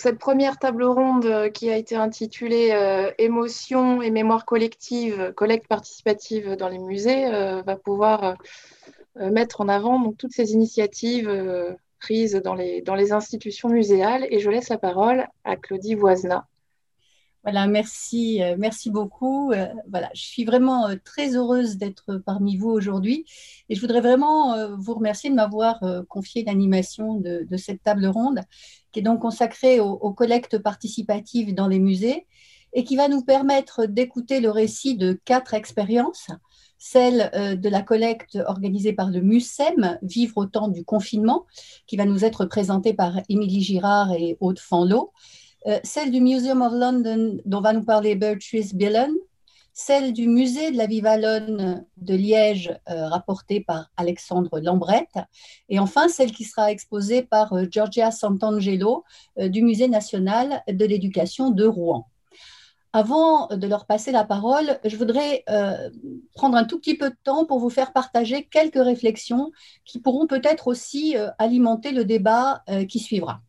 cette première table ronde euh, qui a été intitulée euh, Émotions et mémoire collective, collecte participative dans les musées, euh, va pouvoir mettre en avant toutes ces initiatives prises dans les, dans les institutions muséales. Et je laisse la parole à Claudie Voisna. Voilà, merci, merci beaucoup. Voilà, je suis vraiment très heureuse d'être parmi vous aujourd'hui et je voudrais vraiment vous remercier de m'avoir confié l'animation de, cette table ronde qui est donc consacré aux, collectes participatives dans les musées et qui va nous permettre d'écouter le récit de quatre expériences. Celle euh, de la collecte organisée par le MUSEM, Vivre au temps du confinement, qui va nous être présentée par Émilie Girard et Aude Fanlot. Euh, celle du Museum of London, dont va nous parler Beatrice Billen, celle du musée de la Vie Wallonne de Liège, euh, rapportée par Alexandre Lambrette, et enfin celle qui sera exposée par euh, Giorgia Santangelo euh, du Musée national de l'éducation de Rouen. Avant de leur passer la parole, je voudrais prendre un tout petit peu de temps pour vous faire partager quelques réflexions qui pourront peut-être aussi alimenter le débat qui suivra.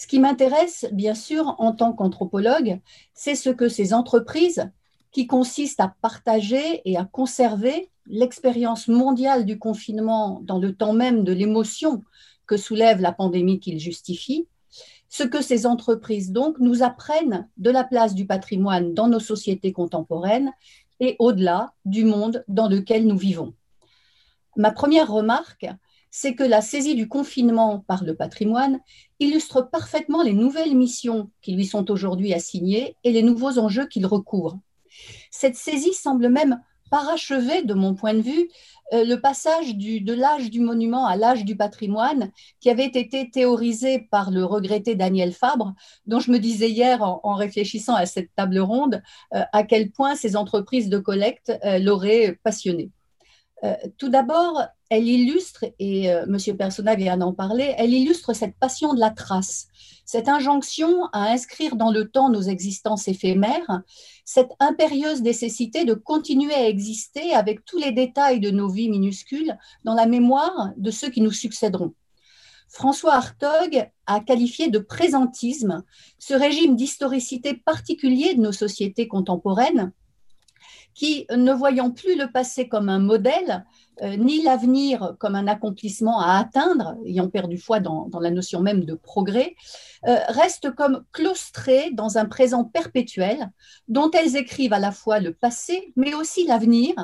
Ce qui m'intéresse, bien sûr, en tant qu'anthropologue, c'est ce que ces entreprises qui consiste à partager et à conserver l'expérience mondiale du confinement dans le temps même de l'émotion que soulève la pandémie qu'il justifie, ce que ces entreprises donc nous apprennent de la place du patrimoine dans nos sociétés contemporaines et au-delà du monde dans lequel nous vivons. Ma première remarque, c'est que la saisie du confinement par le patrimoine illustre parfaitement les nouvelles missions qui lui sont aujourd'hui assignées et les nouveaux enjeux qu'il recouvre. Cette saisie semble même parachever, de mon point de vue, euh, le passage de l'âge du monument à l'âge du patrimoine qui avait été théorisé par le regretté Daniel Fabre, dont je me disais hier en, réfléchissant à cette table ronde euh, à quel point ces entreprises de collecte euh, l'auraient passionné. Tout d'abord, elle illustre, et M. Persona vient d'en parler, elle illustre cette passion de la trace, cette injonction à inscrire dans le temps nos existences éphémères, cette impérieuse nécessité de continuer à exister avec tous les détails de nos vies minuscules dans la mémoire de ceux qui nous succéderont. François Hartog a qualifié de présentisme ce régime d'historicité particulier de nos sociétés contemporaines qui, ne voyant plus le passé comme un modèle, euh, ni l'avenir comme un accomplissement à atteindre, ayant perdu foi dans, la notion même de progrès, euh, restent comme claustrées dans un présent perpétuel dont elles écrivent à la fois le passé, mais aussi l'avenir,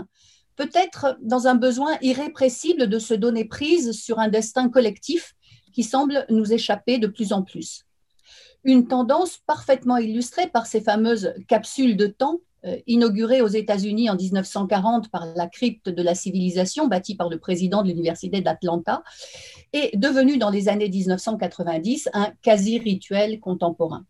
peut-être dans un besoin irrépressible de se donner prise sur un destin collectif qui semble nous échapper de plus en plus. Une tendance parfaitement illustrée par ces fameuses capsules de temps euh, inauguré aux États-Unis en 1940 par la crypte de la civilisation bâtie par le président de l'Université d'Atlanta, est devenu dans les années 1990 un quasi-rituel contemporain.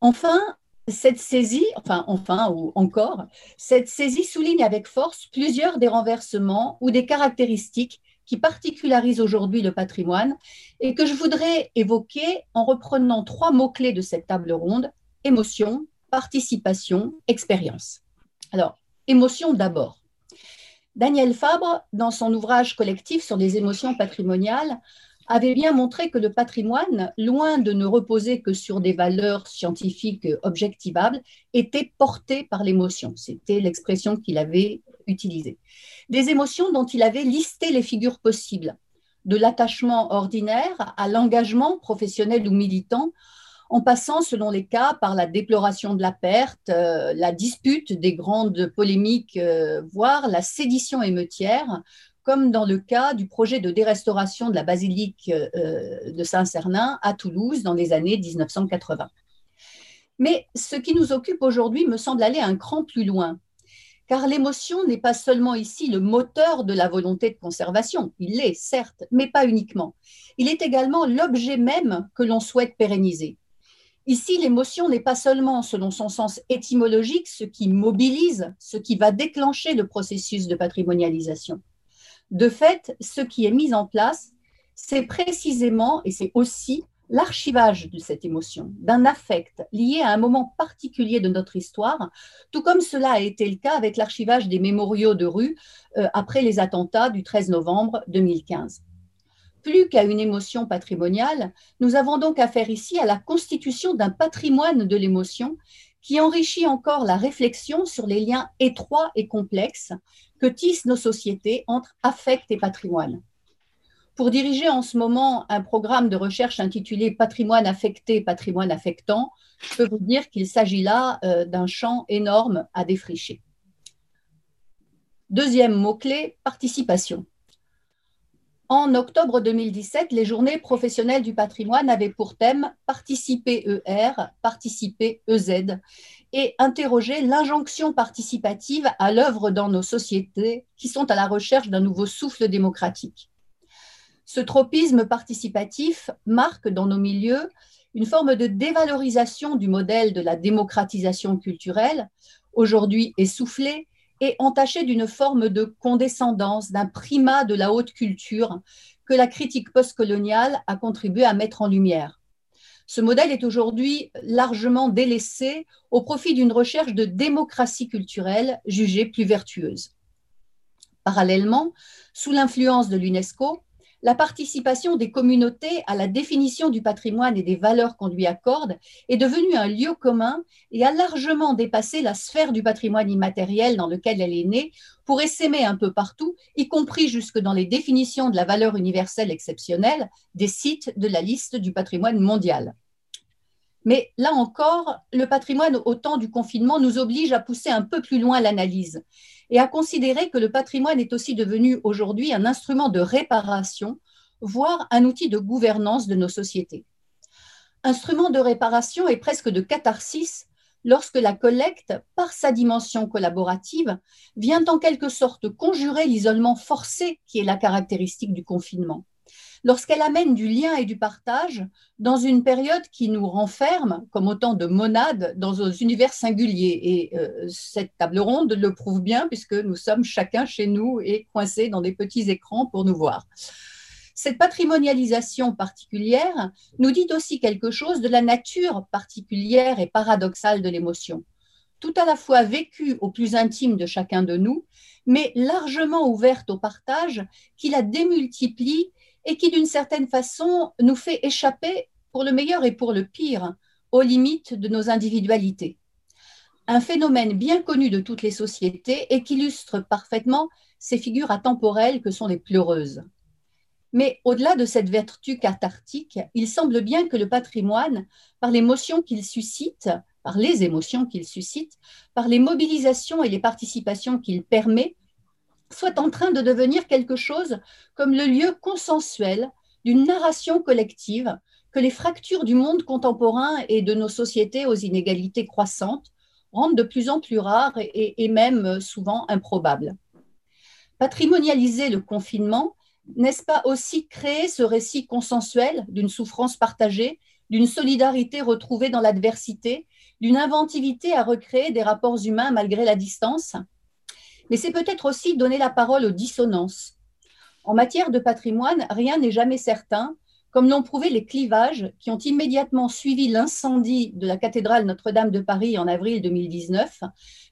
Enfin, cette saisie, enfin, enfin ou encore, cette saisie souligne avec force plusieurs des renversements ou des caractéristiques qui particularisent aujourd'hui le patrimoine et que je voudrais évoquer en reprenant trois mots-clés de cette table ronde, émotion, participation, expérience. Alors, émotion d'abord. Daniel Fabre, dans son ouvrage collectif sur les émotions patrimoniales, avait bien montré que le patrimoine, loin de ne reposer que sur des valeurs scientifiques objectivables, était porté par l'émotion. C'était l'expression qu'il avait utilisée. Des émotions dont il avait listé les figures possibles, de l'attachement ordinaire à l'engagement professionnel ou militant, en passant, selon les cas, par la déploration de la perte, euh, la dispute des grandes polémiques, euh, voire la sédition émeutière, comme dans le cas du projet de dérestauration de la basilique euh, de Saint-Cernin à Toulouse dans les années 1980. Mais ce qui nous occupe aujourd'hui me semble aller un cran plus loin, car l'émotion n'est pas seulement ici le moteur de la volonté de conservation, il l'est certes, mais pas uniquement. Il est également l'objet même que l'on souhaite pérenniser. Ici, l'émotion n'est pas seulement, selon son sens étymologique, ce qui mobilise, ce qui va déclencher le processus de patrimonialisation. De fait, ce qui est mis en place, c'est précisément, et c'est aussi l'archivage de cette émotion, d'un affect lié à un moment particulier de notre histoire, tout comme cela a été le cas avec l'archivage des mémoriaux de rue euh, après les attentats du 13 novembre 2015. Plus qu'à une émotion patrimoniale, nous avons donc affaire ici à la constitution d'un patrimoine de l'émotion qui enrichit encore la réflexion sur les liens étroits et complexes que tissent nos sociétés entre affect et patrimoine. Pour diriger en ce moment un programme de recherche intitulé Patrimoine affecté, patrimoine affectant, je peux vous dire qu'il s'agit là euh, d'un champ énorme à défricher. Deuxième mot-clé, participation. En octobre 2017, les journées professionnelles du patrimoine avaient pour thème Participer ER, Participer EZ et interroger l'injonction participative à l'œuvre dans nos sociétés qui sont à la recherche d'un nouveau souffle démocratique. Ce tropisme participatif marque dans nos milieux une forme de dévalorisation du modèle de la démocratisation culturelle, aujourd'hui essoufflé et entaché d'une forme de condescendance, d'un primat de la haute culture que la critique postcoloniale a contribué à mettre en lumière. Ce modèle est aujourd'hui largement délaissé au profit d'une recherche de démocratie culturelle jugée plus vertueuse. Parallèlement, sous l'influence de l'UNESCO, la participation des communautés à la définition du patrimoine et des valeurs qu'on lui accorde est devenue un lieu commun et a largement dépassé la sphère du patrimoine immatériel dans lequel elle est née pour essaimer un peu partout, y compris jusque dans les définitions de la valeur universelle exceptionnelle des sites de la liste du patrimoine mondial. Mais là encore, le patrimoine au temps du confinement nous oblige à pousser un peu plus loin l'analyse et à considérer que le patrimoine est aussi devenu aujourd'hui un instrument de réparation, voire un outil de gouvernance de nos sociétés. Instrument de réparation et presque de catharsis lorsque la collecte, par sa dimension collaborative, vient en quelque sorte conjurer l'isolement forcé qui est la caractéristique du confinement lorsqu'elle amène du lien et du partage dans une période qui nous renferme comme autant de monades dans un univers singuliers. Et euh, cette table ronde le prouve bien puisque nous sommes chacun chez nous et coincés dans des petits écrans pour nous voir. Cette patrimonialisation particulière nous dit aussi quelque chose de la nature particulière et paradoxale de l'émotion, tout à la fois vécue au plus intime de chacun de nous, mais largement ouverte au partage qui la démultiplie et qui, d'une certaine façon, nous fait échapper, pour le meilleur et pour le pire, aux limites de nos individualités. Un phénomène bien connu de toutes les sociétés et qui illustre parfaitement ces figures atemporelles que sont les pleureuses. Mais au-delà de cette vertu cathartique, il semble bien que le patrimoine, par qu'il suscite, par les émotions qu'il suscite, par les mobilisations et les participations qu'il permet, soit en train de devenir quelque chose comme le lieu consensuel d'une narration collective que les fractures du monde contemporain et de nos sociétés aux inégalités croissantes rendent de plus en plus rares et, même souvent improbables. Patrimonialiser le confinement, n'est-ce pas aussi créer ce récit consensuel d'une souffrance partagée, d'une solidarité retrouvée dans l'adversité, d'une inventivité à recréer des rapports humains malgré la distance? Mais c'est peut-être aussi donner la parole aux dissonances. En matière de patrimoine, rien n'est jamais certain, comme l'ont prouvé les clivages qui ont immédiatement suivi l'incendie de la cathédrale Notre-Dame de Paris en avril 2019,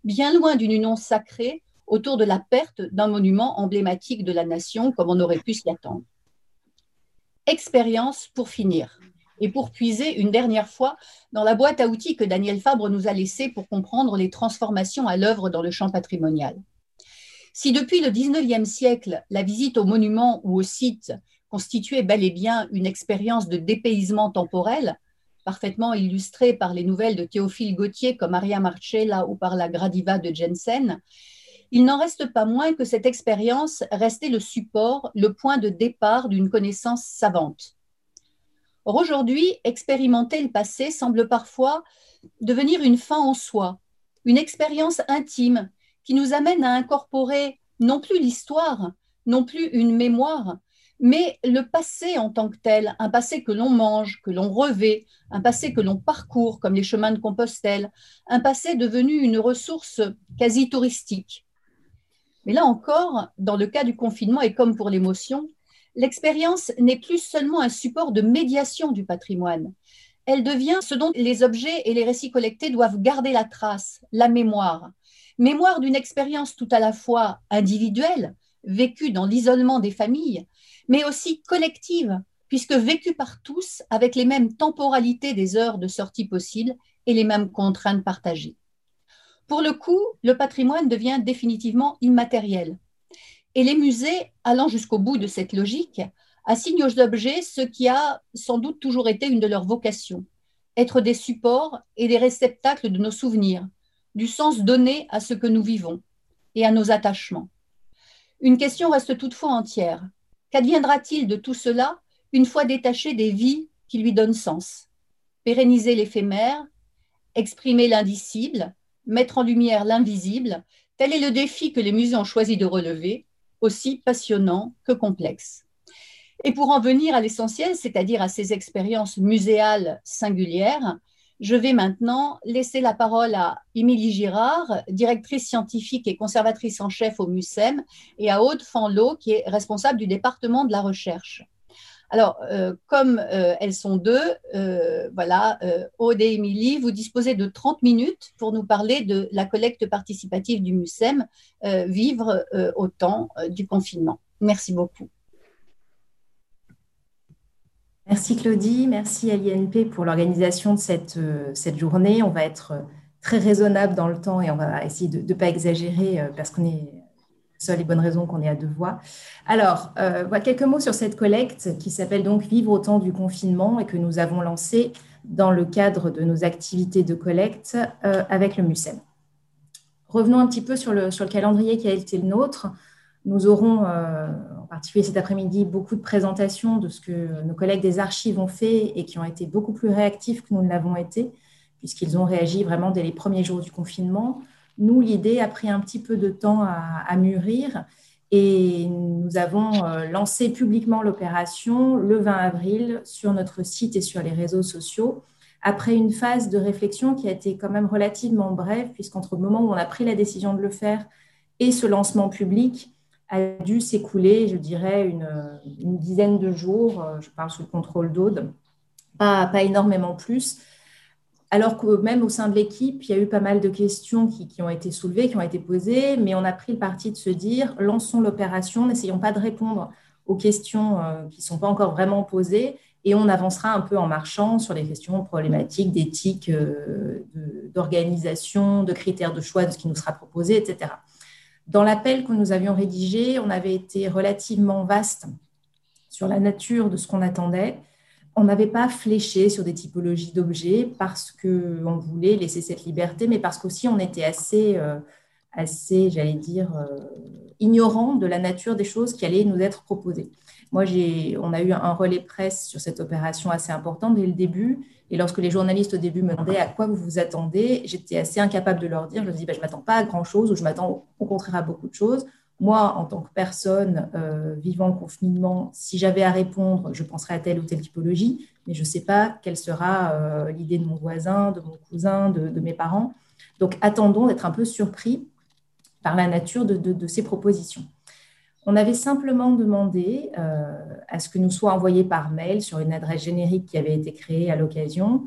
bien loin d'une union sacrée autour de la perte d'un monument emblématique de la nation, comme on aurait pu s'y attendre. Expérience pour finir et pour puiser une dernière fois dans la boîte à outils que Daniel Fabre nous a laissée pour comprendre les transformations à l'œuvre dans le champ patrimonial. Si depuis le XIXe siècle, la visite aux monuments ou aux sites constituait bel et bien une expérience de dépaysement temporel, parfaitement illustrée par les nouvelles de Théophile Gautier comme Maria Marcella ou par la Gradiva de Jensen, il n'en reste pas moins que cette expérience restait le support, le point de départ d'une connaissance savante. Or aujourd'hui, expérimenter le passé semble parfois devenir une fin en soi, une expérience intime qui nous amène à incorporer non plus l'histoire, non plus une mémoire, mais le passé en tant que tel, un passé que l'on mange, que l'on revêt, un passé que l'on parcourt, comme les chemins de Compostelle, un passé devenu une ressource quasi touristique. Mais là encore, dans le cas du confinement et comme pour l'émotion, l'expérience n'est plus seulement un support de médiation du patrimoine. Elle devient ce dont les objets et les récits collectés doivent garder la trace, la mémoire mémoire d'une expérience tout à la fois individuelle, vécue dans l'isolement des familles, mais aussi collective, puisque vécue par tous avec les mêmes temporalités des heures de sortie possibles et les mêmes contraintes partagées. Pour le coup, le patrimoine devient définitivement immatériel. Et les musées, allant jusqu'au bout de cette logique, assignent aux objets ce qui a sans doute toujours été une de leurs vocations, être des supports et des réceptacles de nos souvenirs, du sens donné à ce que nous vivons et à nos attachements. Une question reste toutefois entière. Qu'adviendra-t-il de tout cela une fois détaché des vies qui lui donnent sens? Pérenniser l'éphémère, exprimer l'indicible, mettre en lumière l'invisible, tel est le défi que les musées ont choisi de relever, aussi passionnant que complexe. Et pour en venir à l'essentiel, c'est-à-dire à ces expériences muséales singulières, je vais maintenant laisser la parole à Émilie Girard, directrice scientifique et conservatrice en chef au MUSEM, et à Aude Fanlot, qui est responsable du département de la recherche. Alors, euh, comme euh, elles sont deux, euh, voilà, Aude et Émilie, vous disposez de 30 minutes pour nous parler de la collecte participative du MUSEM, vivre au temps du confinement. Merci beaucoup. Merci Claudie, merci à l'INP pour l'organisation de cette, cette journée. On va être très raisonnable dans le temps et on va essayer de ne pas exagérer parce qu'on est seule et bonne raison qu'on est à deux voix. Alors, euh, quelques mots sur cette collecte qui s'appelle donc Vivre au temps du confinement et que nous avons lancée dans le cadre de nos activités de collecte euh, avec le MUSEM. Revenons un petit peu sur le calendrier qui a été le nôtre. Nous aurons, euh, en particulier cet après-midi, beaucoup de présentations de ce que nos collègues des archives ont fait et qui ont été beaucoup plus réactifs que nous ne l'avons été, puisqu'ils ont réagi vraiment dès les premiers jours du confinement. Nous, l'idée a pris un petit peu de temps à, mûrir et nous avons euh, lancé publiquement l'opération le 20 avril sur notre site et sur les réseaux sociaux, après une phase de réflexion qui a été quand même relativement brève, puisqu'entre le moment où on a pris la décision de le faire et ce lancement public, a dû s'écouler, je dirais, une, dizaine de jours, euh, je parle sous le contrôle d'Aude, pas, pas énormément plus alors que même au sein de l'équipe, il y a eu pas mal de questions qui, ont été soulevées, qui ont été posées, mais on a pris le parti de se dire, lançons l'opération, n'essayons pas de répondre aux questions euh, qui ne sont pas encore vraiment posées, et on avancera un peu en marchant sur les questions problématiques d'éthique, euh, d'organisation, de critères de choix de ce qui nous sera proposé, etc. Dans l'appel que nous avions rédigé, on avait été relativement vaste sur la nature de ce qu'on attendait on n'avait pas fléché sur des typologies d'objets parce qu'on voulait laisser cette liberté, mais parce qu'aussi on était assez, euh, assez j'allais dire, euh, ignorant de la nature des choses qui allaient nous être proposées. Moi, on a eu un relais presse sur cette opération assez important dès le début. Et lorsque les journalistes au début me demandaient à quoi vous vous attendez, j'étais assez incapable de leur dire. Je leur dis, bah, je ne m'attends pas à grand-chose ou je m'attends au contraire à beaucoup de choses. Moi, en tant que personne euh, vivant le confinement, si j'avais à répondre, je penserais à telle ou telle typologie, mais je ne sais pas quelle sera euh, l'idée de mon voisin, de mon cousin, de, mes parents. Donc, attendons d'être un peu surpris par la nature de, ces propositions. On avait simplement demandé euh, à ce que nous soit envoyé par mail sur une adresse générique qui avait été créée à l'occasion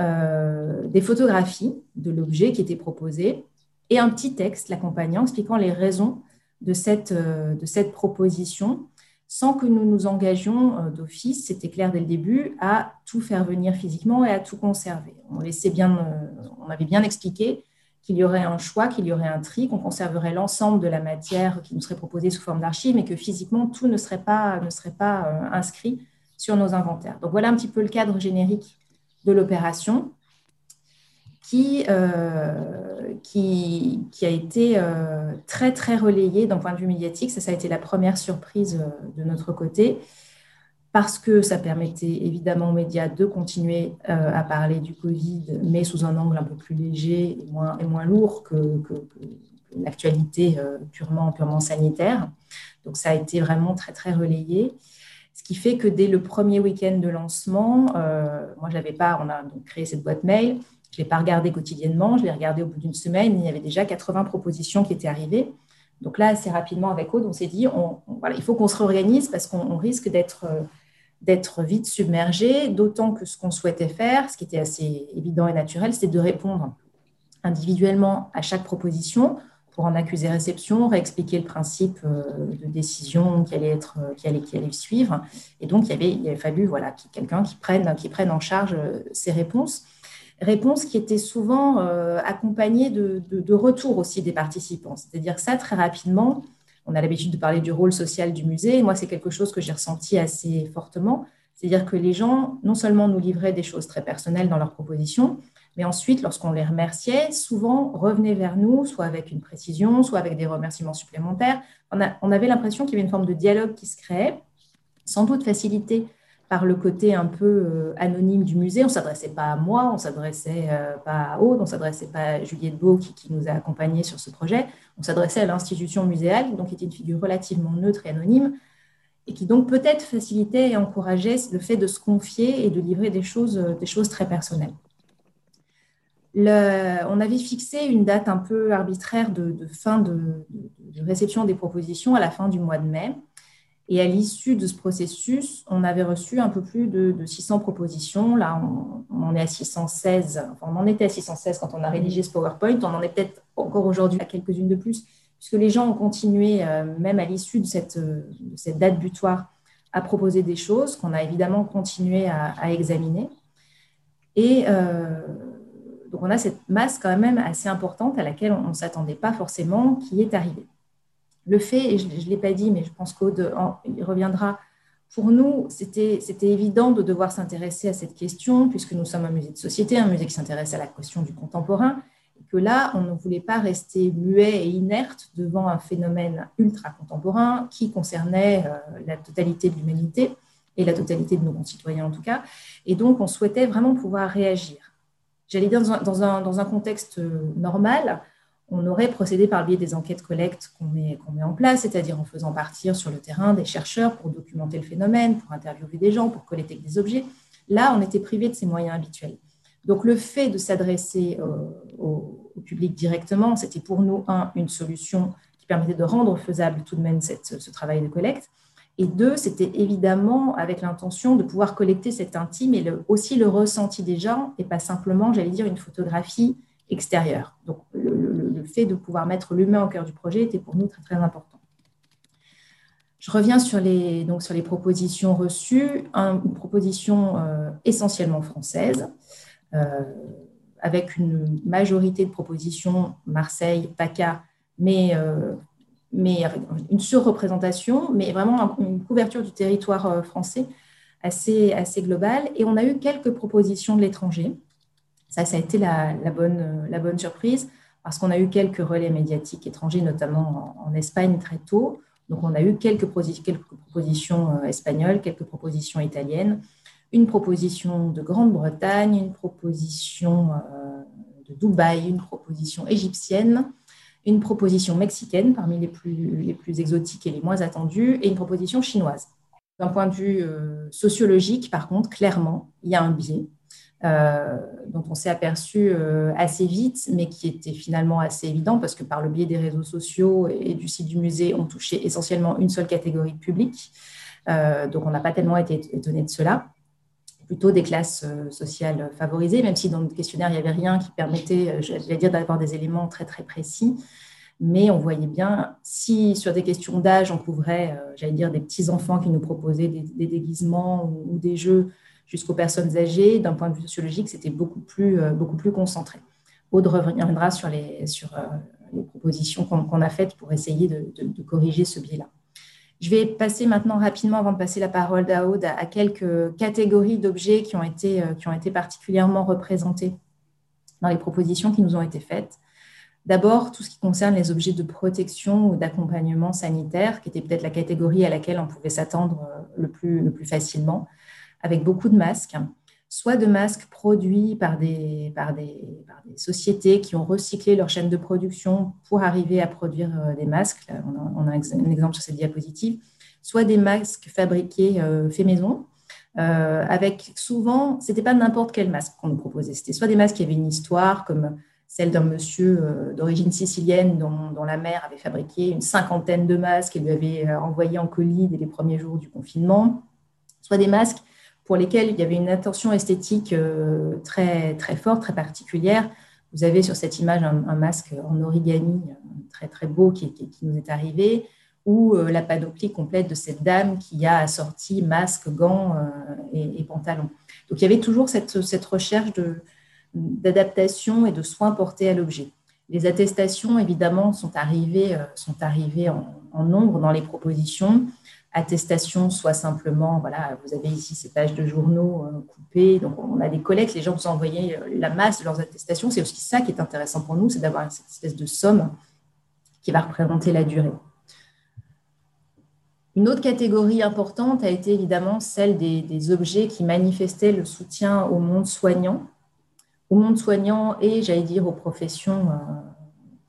des photographies de l'objet qui était proposé et un petit texte l'accompagnant expliquant les raisons de cette, euh, proposition sans que nous nous engagions euh, d'office, c'était clair dès le début, à tout faire venir physiquement et à tout conserver. On, laissait bien, euh, on avait bien expliqué qu'il y aurait un choix, qu'il y aurait un tri, qu'on conserverait l'ensemble de la matière qui nous serait proposée sous forme d'archives, mais que physiquement, tout ne serait pas, pas inscrit sur nos inventaires. Donc voilà un petit peu le cadre générique de l'opération qui, qui, a été euh, très, très relayée d'un point de vue médiatique. Ça, ça a été la première surprise euh, de notre côté, parce que ça permettait évidemment aux médias de continuer euh, à parler du Covid, mais sous un angle un peu plus léger et moins, et moins lourd que, que, l'actualité purement, purement sanitaire. Donc, ça a été vraiment très, très relayé. Ce qui fait que dès le premier week-end de lancement, moi, je n'avais pas, on a donc créé cette boîte mail je ne l'ai pas regardé quotidiennement, je l'ai regardé au bout d'une semaine, il y avait déjà 80 propositions qui étaient arrivées. Donc là, assez rapidement avec Aude, on s'est dit, voilà, il faut qu'on se réorganise parce qu'on risque d'être d'être vite submergé, d'autant que ce qu'on souhaitait faire, ce qui était assez évident et naturel, c'était de répondre individuellement à chaque proposition pour en accuser réception, réexpliquer le principe de décision qui allait, être, qui allait, qui allait suivre. Et donc, il, y avait, il avait fallu voilà, quelqu'un qui prenne, qui prenne en charge ces réponses. Réponses qui étaient souvent accompagnées de, de, de retours aussi des participants. C'est-à-dire que ça, très rapidement, on a l'habitude de parler du rôle social du musée. moi, c'est quelque chose que j'ai ressenti assez fortement. C'est-à-dire que les gens, non seulement nous livraient des choses très personnelles dans leurs propositions, mais ensuite, lorsqu'on les remerciait, souvent revenaient vers nous, soit avec une précision, soit avec des remerciements supplémentaires. On, avait l'impression qu'il y avait une forme de dialogue qui se créait, sans doute facilité par le côté un peu euh, anonyme du musée. On ne s'adressait pas à moi, on ne s'adressait euh, pas à Aude, on ne s'adressait pas à Juliette Beau qui, nous a accompagnés sur ce projet. On s'adressait à l'institution muséale, donc qui était une figure relativement neutre et anonyme, et qui donc peut-être facilitait et encourageait le fait de se confier et de livrer des choses, choses très personnelles. Le, on avait fixé une date un peu arbitraire de, fin de, réception des propositions à la fin du mois de mai. Et à l'issue de ce processus, on avait reçu un peu plus de, 600 propositions. Là, on, en est à 616. Enfin, on en était à 616 quand on a rédigé ce PowerPoint. On en est peut-être encore aujourd'hui à quelques-unes de plus, puisque les gens ont continué, euh, même à l'issue de cette, de cette, date butoir, à proposer des choses qu'on a évidemment continué à, examiner. Et euh, donc, on a cette masse quand même assez importante à laquelle on ne s'attendait pas forcément qui est arrivée le fait, et je ne l'ai pas dit, mais je pense qu'Aude y reviendra, pour nous, c'était évident de devoir s'intéresser à cette question, puisque nous sommes un musée de société, un musée qui s'intéresse à la question du contemporain, et que là, on ne voulait pas rester muet et inerte devant un phénomène ultra contemporain qui concernait euh, la totalité de l'humanité et la totalité de nos concitoyens en tout cas. Et donc, on souhaitait vraiment pouvoir réagir. J'allais dire dans un, dans un contexte normal, on aurait procédé par le biais des enquêtes collectes qu'on met, met, en place, c'est-à-dire en faisant partir sur le terrain des chercheurs pour documenter le phénomène, pour interviewer des gens, pour collecter des objets. Là, on était privé de ces moyens habituels. Donc, le fait de s'adresser au, public directement, c'était pour nous, un, une solution qui permettait de rendre faisable tout de même ce travail de collecte. Et deux, c'était évidemment avec l'intention de pouvoir collecter cet intime et aussi le ressenti des gens, et pas simplement, j'allais dire, une photographie extérieure. Donc, le fait de pouvoir mettre l'humain au cœur du projet était pour nous très, très important. Je reviens sur les, donc sur les propositions reçues, une proposition euh, essentiellement française, euh, avec une majorité de propositions Marseille, PACA, mais, euh, mais une surreprésentation, mais vraiment une couverture du territoire français assez, assez globale. Et on a eu quelques propositions de l'étranger. Ça, ça a été la, la, bonne, surprise parce qu'on a eu quelques relais médiatiques étrangers, notamment en, Espagne très tôt. Donc, on a eu quelques, propositions euh, espagnoles, quelques propositions italiennes, une proposition de Grande-Bretagne, une proposition euh, de Dubaï, une proposition égyptienne, une proposition mexicaine parmi les plus, exotiques et les moins attendues, et une proposition chinoise. D'un point de vue euh, sociologique, par contre, clairement, il y a un biais euh, dont on s'est aperçu euh, assez vite, mais qui était finalement assez évident parce que par le biais des réseaux sociaux et du site du musée, on touchait essentiellement une seule catégorie de public. Euh, donc on n'a pas tellement été étonné de cela plutôt des classes sociales favorisées, même si dans le questionnaire, il n'y avait rien qui permettait, j'allais dire, d'avoir des éléments très, très précis. Mais on voyait bien, si sur des questions d'âge, on couvrait, j'allais dire, des petits-enfants qui nous proposaient des, déguisements ou, des jeux jusqu'aux personnes âgées, d'un point de vue sociologique, c'était beaucoup plus, euh, beaucoup plus concentré. Aude reviendra sur les, sur, euh, les propositions qu'on a faites pour essayer de, corriger ce biais-là. Je vais passer maintenant rapidement, avant de passer la parole à Aude, à quelques catégories d'objets qui, ont été, euh, qui ont été particulièrement représentés dans les propositions qui nous ont été faites. D'abord, tout ce qui concerne les objets de protection ou d'accompagnement sanitaire, qui était peut-être la catégorie à laquelle on pouvait s'attendre le plus, le plus facilement avec beaucoup de masques, soit de masques produits par des, par des, sociétés qui ont recyclé leur chaîne de production pour arriver à produire euh, des masques. on, a, un exemple sur cette diapositive. Soit des masques fabriqués euh, fait maison, euh, avec souvent, ce n'était pas n'importe quel masque qu'on nous proposait, c'était soit des masques qui avaient une histoire, comme celle d'un monsieur d'origine sicilienne dont, la mère avait fabriqué une cinquantaine de masques et lui avait envoyé en colis dès les premiers jours du confinement, soit des masques pour lesquels il y avait une attention esthétique euh, très, très forte, très particulière, Vous avez sur cette image un, masque en origami très très beau qui, nous est arrivé, ou la panoplie complète de cette dame qui a assorti masque, gants et, et pantalon. Donc il y avait toujours cette, recherche d'adaptation et de soins portés à l'objet. Les attestations, évidemment, sont arrivées, sont arrivées en nombre dans les propositions attestation soit simplement, voilà, vous avez ici ces pages de journaux euh, coupées, donc on a des collectes, les gens vous envoyé euh, la masse de leurs attestations. C'est aussi ça qui est intéressant pour nous, c'est d'avoir cette espèce de somme qui va représenter la durée. Une autre catégorie importante a été évidemment celle des, objets qui manifestaient le soutien au monde soignant, au monde soignant et, j'allais dire, aux professions euh,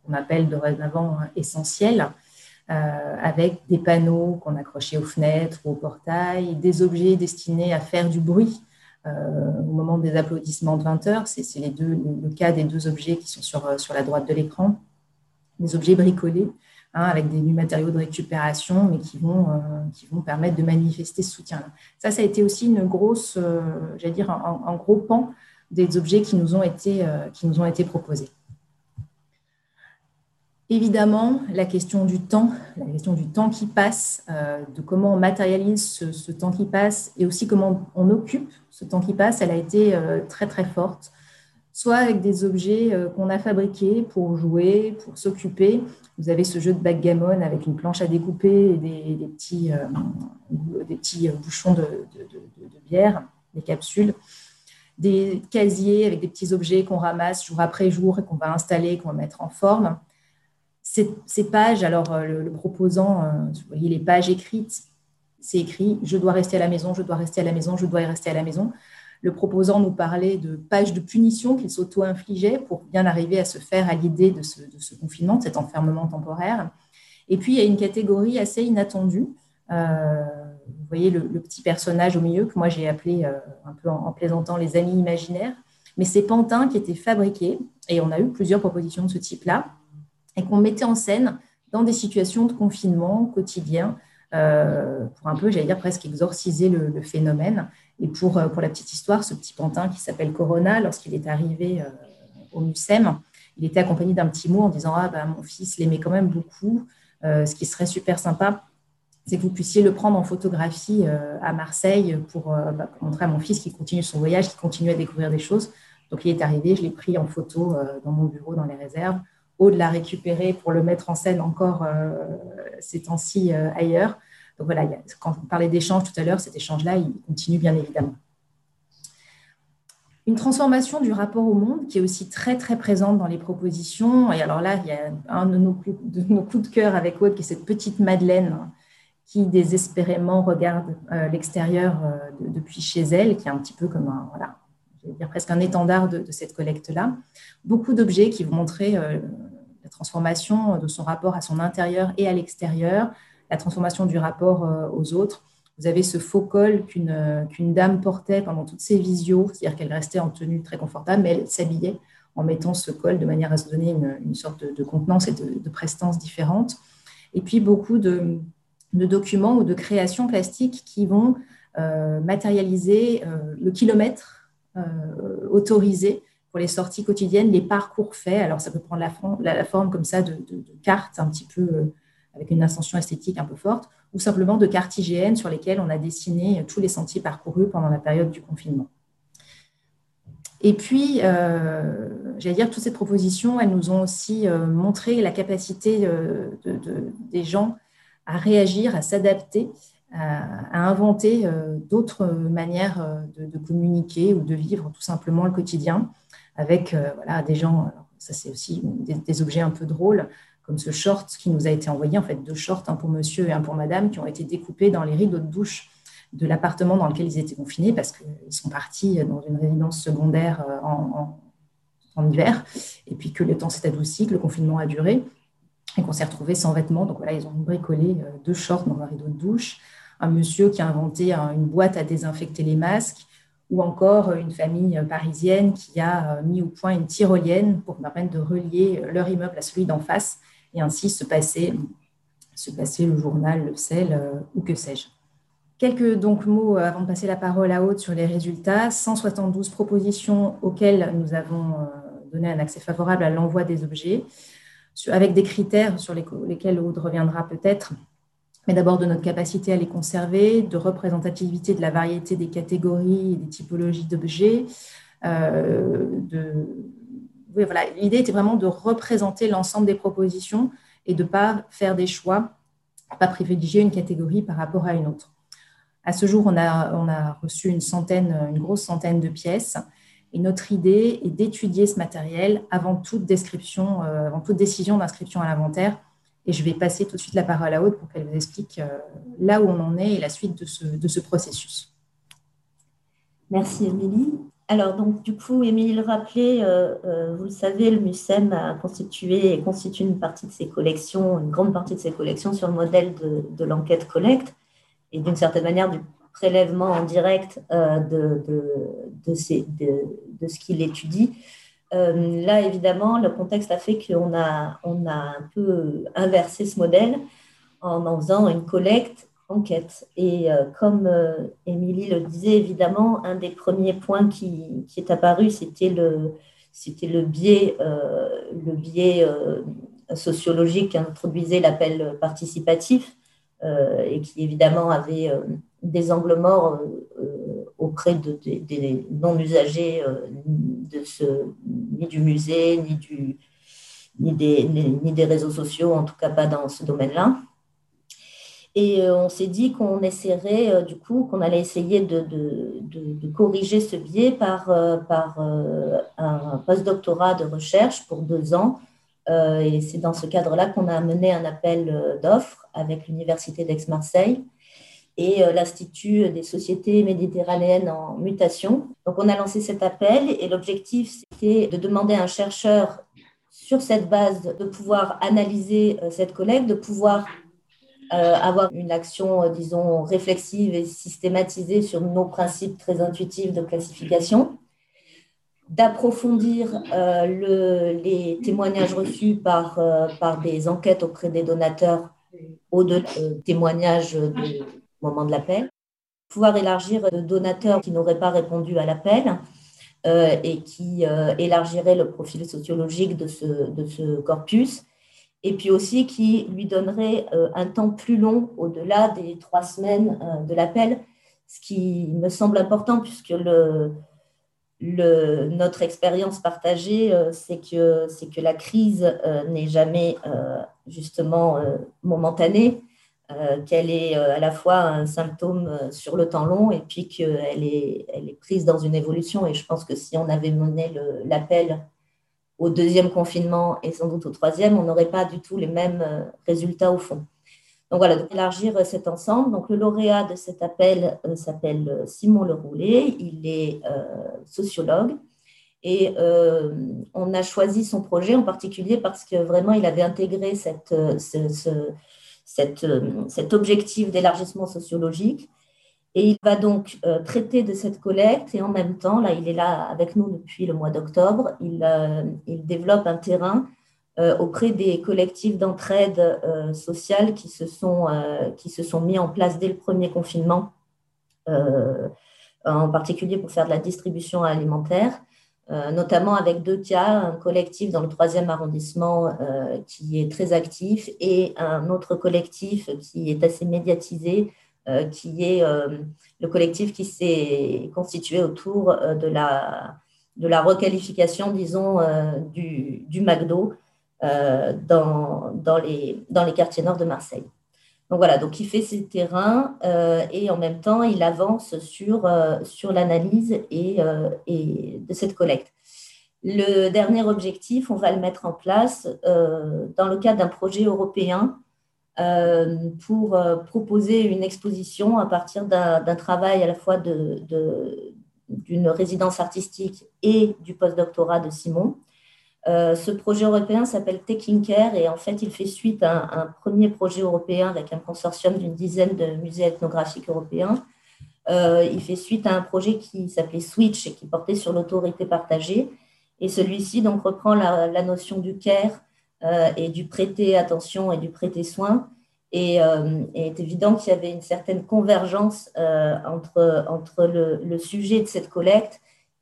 qu'on appelle dorénavant essentielles. Euh, avec des panneaux qu'on accrochait aux fenêtres ou au portail, des objets destinés à faire du bruit euh, au moment des applaudissements de 20 heures. C'est le, cas des deux objets qui sont sur, euh, la droite de l'écran, des objets bricolés. Hein, avec des matériaux de récupération, mais qui vont, permettre de manifester ce soutien-là. Ça, ça a été aussi un, gros pan des objets qui nous ont été proposés. Évidemment, la question du temps, la question du temps qui passe, euh, de comment on matérialise ce, temps qui passe et aussi comment on occupe ce temps qui passe, elle a été euh, très très forte, soit avec des objets euh, qu'on a fabriqués pour jouer, pour s'occuper. Vous avez ce jeu de backgammon avec une planche à découper et des, petits, des petits bouchons de, de, bière, des capsules. Des casiers avec des petits objets qu'on ramasse jour après jour et qu'on va installer, qu'on va mettre en forme ces, pages, alors euh, le, proposant, euh, vous voyez les pages écrites, c'est écrit je dois rester à la maison, je dois rester à la maison, je dois y rester à la maison. Le proposant nous parlait de pages de punition qu'il s'auto-infligeait pour bien arriver à se faire à l'idée de ce, confinement, de cet enfermement temporaire. Et puis, il y a une catégorie assez inattendue. Euh, vous voyez le, petit personnage au milieu que moi j'ai appelé un peu en, plaisantant les amis imaginaires. Mais c'est pantins qui étaient fabriqués et on a eu plusieurs propositions de ce type-là et qu'on mettait en scène dans des situations de confinement quotidien euh, pour un peu, j'allais dire, presque exorciser le, phénomène. Et pour, euh, pour la petite histoire, ce petit pantin qui s'appelle Corona, lorsqu'il est arrivé euh, au MUSEM, il était accompagné d'un petit mot en disant Ah, bah, mon fils l'aimait quand même beaucoup. ce qui serait super sympa, c'est que vous puissiez le prendre en photographie à Marseille bah, pour, montrer à mon fils qu'il continue son voyage, qu'il continue à découvrir des choses. Donc, il est arrivé, je l'ai pris en photo dans mon bureau, dans les réserves de la récupérer pour le mettre en scène encore euh, ces temps-ci euh, ailleurs. Donc voilà, quand on parlait d'échange tout à l'heure, cet échange-là, il continue bien évidemment. Une transformation du rapport au monde qui est aussi très très présente dans les propositions. Et alors là, il y a un de nos, de nos coups de cœur avec Aude qui est cette petite Madeleine qui désespérément regarde euh, l'extérieur depuis chez elle, qui est un petit peu comme un, voilà, je vais dire presque un étendard de, cette collecte-là. Beaucoup d'objets qui vont montrer la transformation de son rapport à son intérieur et à l'extérieur, la transformation du rapport euh, aux autres. Vous avez ce faux col qu'une qu'une dame portait pendant toutes ses visios, c'est-à-dire qu'elle restait en tenue très confortable, mais elle s'habillait en mettant ce col de manière à se donner une, sorte de, contenance et de, prestance différente. Et puis beaucoup de, documents ou de créations plastiques qui vont euh, matérialiser euh, le kilomètre autorisé pour les sorties quotidiennes, les parcours faits. Alors, ça peut prendre la, forme comme ça de, cartes un petit peu euh, avec une ascension esthétique un peu forte, ou simplement de cartes IGN sur lesquelles on a dessiné tous les sentiers parcourus pendant la période du confinement. Et puis, euh, j'allais dire, toutes ces propositions, elles nous ont aussi euh, montré la capacité des gens à réagir, à s'adapter, à, inventer d'autres manières de, communiquer ou de vivre tout simplement le quotidien avec euh, voilà, des gens, ça c'est aussi des, objets un peu drôles, comme ce short qui nous a été envoyé, en fait deux shorts, un pour monsieur et un pour madame, qui ont été découpés dans les rideaux de douche de l'appartement dans lequel ils étaient confinés parce qu'ils sont partis dans une résidence secondaire euh, en, hiver, et puis que le temps s'est adouci, que le confinement a duré, et qu'on s'est retrouvés sans vêtements. Donc voilà, ils ont bricolé euh, deux shorts dans un rideau de douche. Un monsieur qui a inventé une boîte à désinfecter les masques, ou encore une famille parisienne qui a euh, mis au point une tyrolienne pour permettre de relier leur immeuble à celui d'en face et ainsi se passer, se passer le journal, le sel euh, ou que sais-je. Quelques donc mots euh, avant de passer la parole à Haute sur les résultats. 172 propositions auxquelles nous avons donner un accès favorable à l'envoi des objets, avec des critères sur lesquels Aude reviendra peut-être, mais d'abord de notre capacité à les conserver, de représentativité de la variété des catégories et des typologies d'objets. voilà. L'idée était vraiment de représenter l'ensemble des propositions et de ne pas faire des choix, pas privilégier une catégorie par rapport à une autre. À ce jour, on a, on a reçu une centaine, une grosse centaine de pièces. Et notre idée est d'étudier ce matériel avant toute description, euh, avant toute décision d'inscription à l'inventaire. Et je vais passer tout de suite la parole à Aude pour qu'elle vous explique euh, là où on en est et la suite de ce, de ce processus. Merci Émilie. Alors donc du coup, Émilie le rappelait, euh, vous le savez, le MUSEM a constitué et constitue une partie de ses collections, une grande partie de ses collections sur le modèle de, l'enquête collecte et d'une certaine manière du prélèvement en direct euh, de, de, de, ce qu'il étudie. Euh, là, évidemment, le contexte a fait qu'on a, on a un peu inversé ce modèle en en faisant une collecte enquête. Et euh, comme Émilie le disait, évidemment, un des premiers points qui, est apparu, c'était le, biais, le biais sociologique qu'introduisait l'appel participatif. Euh, et qui évidemment avait euh, des angles morts euh, auprès de, des non-usagers de ce, ni du musée, ni, du, ni, des, ni, des réseaux sociaux, en tout cas pas dans ce domaine-là. Et on s'est dit qu'on essaierait, du coup, qu'on allait essayer de, de, de, corriger ce biais par, par un postdoctorat de recherche pour deux ans euh, et c'est dans ce cadre-là qu'on a mené un appel euh, d'offres avec l'Université d'Aix-Marseille et euh, l'Institut des sociétés méditerranéennes en mutation. Donc on a lancé cet appel et l'objectif c'était de demander à un chercheur sur cette base de pouvoir analyser cette collecte, de pouvoir avoir une action, disons, réflexive et systématisée sur nos principes très intuitifs de classification d'approfondir euh, les témoignages reçus par, euh, par des enquêtes auprès des donateurs au-delà témoignages moment de l'appel, pouvoir élargir de donateurs qui n'auraient pas répondu à l'appel euh, et qui élargiraient le profil sociologique de ce, corpus, et puis aussi qui lui donnerait un temps plus long au-delà des trois semaines de l'appel, ce qui me semble important puisque notre expérience partagée, euh, c'est que, que la crise euh, n'est jamais euh, justement momentanée, qu'elle est à la fois un symptôme sur le temps long et puis qu'elle est, elle est prise dans une évolution. Et je pense que si on avait mené l'appel au deuxième confinement et sans doute au troisième, on n'aurait pas du tout les mêmes résultats au fond. Donc voilà, élargir cet ensemble. Donc le lauréat de cet appel euh, s'appelle euh, Simon Leroulet, il est euh, sociologue et on a choisi son projet en particulier parce que vraiment il avait intégré cette, cet objectif d'élargissement sociologique. Et il va donc traiter de cette collecte et en même temps, là il est là avec nous depuis le mois d'octobre, il, il développe un terrain euh, auprès des collectifs d'entraide euh, sociale qui se, sont, euh, qui se sont mis en place dès le premier confinement, en particulier pour faire de la distribution alimentaire. Notamment avec deux cas, un collectif dans le troisième arrondissement qui est très actif et un autre collectif qui est assez médiatisé, qui est le collectif qui s'est constitué autour de, la, de la requalification, disons, du, du McDo euh, dans, dans, les, dans les quartiers nord de Marseille. Donc voilà, donc il fait ses terrains euh, et en même temps, il avance sur, euh, l'analyse et, et, de cette collecte. Le dernier objectif, on va le mettre en place dans le cadre d'un projet européen pour proposer une exposition à partir d'un travail à la fois d'une de, résidence artistique et du postdoctorat de Simon. Euh, ce projet européen s'appelle Taking Care et en fait, il fait suite à un, premier projet européen avec un consortium d'une dizaine de musées ethnographiques européens. Euh, il fait suite à un projet qui s'appelait Switch et qui portait sur l'autorité partagée. Et celui-ci donc reprend la, notion du care euh, et du prêter attention et du prêter soin. Et, il est évident qu'il y avait une certaine convergence entre, le, sujet de cette collecte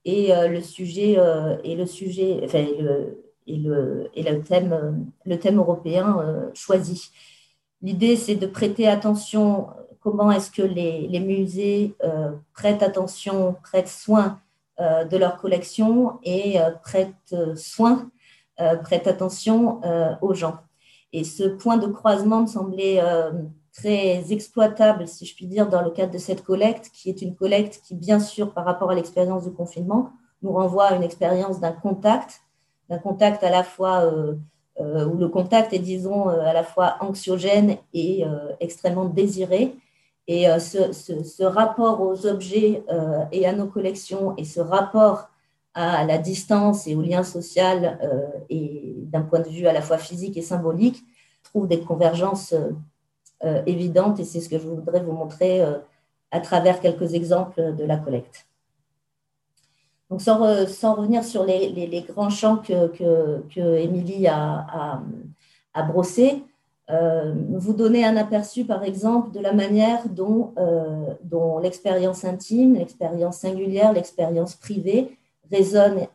et le sujet, et le sujet, enfin, le, et le, et le, thème, le thème européen choisi. L'idée, c'est de prêter attention, comment est-ce que les, les musées prêtent attention, prêtent soin de leur collection et prêtent soin, prêtent attention aux gens. Et ce point de croisement me semblait euh, très exploitable, si je puis dire, dans le cadre de cette collecte, qui est une collecte qui, bien sûr, par rapport à l'expérience du confinement, nous renvoie à une expérience d'un contact, d'un contact à la fois euh, euh, où le contact est, disons, à la fois anxiogène et extrêmement désiré. Et ce, ce, rapport aux objets et à nos collections et ce rapport à la distance et au lien social euh, et d'un point de vue à la fois physique et symbolique, trouve des convergences euh, évidentes et c'est ce que je voudrais vous montrer euh, à travers quelques exemples de la collecte. Donc, sans, sans revenir sur les, les, grands champs que, que, Émilie a, a, brossés, vous donner un aperçu, par exemple, de la manière dont, dont l'expérience intime, l'expérience singulière, l'expérience privée résonne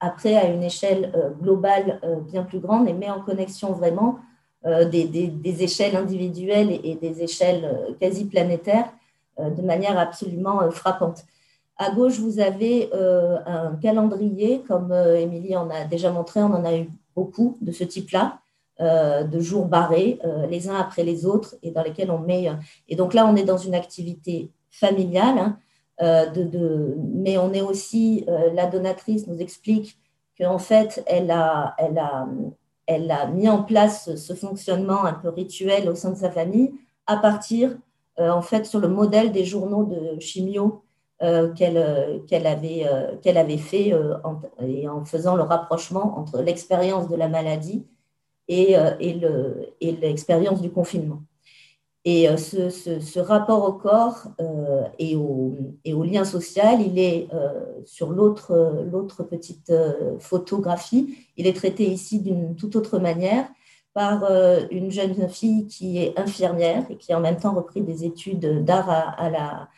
après à une échelle euh, globale euh, bien plus grande et met en connexion vraiment euh, des, échelles individuelles et, des échelles quasi planétaires de manière absolument frappante. À gauche, vous avez un calendrier, comme Émilie en a déjà montré, on en a eu beaucoup de ce type-là, de jours barrés, les uns après les autres, et dans lesquels on met. Et donc là, on est dans une activité familiale. Hein, euh, mais on est aussi, euh, la donatrice nous explique qu'en fait, elle a, elle, a, elle a mis en place ce fonctionnement un peu rituel au sein de sa famille à partir, euh, en fait, sur le modèle des journaux de chimio qu'elle qu'elle avait, qu'elle avait fait en, et en faisant le rapprochement entre l'expérience de la maladie et l'expérience du confinement. Et euh, ce, rapport au corps euh, et, au, lien social, il est euh, sur l'autre petite photographie, il est traité ici d'une toute autre manière par une jeune fille qui est infirmière et qui a en même temps repris des études d'art à, la,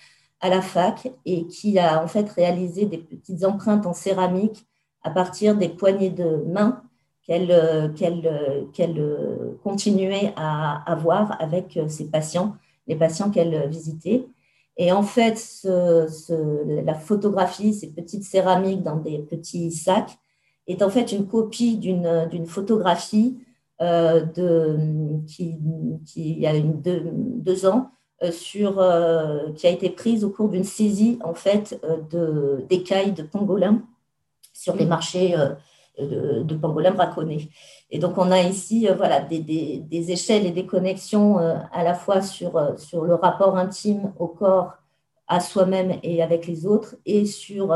à la fac et qui a en fait réalisé des petites empreintes en céramique à partir des poignées de main qu'elle euh, euh, euh, continuait à avoir avec ses patients, les patients qu'elle visitait. Et en fait, la photographie, ces petites céramiques dans des petits sacs, est en fait une copie d'une photographie de, qui, qui, il y a deux, ans sur, qui a été prise au cours d'une saisie en fait d'écailles de pangolin sur les marchés de, de pangolin braconné. Et donc, on a ici euh, voilà, des, des, échelles et des connexions euh, à la fois sur, euh, sur le rapport intime au corps, à soi-même et avec les autres, et sur,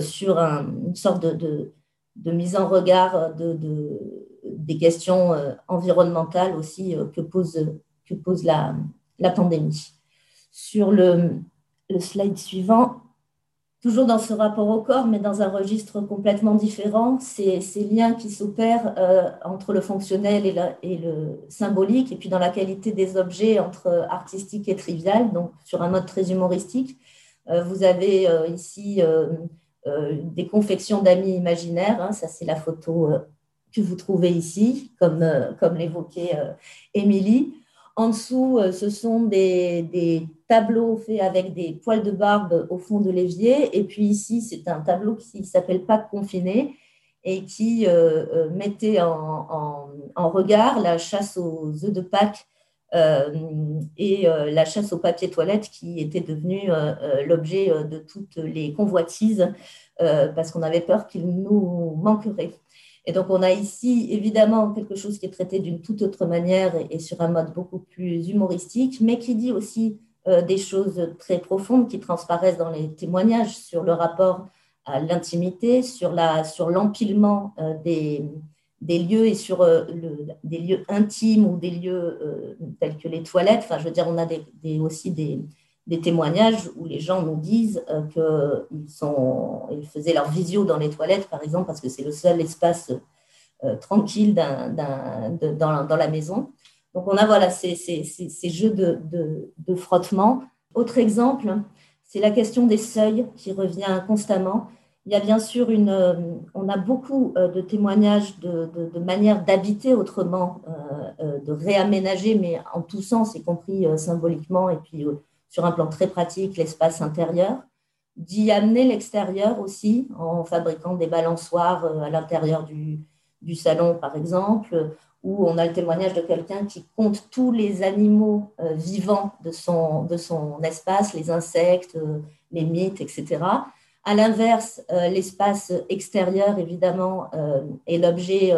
sur une sorte de, de, mise en regard de, des questions environnementales aussi que pose, que pose la, la pandémie. Sur le slide suivant, toujours dans ce rapport au corps, mais dans un registre complètement différent, ces, liens qui s'opèrent euh, entre le fonctionnel et, le symbolique, et puis dans la qualité des objets entre artistique et trivial, donc sur un mode très humoristique. Euh, vous avez euh, ici des confections d'amis imaginaires, hein, ça c'est la photo que vous trouvez ici, comme, comme l'évoquait Émilie. En dessous, euh, ce sont des, tableaux faits avec des poils de barbe au fond de l'évier. Et puis ici, c'est un tableau qui s'appelle Pâques confiné et qui euh, euh, mettait en, regard la chasse aux œufs de Pâques et la chasse au papier toilette qui était devenue l'objet de toutes les convoitises parce qu'on avait peur qu'il nous manquerait. Et donc, on a ici évidemment quelque chose qui est traité d'une toute autre manière et, sur un mode beaucoup plus humoristique, mais qui dit aussi euh, des choses très profondes qui transparaissent dans les témoignages sur le rapport à l'intimité, sur l'empilement euh, des, lieux et sur euh, des lieux intimes ou des lieux tels que les toilettes. Enfin, je veux dire, on a aussi des, des témoignages où les gens nous disent euh, qu'ils ils faisaient leur visio dans les toilettes, par exemple, parce que c'est le seul espace euh, tranquille dans, la maison. Donc, on a voilà, ces, jeux de, frottement. Autre exemple, c'est la question des seuils qui revient constamment. Il y a bien sûr une, on a beaucoup de témoignages de, de, manière d'habiter autrement, de réaménager, mais en tous sens, y compris symboliquement et puis sur un plan très pratique, l'espace intérieur d'y amener l'extérieur aussi en fabriquant des balançoires euh, à l'intérieur du, salon, par exemple, où on a le témoignage de quelqu'un qui compte tous les animaux euh, vivants de son, de son espace, les insectes, euh, les mythes, etc. À l'inverse, l'espace extérieur, évidemment, est l'objet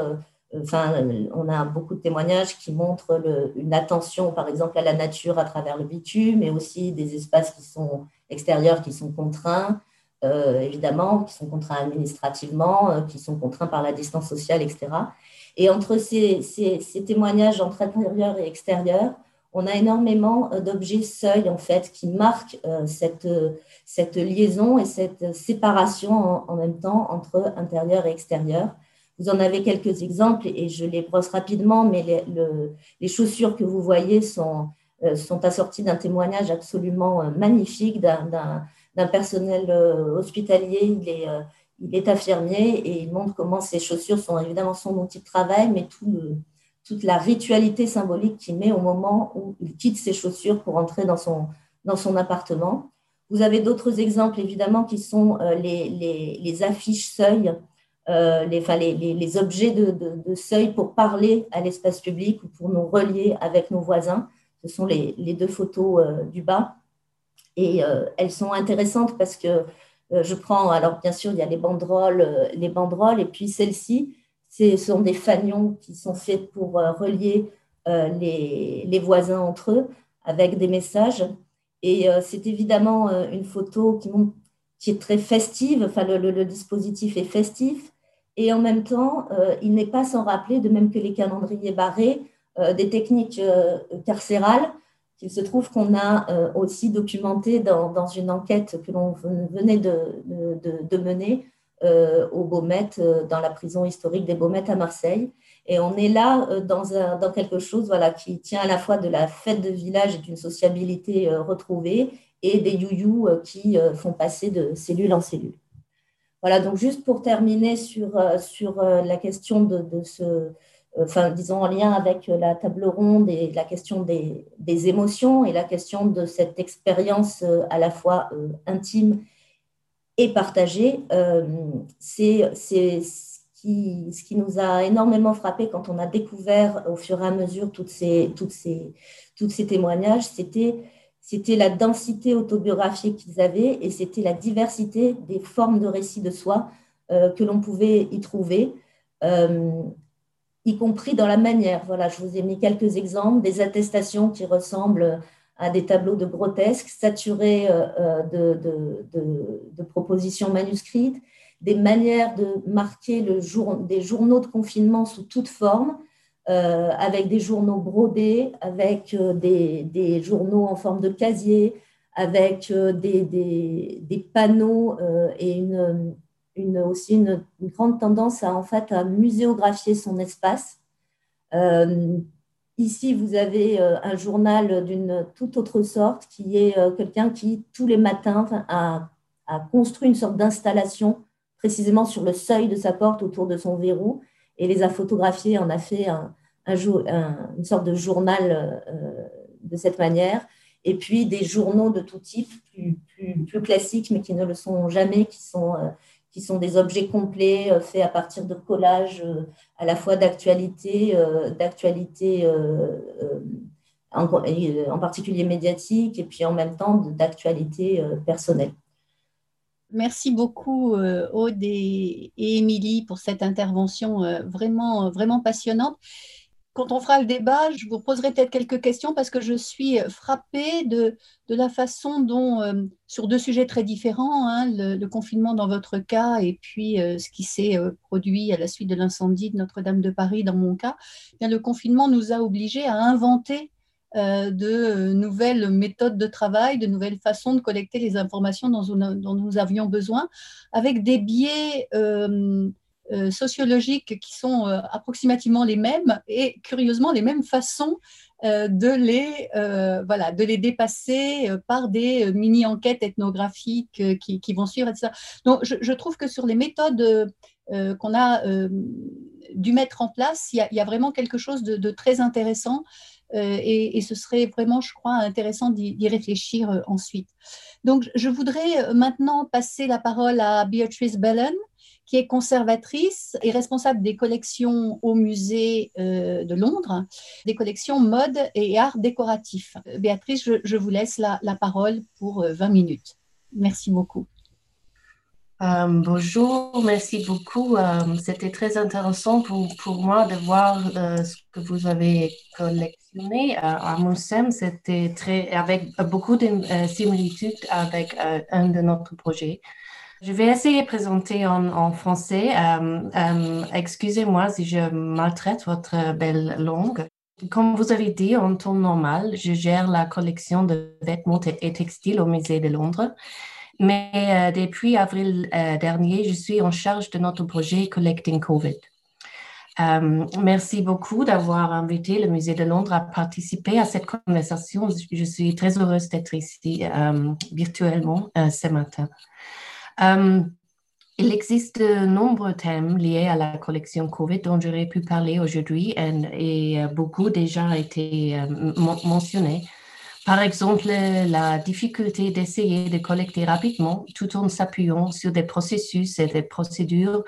Enfin, on a beaucoup de témoignages qui montrent une attention, par exemple, à la nature à travers le bitume, mais aussi des espaces qui sont extérieurs, qui sont contraints, euh, évidemment, qui sont contraints administrativement, euh, qui sont contraints par la distance sociale, etc. Et entre ces, témoignages entre intérieur et extérieur, on a énormément euh, d'objets seuils, en fait, qui marquent cette, cette liaison et cette séparation en même temps entre intérieur et extérieur. Vous en avez quelques exemples et je les brosse rapidement, mais les, chaussures que vous voyez sont, euh, assorties d'un témoignage absolument euh, magnifique d'un personnel euh, hospitalier. Il est, infirmier et il montre comment ces chaussures sont évidemment son outil de travail, mais tout toute la ritualité symbolique qu'il met au moment où il quitte ses chaussures pour entrer dans son, appartement. Vous avez d'autres exemples, évidemment, qui sont les, affiches seuil euh, les, les, les, objets de, seuil pour parler à l'espace public ou pour nous relier avec nos voisins. Ce sont les, deux photos euh, du bas. Et euh, elles sont intéressantes parce que je prends, alors bien sûr, il y a les banderoles, les banderoles et puis celles-ci, ce sont des fanions qui sont faits pour relier les, voisins entre eux avec des messages. Et c'est évidemment une photo qui, qui est très festive, enfin le, dispositif est festif, et en même temps, euh, il n'est pas sans rappeler, de même que les calendriers barrés, euh, des techniques euh, carcérales qu'il se trouve qu'on a aussi documentées dans, une enquête que l'on venait de, mener au Beaumet, dans la prison historique des Baumettes à Marseille. Et on est là dans, quelque chose voilà, qui tient à la fois de la fête de village et d'une sociabilité retrouvée et des you-you qui font passer de cellule en cellule. Voilà, donc juste pour terminer sur, euh, sur euh, la question de, ce, euh, enfin, disons en lien avec la table ronde et la question des, des émotions et la question de cette expérience à la fois intime et partagée, c'est ce qui, ce qui nous a énormément frappé quand on a découvert au fur et à mesure toutes ces, toutes ces, toutes ces témoignages, c'était c'était la densité autobiographique qu'ils avaient et c'était la diversité des formes de récit de soi euh, que l'on pouvait y trouver, euh, y compris dans la manière. Voilà, je vous ai mis quelques exemples, des attestations qui ressemblent à des tableaux de grotesques, saturés euh, de, propositions manuscrites, des manières de marquer le jour, des journaux de confinement sous toute forme, euh, avec des journaux brodés, avec euh, des, journaux en forme de casier, avec euh, des, panneaux et aussi une, grande tendance à, en fait, muséographier son espace. Ici, vous avez un journal d'une toute autre sorte qui est quelqu'un qui, tous les matins, a, a, construit une sorte d'installation précisément sur le seuil de sa porte autour de son verrou et les a photographiés, en a fait un, une sorte de journal euh, de cette manière. Et puis des journaux de tout type, plus, classiques, mais qui ne le sont jamais, qui sont, euh, des objets complets euh, faits à partir de collages à la fois d'actualité, d'actualité en, en, particulier médiatique, et puis en même temps d'actualité personnelle. Merci beaucoup Aude et, Émilie pour cette intervention vraiment, vraiment passionnante. Quand on fera le débat, je vous poserai peut-être quelques questions parce que je suis frappée de, la façon dont, euh, sur deux sujets très différents, hein, le, confinement dans votre cas et puis euh, ce qui s'est euh, produit à la suite de l'incendie de Notre-Dame de Paris dans mon cas, eh le confinement nous a obligés à inventer de nouvelles méthodes de travail, de nouvelles façons de collecter les informations dont, nous avions besoin, avec des biais euh, sociologiques qui sont euh, approximativement les mêmes et curieusement les mêmes façons de, les, voilà, de les dépasser par des mini-enquêtes ethnographiques qui, vont suivre, etc. Donc, je, trouve que sur les méthodes qu'on a dû mettre en place, il y a, vraiment quelque chose de très intéressant euh, et, ce serait vraiment, je crois, intéressant d'y réfléchir euh, ensuite. Donc, je voudrais euh, maintenant passer la parole à Beatrice Bellen, qui est conservatrice et responsable des collections au musée de Londres, des collections mode et art décoratif. Béatrice, je, vous laisse la, la parole pour 20 minutes. Merci beaucoup. Euh, bonjour, merci beaucoup. Euh, c'était très intéressant pour, pour, moi de voir euh, ce que vous avez collectionné à Moussem. C'était très avec beaucoup de similitudes avec un de notre projets. Je vais essayer de présenter en, en français. Excusez-moi si je maltraite votre belle langue. Comme vous avez dit, en temps normal, je gère la collection de vêtements et textiles au musée de Londres. Mais euh, depuis avril euh, dernier, je suis en charge de notre projet Collecting COVID. Euh, merci beaucoup d'avoir invité le Musée de Londres à participer à cette conversation. Je suis très heureuse d'être ici virtuellement ce matin. il existe de nombreux thèmes liés à la collection COVID dont j'aurais pu parler aujourd'hui et, et, beaucoup déjà été mentionnés. Par exemple, la difficulté d'essayer de collecter rapidement tout en s'appuyant sur des processus et des procédures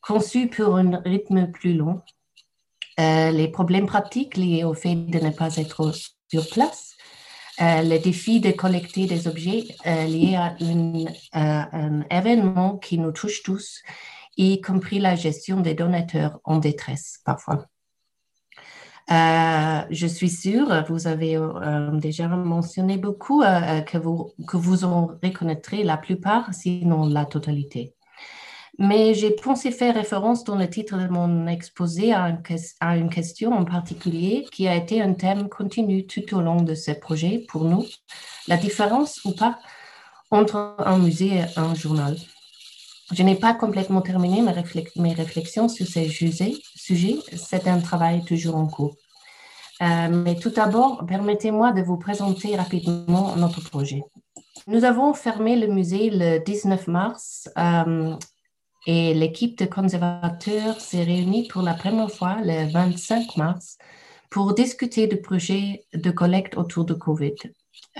conçus pour un rythme plus long. Euh, les problèmes pratiques liés au fait de ne pas être sur place. Euh, le défi de collecter des objets euh, liés à, à, un événement qui nous touche tous, y compris la gestion des donateurs en détresse parfois. Euh, je suis sûre, vous avez euh, déjà mentionné beaucoup, euh, que, vous, que vous en reconnaîtrez la plupart, sinon la totalité. Mais j'ai pensé faire référence dans le titre de mon exposé à, à, une question en particulier qui a été un thème continu tout au long de ce projet pour nous, la différence ou pas entre un musée et un journal. Je n'ai pas complètement terminé mes, réflexions sur ces sujets. C'est un travail toujours en cours. Euh, mais tout d'abord, permettez-moi de vous présenter rapidement notre projet. Nous avons fermé le musée le 19 mars euh, et l'équipe de conservateurs s'est réunie pour la première fois le 25 mars pour discuter du projet de collecte autour de COVID.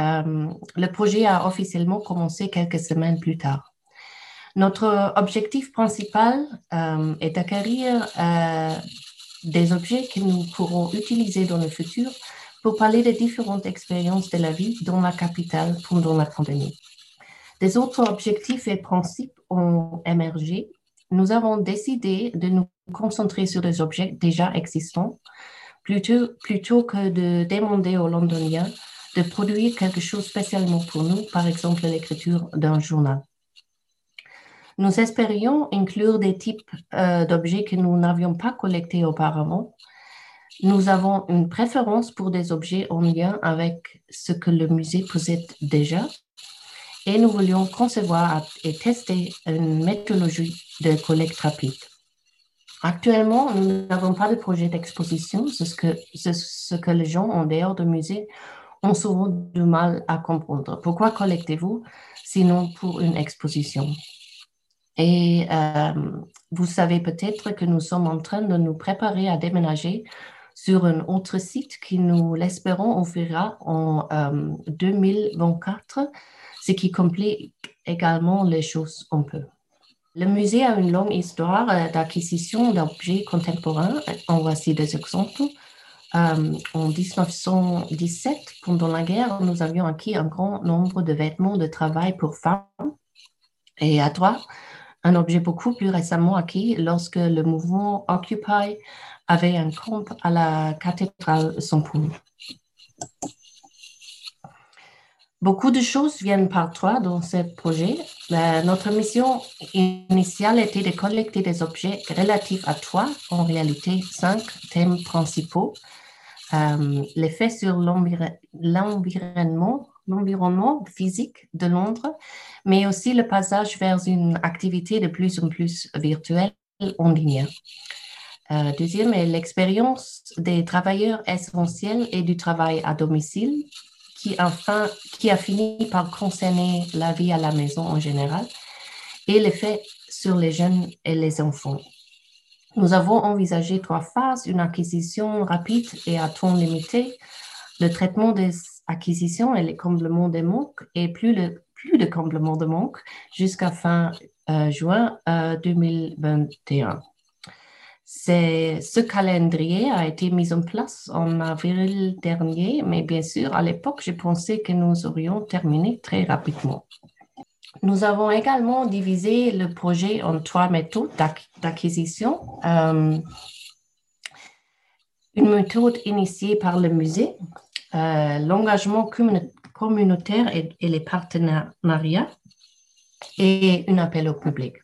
Euh, le projet a officiellement commencé quelques semaines plus tard. Notre objectif principal euh, est d'acquérir euh, des objets que nous pourrons utiliser dans le futur pour parler des différentes expériences de la vie dans la capitale pendant la pandémie. Des autres objectifs et principes ont émergé. Nous avons décidé de nous concentrer sur des objets déjà existants plutôt, plutôt que de demander aux Londoniens de produire quelque chose spécialement pour nous, par exemple l'écriture d'un journal. Nous espérions inclure des types euh, d'objets que nous n'avions pas collectés auparavant. Nous avons une préférence pour des objets en lien avec ce que le musée possède déjà et nous voulions concevoir et tester une méthodologie de collecte rapide. Actuellement, nous n'avons pas de projet d'exposition, ce que, ce que les gens en dehors du musée ont souvent du mal à comprendre. Pourquoi collectez-vous sinon pour une exposition? Et euh, vous savez peut-être que nous sommes en train de nous préparer à déménager sur un autre site qui, nous l'espérons, ouvrira en 2024, euh, ce qui complique également les choses un peu. Le musée a une longue histoire euh, d'acquisition d'objets contemporains. En voici des exemples. en 1917, pendant la guerre, nous avions acquis un grand nombre de vêtements de travail pour femmes. Et à toi, un objet beaucoup plus récemment acquis lorsque le mouvement Occupy avait un camp à la cathédrale Saint-Paul. Beaucoup de choses viennent par toi dans ce projet. notre mission initiale était de collecter des objets relatifs à toi, en réalité cinq thèmes principaux. Euh, l'effet sur l'environnement, l'environnement physique de Londres, mais aussi le passage vers une activité de plus en plus virtuelle en ligne. Euh, deuxième est l'expérience des travailleurs essentiels et du travail à domicile, qui, qui a fini par concerner la vie à la maison en général et l'effet sur les jeunes et les enfants. Nous avons envisagé trois phases, une acquisition rapide et à temps limité, le traitement des acquisitions et les comblements des manques et plus, le, plus de comblements de manques jusqu'à fin euh, juin 2021. Euh, ce calendrier a été mis en place en avril dernier, mais bien sûr, à l'époque, je pensais que nous aurions terminé très rapidement. Nous avons également divisé le projet en trois méthodes d'acquisition. Euh, une méthode initiée par le musée, euh, l'engagement communautaire et, les partenariats et un appel au public.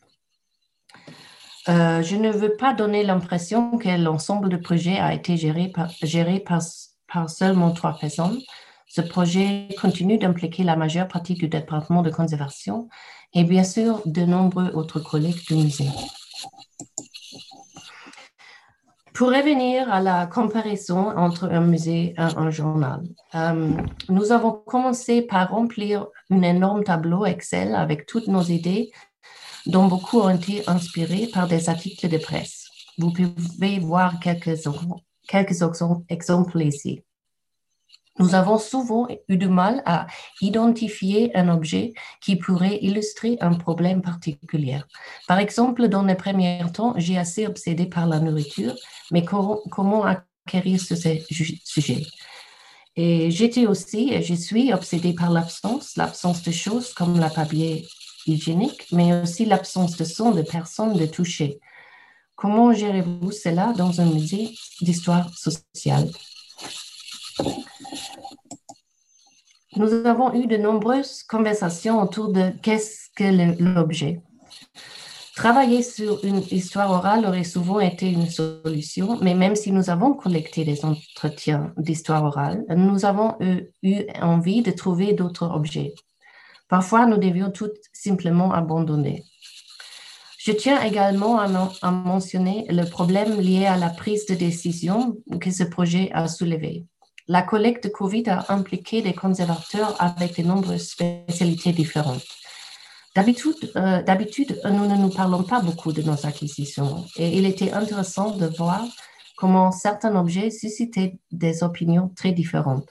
Euh, je ne veux pas donner l'impression que l'ensemble du projet a été géré par, seulement trois personnes. Ce projet continue d'impliquer la majeure partie du département de conservation et bien sûr de nombreux autres collègues du musée. Pour revenir à la comparaison entre un musée et un journal, euh, nous avons commencé par remplir un énorme tableau Excel avec toutes nos idées dont beaucoup ont été inspirés par des articles de presse. Vous pouvez voir quelques exemples ici. Nous avons souvent eu du mal à identifier un objet qui pourrait illustrer un problème particulier. Par exemple, dans les premiers temps, j'ai assez obsédé par la nourriture, mais comment acquérir ce sujet? Et j'étais aussi, et je suis obsédée par l'absence, l'absence de choses comme la papier hygiénique, mais aussi l'absence de son de personnes de toucher. Comment gérez-vous cela dans un musée d'histoire sociale? Nous avons eu de nombreuses conversations autour de qu'est-ce que l'objet. Travailler sur une histoire orale aurait souvent été une solution, mais même si nous avons collecté des entretiens d'histoire orale, nous avons eu envie de trouver d'autres objets. Parfois, nous devions tout simplement abandonner. Je tiens également à, mentionner le problème lié à la prise de décision que ce projet a soulevé. La collecte de COVID a impliqué des conservateurs avec de nombreuses spécialités différentes. D'habitude, euh, d'habitude, nous ne nous parlons pas beaucoup de nos acquisitions et il était intéressant de voir comment certains objets suscitaient des opinions très différentes.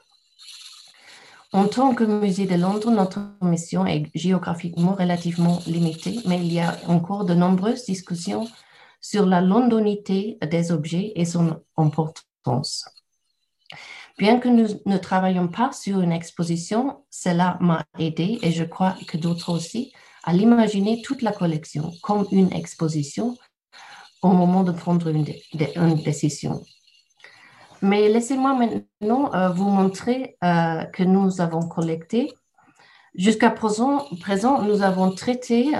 En tant que musée de Londres, notre mission est géographiquement relativement limitée, mais il y a encore de nombreuses discussions sur la londonité des objets et son importance. Bien que nous ne travaillions pas sur une exposition, cela m'a aidé et je crois que d'autres aussi à l'imaginer toute la collection comme une exposition au moment de prendre une, décision. Mais laissez-moi maintenant euh, vous montrer euh, que nous avons collecté. Jusqu'à présent, présent, nous avons traité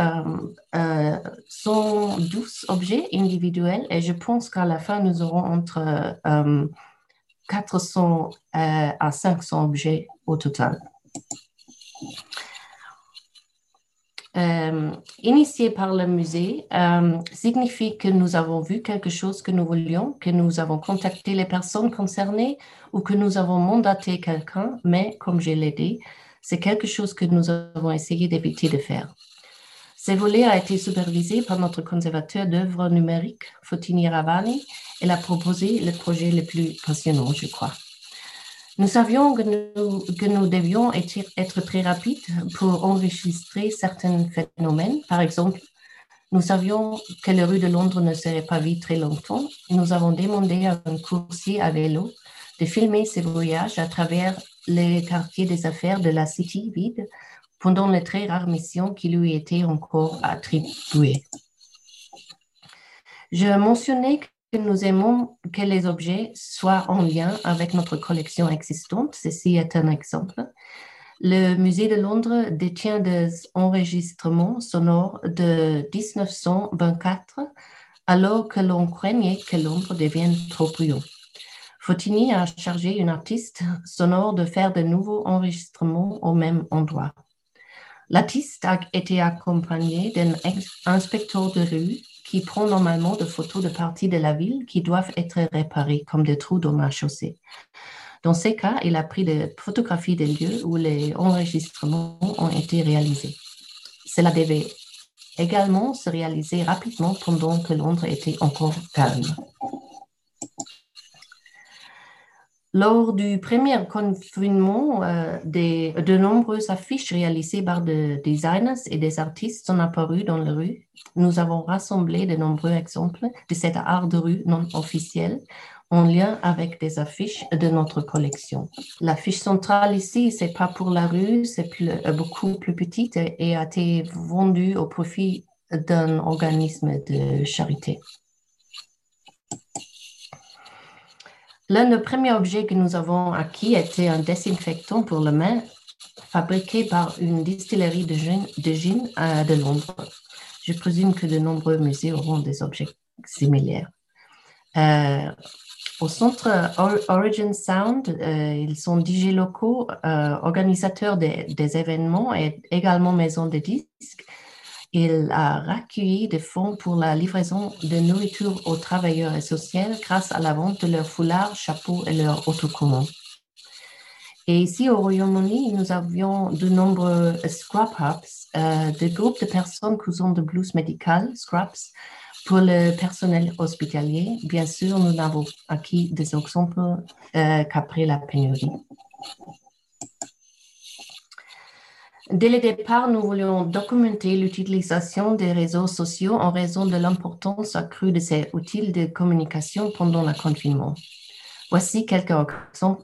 112 euh, objets individuels et je pense qu'à la fin, nous aurons entre 400 à 500 objets au total. Euh, initié par le musée euh, signifie que nous avons vu quelque chose que nous voulions, que nous avons contacté les personnes concernées ou que nous avons mandaté quelqu'un, mais comme je l'ai dit, c'est quelque chose que nous avons essayé d'éviter de faire. Ce volet a été supervisé par notre conservateur d'œuvres numériques, Fotini Ravani. Elle a proposé le projet le plus passionnant, je crois. Nous savions que nous, que nous devions être, être, très rapides pour enregistrer certains phénomènes. Par exemple, nous savions que les rues de Londres ne seraient pas vides très longtemps. Nous avons demandé à un coursier à vélo de filmer ses voyages à travers les quartiers des affaires de la City vide pendant les très rares missions qui lui étaient encore attribuées. Je mentionnais nous aimons que les objets soient en lien avec notre collection existante. Ceci est un exemple. Le musée de Londres détient des enregistrements sonores de 1924, alors que l'on craignait que Londres devienne trop bruyant. Fotini a chargé une artiste sonore de faire de nouveaux enregistrements au même endroit. L'artiste a été accompagné d'un inspecteur de rue qui prend normalement des photos de parties de la ville qui doivent être réparées, comme des trous dans la chaussée. Dans ces cas, il a pris des photographies des lieux où les enregistrements ont été réalisés. Cela devait également se réaliser rapidement pendant que Londres était encore calme. Lors du premier confinement, euh, de nombreuses affiches réalisées par des designers et des artistes sont apparues dans les rues. Nous avons rassemblé de nombreux exemples de cet art de rue non officiel en lien avec des affiches de notre collection. L'affiche centrale ici, c'est pas pour la rue, c'est euh, beaucoup plus petite et a été vendue au profit d'un organisme de charité. L'un des premiers objets que nous avons acquis était un désinfectant pour les mains fabriqué par une distillerie de gin, de, euh, Londres. Je présume que de nombreux musées auront des objets similaires. Euh, au centre Origin Sound, euh, ils sont DJ locaux, organisateurs des, événements et également maison de disques il a recueilli des fonds pour la livraison de nourriture aux travailleurs essentiels grâce à la vente de leurs foulards, chapeaux et leurs autocollants. Et ici au Royaume-Uni, nous avions de nombreux scrap hubs, euh, des groupes de personnes causant de blues médical, scraps, pour le personnel hospitalier. Bien sûr, nous n'avons acquis des exemples euh, qu'après la pénurie. Dès le départ, nous voulions documenter l'utilisation des réseaux sociaux en raison de l'importance accrue de ces outils de communication pendant le confinement. Voici quelques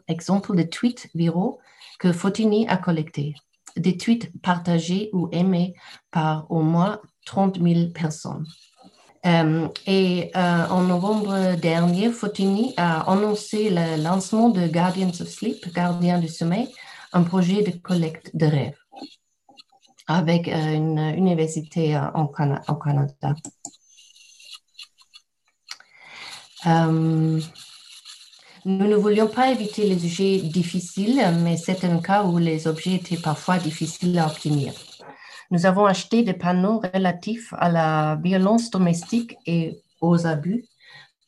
exemples de tweets viraux que Fotini a collectés. Des tweets partagés ou aimés par au moins 30 000 personnes. Euh, et euh, en novembre dernier, Fotini a annoncé le lancement de Guardians of Sleep, Gardien du sommeil, un projet de collecte de rêves avec euh, une université euh, au Canada. Euh, nous ne voulions pas éviter les sujets difficiles, mais c'est un cas où les objets étaient parfois difficiles à obtenir. Nous avons acheté des panneaux relatifs à la violence domestique et aux abus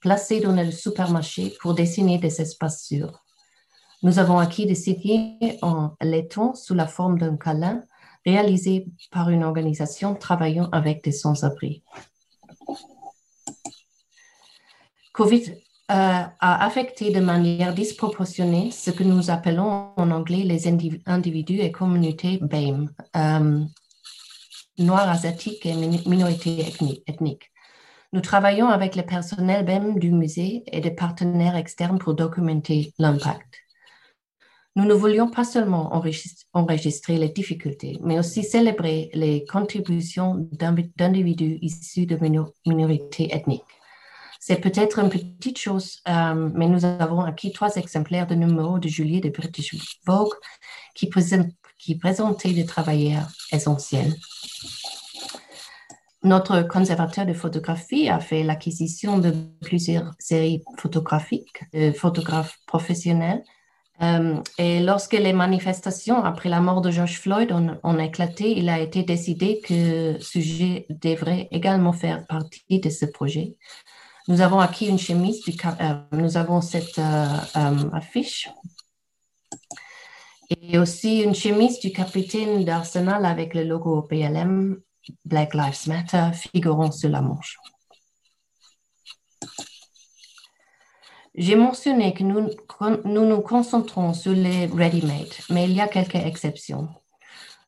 placés dans le supermarché pour dessiner des espaces sûrs. Nous avons acquis des signes en laiton sous la forme d'un câlin réalisé par une organisation travaillant avec des sans-abri. COVID euh, a affecté de manière disproportionnée ce que nous appelons en anglais les individus et communautés BAME, euh, noirs, asiatiques et minorités ethniques. Nous travaillons avec le personnel BAME du musée et des partenaires externes pour documenter l'impact. Nous ne voulions pas seulement enregistrer les difficultés, mais aussi célébrer les contributions d'individus issus de minorités ethniques. C'est peut-être une petite chose, euh, mais nous avons acquis trois exemplaires de numéros de juillet de British Vogue qui, présentaient des travailleurs essentiels. Notre conservateur de photographie a fait l'acquisition de plusieurs séries photographiques de photographes professionnels euh, et lorsque les manifestations après la mort de George Floyd ont, éclaté, il a été décidé que ce sujet devrait également faire partie de ce projet. Nous avons acquis une chemise, du, euh, nous avons cette euh, affiche et aussi une chemise du capitaine d'Arsenal avec le logo PLM Black Lives Matter figurant sur la manche. J'ai mentionné que nous, nous nous concentrons sur les ready-made, mais il y a quelques exceptions.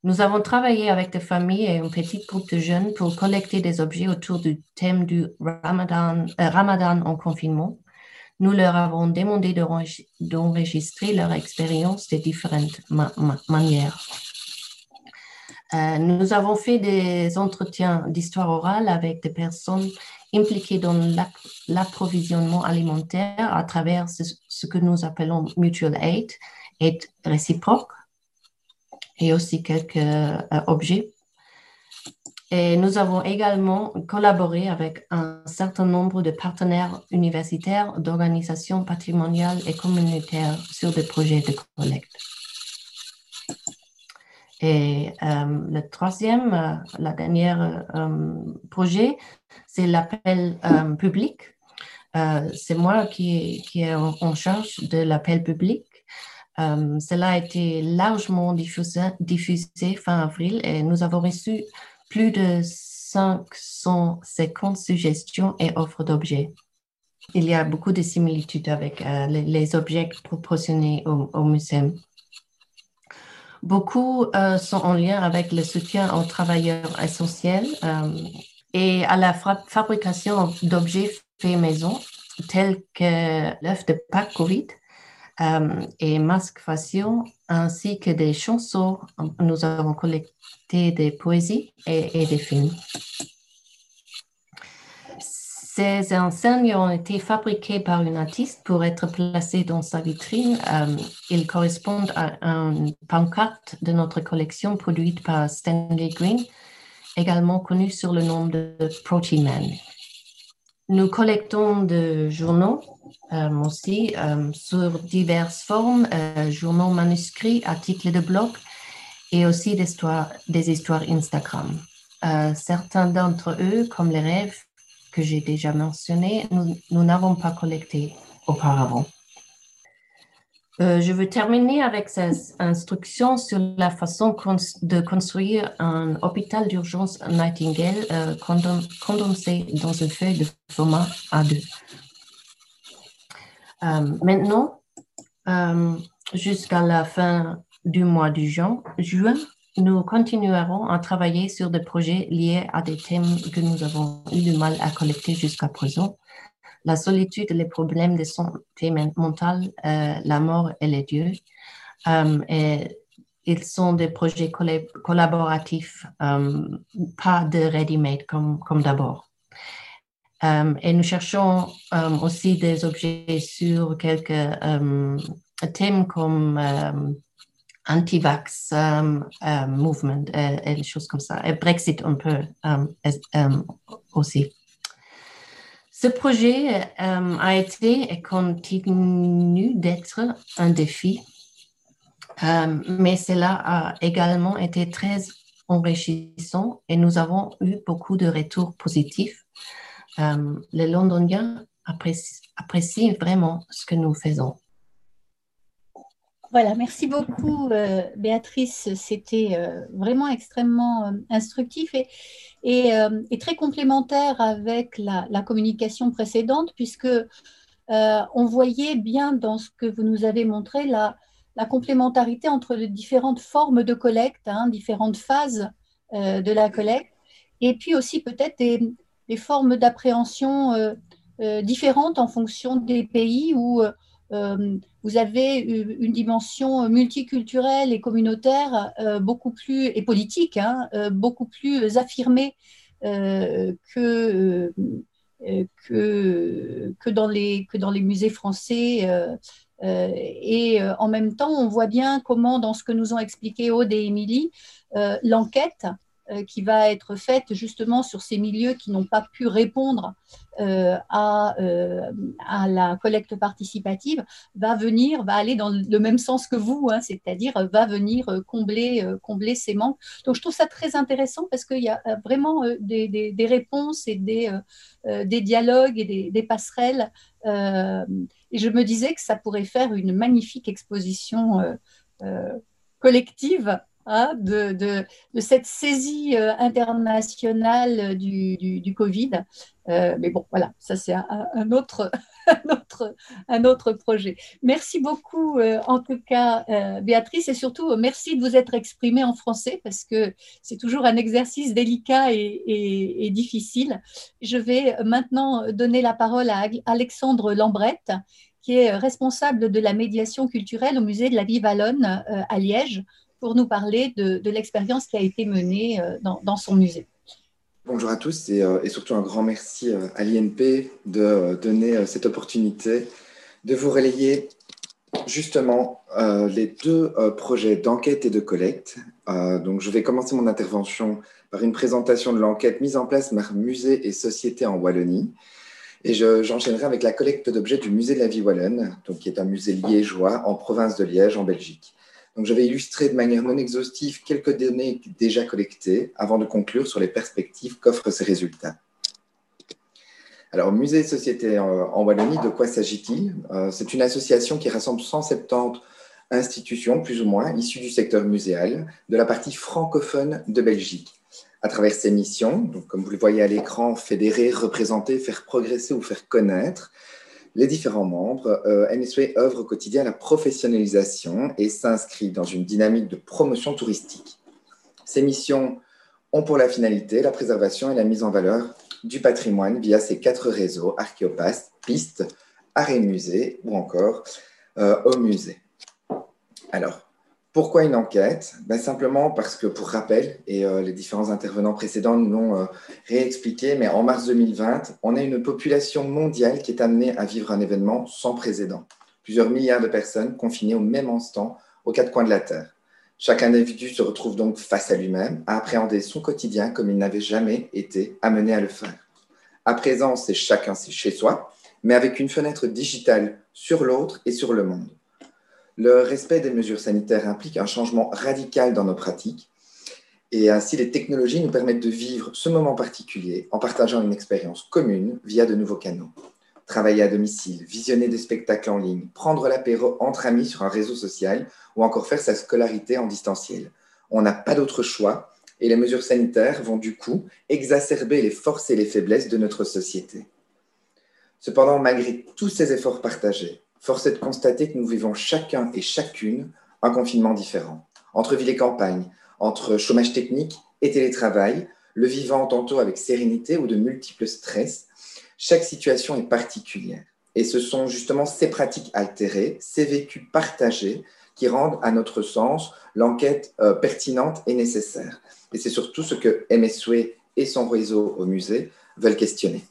Nous avons travaillé avec des familles et un petit groupe de jeunes pour collecter des objets autour du thème du Ramadan, euh, en confinement. Nous leur avons demandé d'enregistrer leur expérience de différentes manières. Euh, nous avons fait des entretiens d'histoire orale avec des personnes impliqués dans l'approvisionnement alimentaire à travers ce, que nous appelons mutual aid, aide réciproque, et aussi quelques euh, objets. Et nous avons également collaboré avec un certain nombre de partenaires universitaires, d'organisations patrimoniales et communautaires sur des projets de collecte. Et le troisième, la dernière projet, c'est l'appel public. c'est moi qui, qui est en, charge de l'appel public. cela a été largement diffusé, fin avril et nous avons reçu plus de 550 suggestions et offres d'objets. Il y a beaucoup de similitudes avec euh, les, objets proportionnés au musée. Beaucoup euh, sont en lien avec le soutien aux travailleurs essentiels euh, et à la fabrication d'objets faits maison, tels que l'œuf de Pâques Covid et masques faciaux, ainsi que des chansons. Nous avons collecté des poésies et des films. Ces enseignes ont été fabriquées par une artiste pour être placées dans sa vitrine. Euh, ils correspondent à une pancarte de notre collection produite par Stanley Green, également connu sur le nom de Protein Man. Nous collectons des journaux euh, aussi euh, sur diverses formes, journaux manuscrits, articles de blog et aussi des histoires Instagram. certains d'entre eux, comme les rêves, que j'ai déjà mentionné, nous n'avons pas collecté auparavant. Euh, je veux terminer avec ces instructions sur la façon de construire un hôpital d'urgence Nightingale euh, condensé dans une feuille de format A2. Euh, maintenant, jusqu'à la fin du mois de juin, juin nous continuerons à travailler sur des projets liés à des thèmes que nous avons eu du mal à collecter jusqu'à présent. La solitude, les problèmes de santé mentale, euh, la mort et les dieux. Euh, et ils sont des projets collaboratifs, euh, pas de ready-made comme, comme d'abord. et nous cherchons aussi des objets sur quelques thèmes comme anti-vax um, um, movement et, et, des choses comme ça. Et Brexit un peu um, aussi. Ce projet a été et continue d'être un défi, mais cela a également été très enrichissant et nous avons eu beaucoup de retours positifs. les Londoniens apprécient vraiment ce que nous faisons. Voilà, merci beaucoup euh, Béatrice. C'était euh, vraiment extrêmement euh, instructif et, très complémentaire avec la, communication précédente puisque on voyait bien dans ce que vous nous avez montré la, complémentarité entre les différentes formes de collecte, hein, différentes phases de la collecte et puis aussi peut-être des, formes d'appréhension différentes en fonction des pays où vous avez une dimension multiculturelle et communautaire euh, beaucoup plus, et politique, hein, euh, beaucoup plus affirmée que, que, dans les, que dans les musées français. et en même temps, on voit bien comment, dans ce que nous ont expliqué Aude et Émilie, l'enquête euh, qui va être faite justement sur ces milieux qui n'ont pas pu répondre euh, à, euh, à, la collecte participative, va venir, va aller dans le même sens que vous, hein, c'est-à-dire va venir combler, combler ces manques. Donc je trouve ça très intéressant parce qu'il y a vraiment des, des, réponses et des, des dialogues et des passerelles. et je me disais que ça pourrait faire une magnifique exposition collective Hein, de, cette saisie euh, internationale du, du, Covid. Euh, mais bon, voilà, ça c'est un, autre, projet. Merci beaucoup euh, en tout cas, Béatrice, et surtout merci de vous être exprimée en français parce que c'est toujours un exercice délicat et, et, difficile. Je vais maintenant donner la parole à Alexandre Lambrette qui est responsable de la médiation culturelle au musée de la Vie Wallonne à Liège pour nous parler de, l'expérience qui a été menée euh, dans, son musée. Bonjour à tous et, euh, surtout un grand merci euh, à l'INP de donner cette opportunité de vous relayer justement les deux projets d'enquête et de collecte. donc je vais commencer mon intervention par une présentation de l'enquête mise en place par Musée et Société en Wallonie. Et j'enchaînerai avec la collecte d'objets du Musée de la Vie Wallonne, donc qui est un musée liégeois en province de Liège, en Belgique. Donc, je vais illustrer de manière non exhaustive quelques données déjà collectées avant de conclure sur les perspectives qu'offrent ces résultats. Alors, Musée et Société en Wallonie, de quoi s'agit-il? Euh, C'est une association qui rassemble 170 institutions, plus ou moins, issues du secteur muséal, de la partie francophone de Belgique. À travers ses missions, donc comme vous le voyez à l'écran, fédérer, représenter, faire progresser ou faire connaître les différents membres, euh, œuvre au quotidien à la professionnalisation et s'inscrit dans une dynamique de promotion touristique. Ces missions ont pour la finalité la préservation et la mise en valeur du patrimoine via ces quatre réseaux, archéopastes, pistes, arrêts musées ou encore euh, au musée. Alors, pourquoi une enquête? Ben, Simplement parce que, pour rappel, et euh, les différents intervenants précédents nous l'ont euh, réexpliqué, mais en mars 2020, on a une population mondiale qui est amenée à vivre un événement sans précédent. Plusieurs milliards de personnes confinées au même instant aux quatre coins de la Terre. Chaque individu se retrouve donc face à lui-même, à appréhender son quotidien comme il n'avait jamais été amené à le faire. À présent, c'est chacun chez soi, mais avec une fenêtre digitale sur l'autre et sur le monde. Le respect des mesures sanitaires implique un changement radical dans nos pratiques et ainsi les technologies nous permettent de vivre ce moment particulier en partageant une expérience commune via de nouveaux canaux. Travailler à domicile, visionner des spectacles en ligne, prendre l'apéro entre amis sur un réseau social ou encore faire sa scolarité en distanciel. On n'a pas d'autre choix et les mesures sanitaires vont du coup exacerber les forces et les faiblesses de notre société. Cependant, malgré tous ces efforts partagés, force est de constater que nous vivons chacun et chacune un confinement différent. Entre ville et campagne, entre chômage technique et télétravail, le vivant tantôt avec sérénité ou de multiples stress, chaque situation est particulière. Et ce sont justement ces pratiques altérées, ces vécus partagés qui rendent, à notre sens, l'enquête euh, pertinente et nécessaire. Et c'est surtout ce que MSW et son réseau au musée veulent questionner.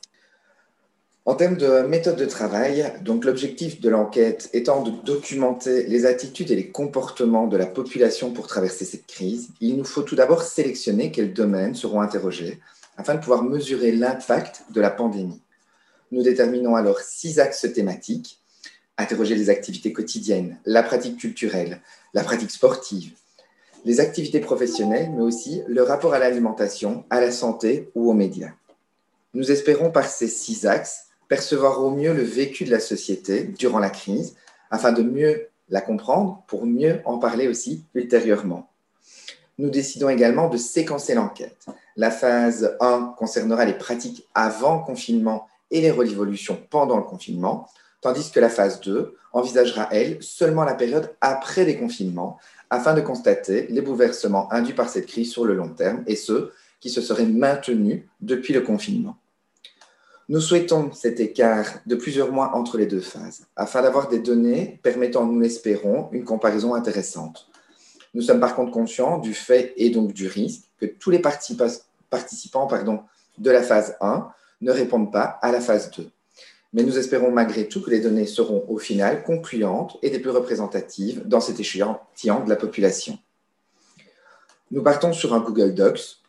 En termes de méthode de travail, donc l'objectif de l'enquête étant de documenter les attitudes et les comportements de la population pour traverser cette crise, il nous faut tout d'abord sélectionner quels domaines seront interrogés afin de pouvoir mesurer l'impact de la pandémie. Nous déterminons alors six axes thématiques interroger les activités quotidiennes, la pratique culturelle, la pratique sportive, les activités professionnelles, mais aussi le rapport à l'alimentation, à la santé ou aux médias. Nous espérons par ces six axes percevoir au mieux le vécu de la société durant la crise, afin de mieux la comprendre, pour mieux en parler aussi ultérieurement. Nous décidons également de séquencer l'enquête. La phase 1 concernera les pratiques avant confinement et les révolutions pendant le confinement, tandis que la phase 2 envisagera, elle, seulement la période après les confinements, afin de constater les bouleversements induits par cette crise sur le long terme et ceux qui se seraient maintenus depuis le confinement. Nous souhaitons cet écart de plusieurs mois entre les deux phases, afin d'avoir des données permettant, nous l'espérons, une comparaison intéressante. Nous sommes par contre conscients du fait et donc du risque que tous les participants de la phase 1 ne répondent pas à la phase 2. Mais nous espérons malgré tout que les données seront au final concluantes et des plus représentatives dans cet échantillon de la population. Nous partons sur un Google Docs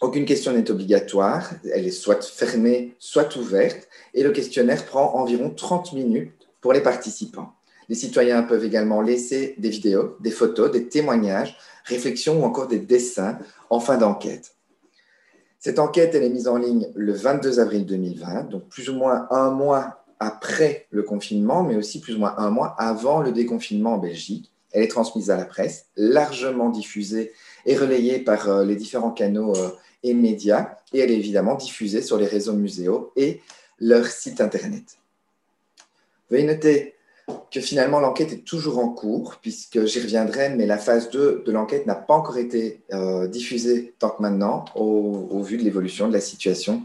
aucune question n'est obligatoire, elle est soit fermée, soit ouverte, et le questionnaire prend environ 30 minutes pour les participants. Les citoyens peuvent également laisser des vidéos, des photos, des témoignages, réflexions ou encore des dessins en fin d'enquête. Cette enquête, est mise en ligne le 22 avril 2020, donc plus ou moins un mois après le confinement, mais aussi plus ou moins un mois avant le déconfinement en Belgique. Elle est transmise à la presse, largement diffusée et relayée par euh, les différents canaux euh, et médias, et elle est évidemment diffusée sur les réseaux muséaux et leur site internet. Veuillez noter que finalement l'enquête est toujours en cours, puisque j'y reviendrai, mais la phase 2 de l'enquête n'a pas encore été euh, diffusée tant que maintenant, au, vu de l'évolution de la situation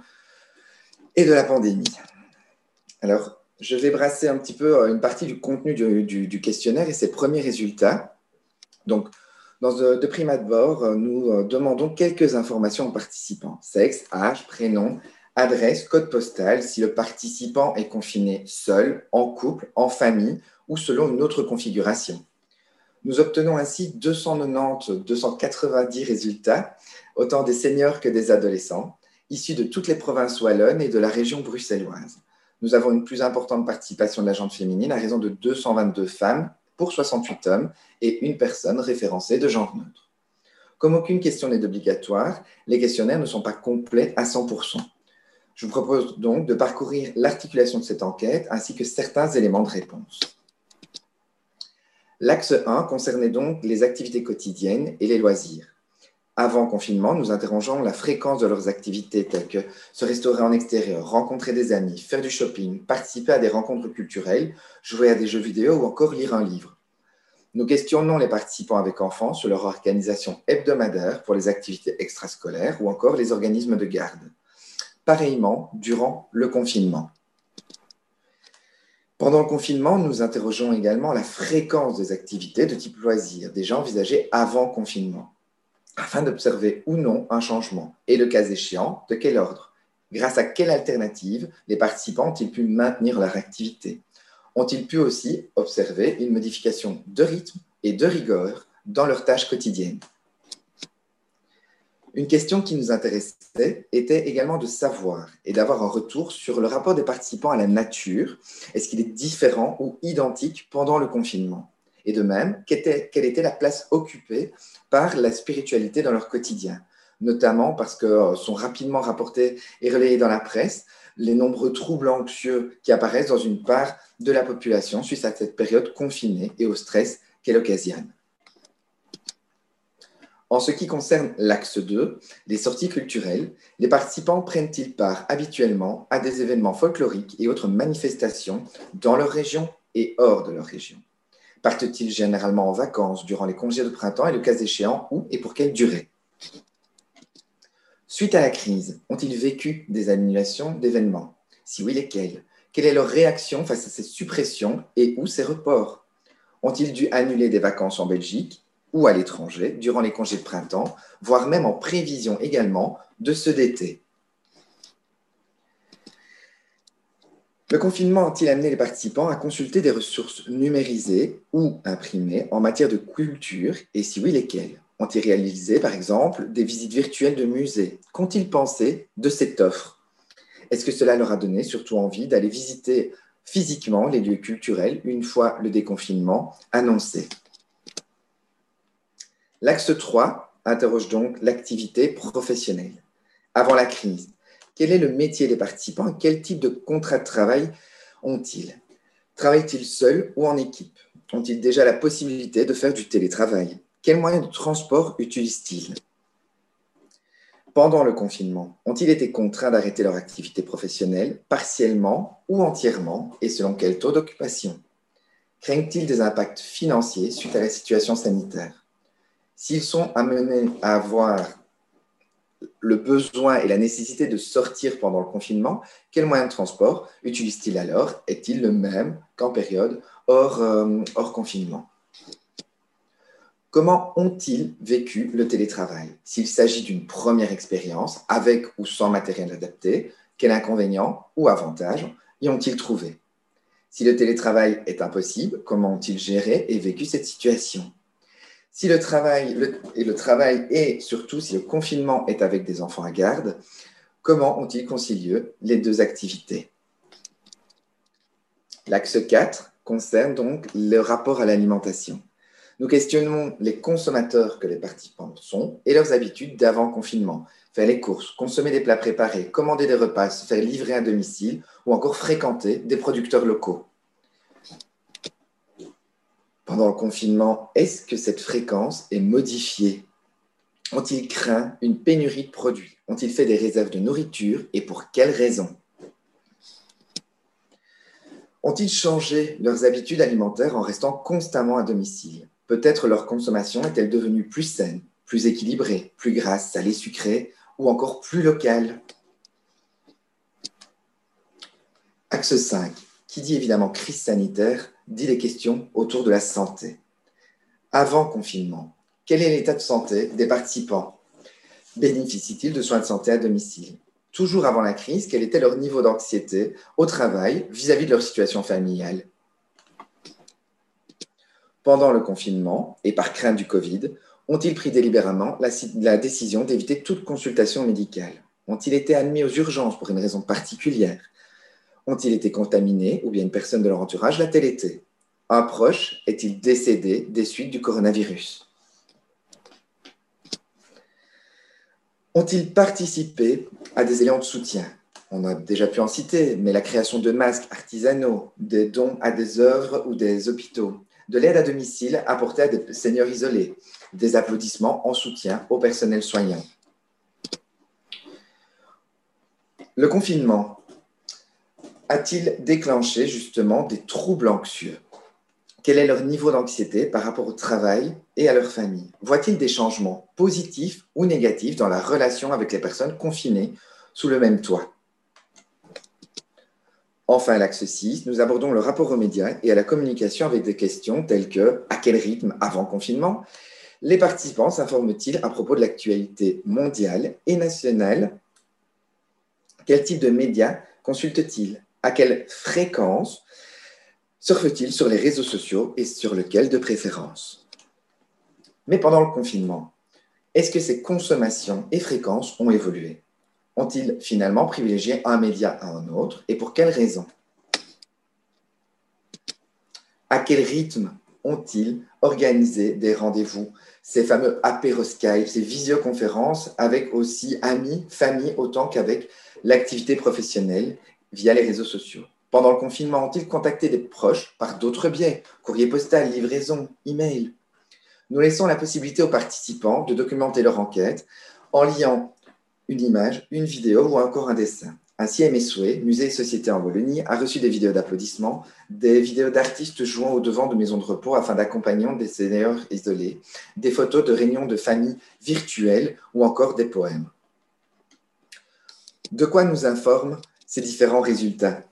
et de la pandémie. Alors, je vais brasser un petit peu euh, une partie du contenu du, du questionnaire et ses premiers résultats. Donc, dans de, prime abord, euh, nous euh, demandons quelques informations aux participants. Sexe, âge, prénom, adresse, code postal, si le participant est confiné seul, en couple, en famille ou selon une autre configuration. Nous obtenons ainsi 290-290 résultats, autant des seniors que des adolescents, issus de toutes les provinces wallonnes et de la région bruxelloise. Nous avons une plus importante participation de la gente féminine à raison de 222 femmes pour 68 hommes et une personne référencée de genre neutre. Comme aucune question n'est obligatoire, les questionnaires ne sont pas complets à 100%. Je vous propose donc de parcourir l'articulation de cette enquête ainsi que certains éléments de réponse. L'axe 1 concernait donc les activités quotidiennes et les loisirs. Avant confinement, nous interrogeons la fréquence de leurs activités telles que se restaurer en extérieur, rencontrer des amis, faire du shopping, participer à des rencontres culturelles, jouer à des jeux vidéo ou encore lire un livre. Nous questionnons les participants avec enfants sur leur organisation hebdomadaire pour les activités extrascolaires ou encore les organismes de garde. Pareillement, durant le confinement. Pendant le confinement, nous interrogeons également la fréquence des activités de type loisirs déjà envisagées avant confinement afin d'observer ou non un changement, et le cas échéant, de quel ordre? Grâce à quelle alternative les participants ont-ils pu maintenir leur activité? Ont-ils pu aussi observer une modification de rythme et de rigueur dans leurs tâches quotidiennes? Une question qui nous intéressait était également de savoir et d'avoir un retour sur le rapport des participants à la nature. Est-ce qu'il est différent ou identique pendant le confinement? Et de même, quelle était la place occupée par la spiritualité dans leur quotidien, notamment parce que euh, sont rapidement rapportés et relayés dans la presse les nombreux troubles anxieux qui apparaissent dans une part de la population suite à cette période confinée et au stress qu'elle occasionne. En ce qui concerne l'axe 2, les sorties culturelles, les participants prennent-ils part habituellement à des événements folkloriques et autres manifestations dans leur région et hors de leur région? Partent-ils généralement en vacances durant les congés de printemps et le cas échéant, où et pour quelle durée? Suite à la crise, ont-ils vécu des annulations d'événements? Si oui, lesquels Quelle est leur réaction face à ces suppressions et ou ces reports? Ont-ils dû annuler des vacances en Belgique ou à l'étranger durant les congés de printemps, voire même en prévision également de ceux d'été? Le confinement a-t-il amené les participants à consulter des ressources numérisées ou imprimées en matière de culture? Et si oui, lesquelles? Ont-ils réalisé, par exemple, des visites virtuelles de musées? Qu'ont-ils pensé de cette offre? Est-ce que cela leur a donné surtout envie d'aller visiter physiquement les lieux culturels une fois le déconfinement annoncé? L'axe 3 interroge donc l'activité professionnelle. Avant la crise, quel est le métier des participants? Quel type de contrat de travail ont-ils? Travaillent-ils seuls ou en équipe? Ont-ils déjà la possibilité de faire du télétravail? Quels moyens de transport utilisent-ils? Pendant le confinement, ont-ils été contraints d'arrêter leur activité professionnelle partiellement ou entièrement et selon quel taux d'occupation? Craignent-ils des impacts financiers suite à la situation sanitaire? S'ils sont amenés à avoir le besoin et la nécessité de sortir pendant le confinement, quel moyen de transport utilise-t-il alors? Est-il le même qu'en période hors, euh, hors confinement? Comment ont-ils vécu le télétravail? S'il s'agit d'une première expérience, avec ou sans matériel adapté, quel inconvénient ou avantage y ont-ils trouvé? Si le télétravail est impossible, comment ont-ils géré et vécu cette situation? Si le travail, et le travail et surtout si le confinement est avec des enfants à garde, comment ont-ils concilié les deux activités? L'axe 4 concerne donc le rapport à l'alimentation. Nous questionnons les consommateurs que les participants sont et leurs habitudes d'avant confinement. Faire les courses, consommer des plats préparés, commander des repas, faire livrer à domicile ou encore fréquenter des producteurs locaux pendant le confinement, est-ce que cette fréquence est modifiée? Ont-ils craint une pénurie de produits? Ont-ils fait des réserves de nourriture et pour quelles raisons? Ont-ils changé leurs habitudes alimentaires en restant constamment à domicile? Peut-être leur consommation est-elle devenue plus saine, plus équilibrée, plus grasse, salée, sucrée ou encore plus locale? Axe 5, qui dit évidemment crise sanitaire, dit les questions autour de la santé. Avant confinement, quel est l'état de santé des participants? Bénéficient-ils de soins de santé à domicile? Toujours avant la crise, quel était leur niveau d'anxiété au travail vis-à-vis de leur situation familiale? Pendant le confinement, et par crainte du Covid, ont-ils pris délibérément la, la décision d'éviter toute consultation médicale? Ont-ils été admis aux urgences pour une raison particulière? Ont-ils été contaminés ou bien une personne de leur entourage l'a-t-elle été? Un proche est-il décédé des suites du coronavirus? Ont-ils participé à des éléments de soutien? On a déjà pu en citer, mais la création de masques artisanaux, des dons à des œuvres ou des hôpitaux, de l'aide à domicile apportée à des seigneurs isolés, des applaudissements en soutien au personnel soignant. Le confinement a-t-il déclenché justement des troubles anxieux? Quel est leur niveau d'anxiété par rapport au travail et à leur famille? Voit-il des changements positifs ou négatifs dans la relation avec les personnes confinées sous le même toit? Enfin, l'axe 6, nous abordons le rapport aux médias et à la communication avec des questions telles que à quel rythme avant confinement? Les participants s'informent-ils à propos de l'actualité mondiale et nationale? Quel type de médias consultent-ils? À quelle fréquence surfent-ils sur les réseaux sociaux et sur lequel de préférence? Mais pendant le confinement, est-ce que ces consommations et fréquences ont évolué? Ont-ils finalement privilégié un média à un autre et pour quelles raisons? À quel rythme ont-ils organisé des rendez-vous, ces fameux apéro Skype, ces visioconférences avec aussi amis, famille, autant qu'avec l'activité professionnelle via les réseaux sociaux Pendant le confinement, ont-ils contacté des proches par d'autres biais, courrier postal, livraison, email? Nous laissons la possibilité aux participants de documenter leur enquête en liant une image, une vidéo ou encore un dessin. Ainsi, MSOE, Musée et Société en Wallonie, a reçu des vidéos d'applaudissements, des vidéos d'artistes jouant au devant de maisons de repos afin d'accompagner des seniors isolés, des photos de réunions de familles virtuelles ou encore des poèmes. De quoi nous informent ces différents résultats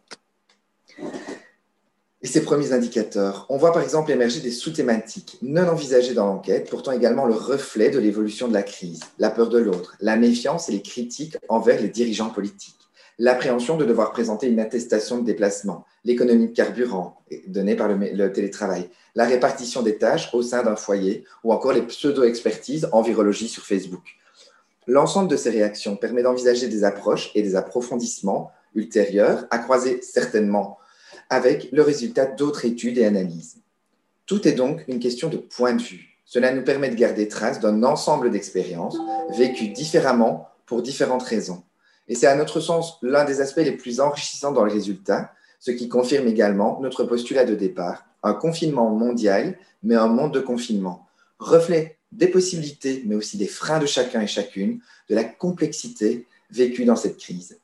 et ses premiers indicateurs. On voit par exemple émerger des sous-thématiques non envisagées dans l'enquête, pourtant également le reflet de l'évolution de la crise, la peur de l'autre, la méfiance et les critiques envers les dirigeants politiques, l'appréhension de devoir présenter une attestation de déplacement, l'économie de carburant donnée par le, télétravail, la répartition des tâches au sein d'un foyer ou encore les pseudo-expertises en virologie sur Facebook. L'ensemble de ces réactions permet d'envisager des approches et des approfondissements ultérieurs à croiser certainement avec le résultat d'autres études et analyses. Tout est donc une question de point de vue. Cela nous permet de garder trace d'un ensemble d'expériences vécues différemment pour différentes raisons. Et c'est à notre sens l'un des aspects les plus enrichissants dans le résultat, ce qui confirme également notre postulat de départ, un confinement mondial, mais un monde de confinement, reflet des possibilités, mais aussi des freins de chacun et chacune, de la complexité vécue dans cette crise.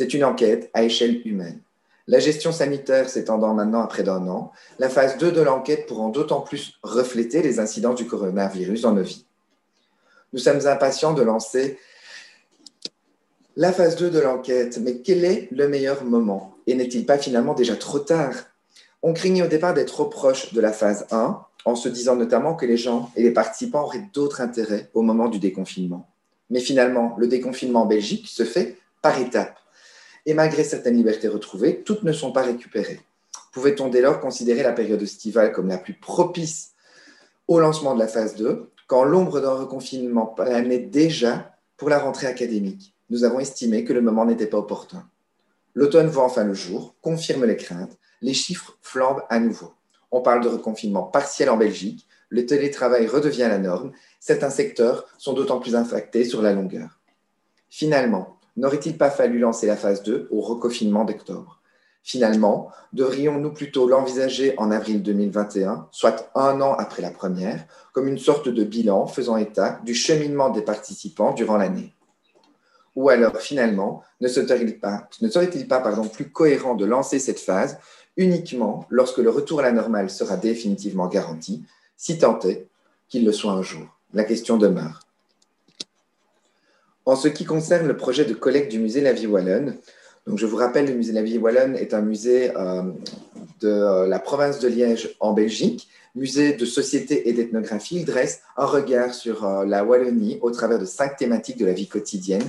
C'est une enquête à échelle humaine. La gestion sanitaire s'étendant maintenant à près d'un an, la phase 2 de l'enquête pourront d'autant plus refléter les incidents du coronavirus dans nos vies. Nous sommes impatients de lancer la phase 2 de l'enquête, mais quel est le meilleur moment? Et n'est-il pas finalement déjà trop tard? On craignait au départ d'être trop proche de la phase 1, en se disant notamment que les gens et les participants auraient d'autres intérêts au moment du déconfinement. Mais finalement, le déconfinement en Belgique se fait par étapes et malgré certaines libertés retrouvées, toutes ne sont pas récupérées. Pouvait-on dès lors considérer la période estivale comme la plus propice au lancement de la phase 2, quand l'ombre d'un reconfinement planait déjà pour la rentrée académique? Nous avons estimé que le moment n'était pas opportun. L'automne voit enfin le jour, confirme les craintes, les chiffres flambent à nouveau. On parle de reconfinement partiel en Belgique, le télétravail redevient la norme, certains secteurs sont d'autant plus impactés sur la longueur. Finalement, n'aurait-il pas fallu lancer la phase 2 au reconfinement d'octobre? Finalement, devrions-nous plutôt l'envisager en avril 2021, soit un an après la première, comme une sorte de bilan faisant état du cheminement des participants durant l'année? Ou alors, finalement, ne serait-il pas, ne plus cohérent de lancer cette phase uniquement lorsque le retour à la normale sera définitivement garanti, si tant est qu'il le soit un jour? La question demeure. En ce qui concerne le projet de collecte du musée La Vie Wallonne, je vous rappelle, le musée La Vie Wallonne est un musée euh, de euh, la province de Liège en Belgique, musée de société et d'ethnographie. Il dresse un regard sur euh, la Wallonie au travers de cinq thématiques de la vie quotidienne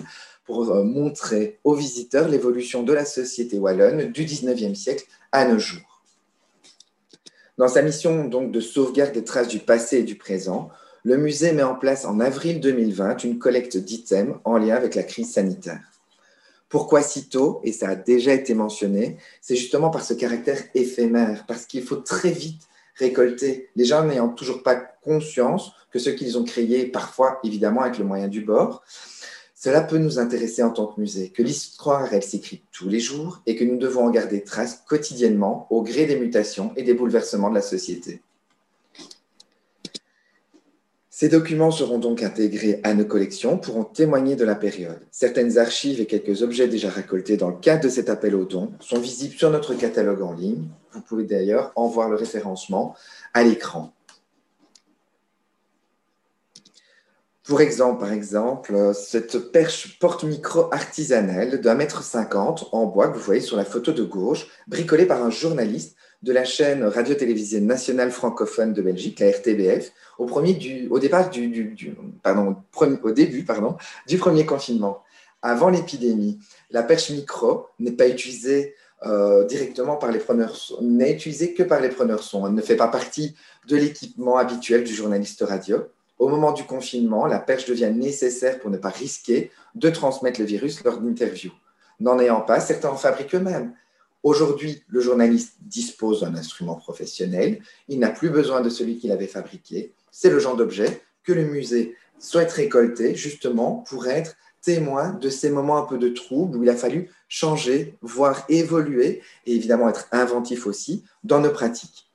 pour montrer aux visiteurs l'évolution de la société wallonne du 19e siècle à nos jours. Dans sa mission donc de sauvegarde des traces du passé et du présent, le musée met en place en avril 2020 une collecte d'items en lien avec la crise sanitaire. Pourquoi si tôt? Et ça a déjà été mentionné, c'est justement par ce caractère éphémère, parce qu'il faut très vite récoltés, les gens n'ayant toujours pas conscience que ce qu'ils ont créé, parfois évidemment avec le moyen du bord, cela peut nous intéresser en tant que musée, que l'histoire, elle s'écrit tous les jours et que nous devons en garder trace quotidiennement au gré des mutations et des bouleversements de la société. Ces documents seront donc intégrés à nos collections, pourront témoigner de la période. Certaines archives et quelques objets déjà récoltés dans le cadre de cet appel aux dons sont visibles sur notre catalogue en ligne. Vous pouvez d'ailleurs en voir le référencement à l'écran. Pour exemple, par exemple, cette perche porte-micro artisanale d'un mètre cinquante en bois que vous voyez sur la photo de gauche, bricolée par un journaliste de la chaîne radio-télévisée nationale francophone de Belgique, la RTBF, au, début du premier confinement. Avant l'épidémie, la perche micro n'est pas utilisée euh, directement par les preneurs n'est utilisée que par les preneurs son. Elle ne fait pas partie de l'équipement habituel du journaliste radio. Au moment du confinement, la perche devient nécessaire pour ne pas risquer de transmettre le virus lors d'interviews. N'en ayant pas, certains en fabriquent eux-mêmes. Aujourd'hui, le journaliste dispose d'un instrument professionnel. Il n'a plus besoin de celui qu'il avait fabriqué. C'est le genre d'objet que le musée souhaite récolter justement pour être témoin de ces moments un peu de trouble où il a fallu changer, voire évoluer et évidemment être inventif aussi dans nos pratiques.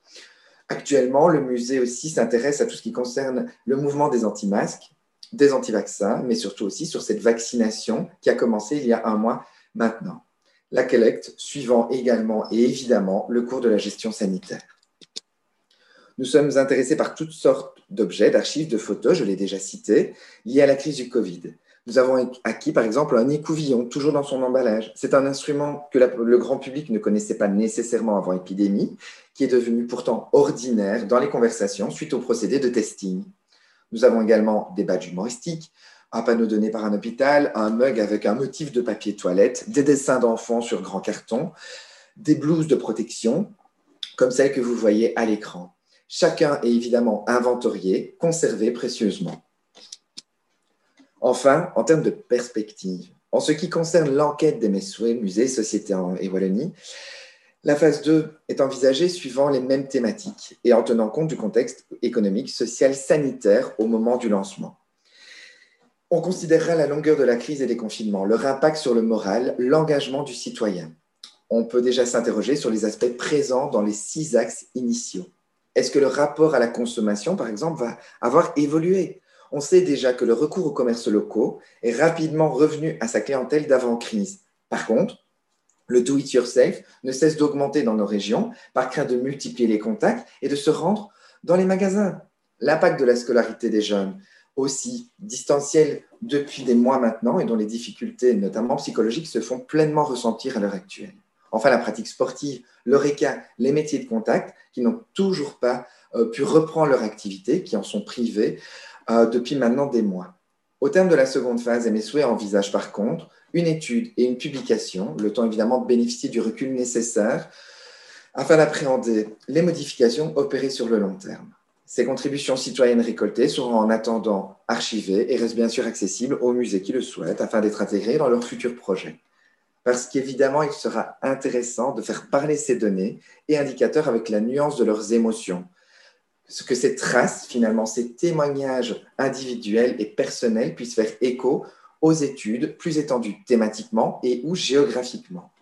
Actuellement, le musée aussi s'intéresse à tout ce qui concerne le mouvement des anti-masques, des anti-vaccins, mais surtout aussi sur cette vaccination qui a commencé il y a un mois maintenant. La collecte suivant également et évidemment le cours de la gestion sanitaire. Nous sommes intéressés par toutes sortes d'objets, d'archives, de photos, je l'ai déjà cité, liés à la crise du Covid. Nous avons acquis par exemple un écouvillon, toujours dans son emballage. C'est un instrument que le grand public ne connaissait pas nécessairement avant l'épidémie, qui est devenu pourtant ordinaire dans les conversations suite au procédé de testing. Nous avons également des badges humoristiques, un panneau donné par un hôpital, un mug avec un motif de papier toilette, des dessins d'enfants sur grand carton, des blouses de protection, comme celles que vous voyez à l'écran. Chacun est évidemment inventorié, conservé précieusement. Enfin, en termes de perspective, en ce qui concerne l'enquête des Messouets, musées, sociétés et Wallonie, la phase 2 est envisagée suivant les mêmes thématiques et en tenant compte du contexte économique, social, sanitaire au moment du lancement. On considérera la longueur de la crise et des confinements, leur impact sur le moral, l'engagement du citoyen. On peut déjà s'interroger sur les aspects présents dans les six axes initiaux. Est-ce que le rapport à la consommation, par exemple, va avoir évolué? On sait déjà que le recours aux commerces locaux est rapidement revenu à sa clientèle d'avant-crise. Par contre, le do-it-yourself ne cesse d'augmenter dans nos régions par crainte de multiplier les contacts et de se rendre dans les magasins. L'impact de la scolarité des jeunes, aussi distanciel depuis des mois maintenant et dont les difficultés, notamment psychologiques, se font pleinement ressentir à l'heure actuelle. Enfin, la pratique sportive, le RECA, les métiers de contact qui n'ont toujours pas euh, pu reprendre leur activité, qui en sont privés, euh, depuis maintenant des mois. Au terme de la seconde phase, MSW envisage par contre une étude et une publication, le temps évidemment de bénéficier du recul nécessaire afin d'appréhender les modifications opérées sur le long terme. Ces contributions citoyennes récoltées seront en attendant archivées et restent bien sûr accessibles aux musées qui le souhaitent afin d'être intégrées dans leurs futurs projets. Parce qu'évidemment, il sera intéressant de faire parler ces données et indicateurs avec la nuance de leurs émotions, ce que ces traces, finalement, ces témoignages individuels et personnels puissent faire écho aux études plus étendues thématiquement et ou géographiquement.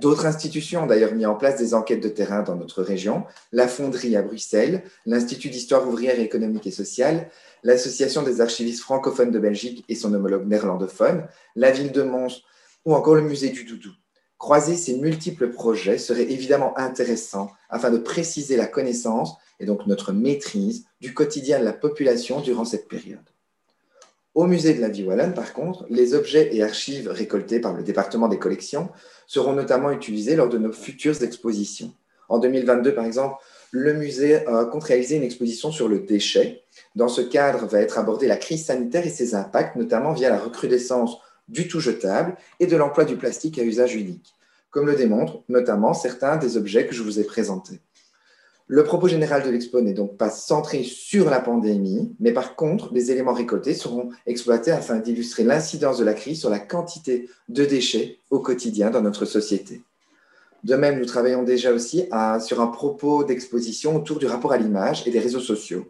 D'autres institutions ont d'ailleurs mis en place des enquêtes de terrain dans notre région, la Fonderie à Bruxelles, l'Institut d'histoire ouvrière économique et sociale, l'Association des archivistes francophones de Belgique et son homologue néerlandophone, la ville de Mons ou encore le musée du Doudou. Croiser ces multiples projets serait évidemment intéressant afin de préciser la connaissance et donc notre maîtrise du quotidien de la population durant cette période. Au musée de la vie wallonne, par contre, les objets et archives récoltés par le département des collections seront notamment utilisés lors de nos futures expositions. En 2022, par exemple, le musée compte réaliser une exposition sur le déchet. Dans ce cadre, va être abordée la crise sanitaire et ses impacts, notamment via la recrudescence du tout jetable et de l'emploi du plastique à usage unique, comme le démontrent notamment certains des objets que je vous ai présentés. Le propos général de l'expo n'est donc pas centré sur la pandémie, mais par contre, les éléments récoltés seront exploités afin d'illustrer l'incidence de la crise sur la quantité de déchets au quotidien dans notre société. De même, nous travaillons déjà aussi sur un propos d'exposition autour du rapport à l'image et des réseaux sociaux.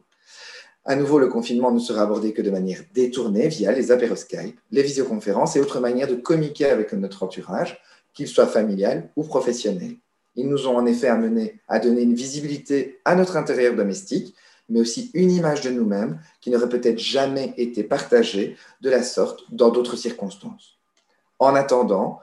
À nouveau, le confinement ne sera abordé que de manière détournée via les apéros Skype, les visioconférences et autres manières de communiquer avec notre entourage, qu'il soit familial ou professionnel. Ils nous ont en effet amenés à donner une visibilité à notre intérieur domestique, mais aussi une image de nous-mêmes qui n'aurait peut-être jamais été partagée de la sorte dans d'autres circonstances. En attendant,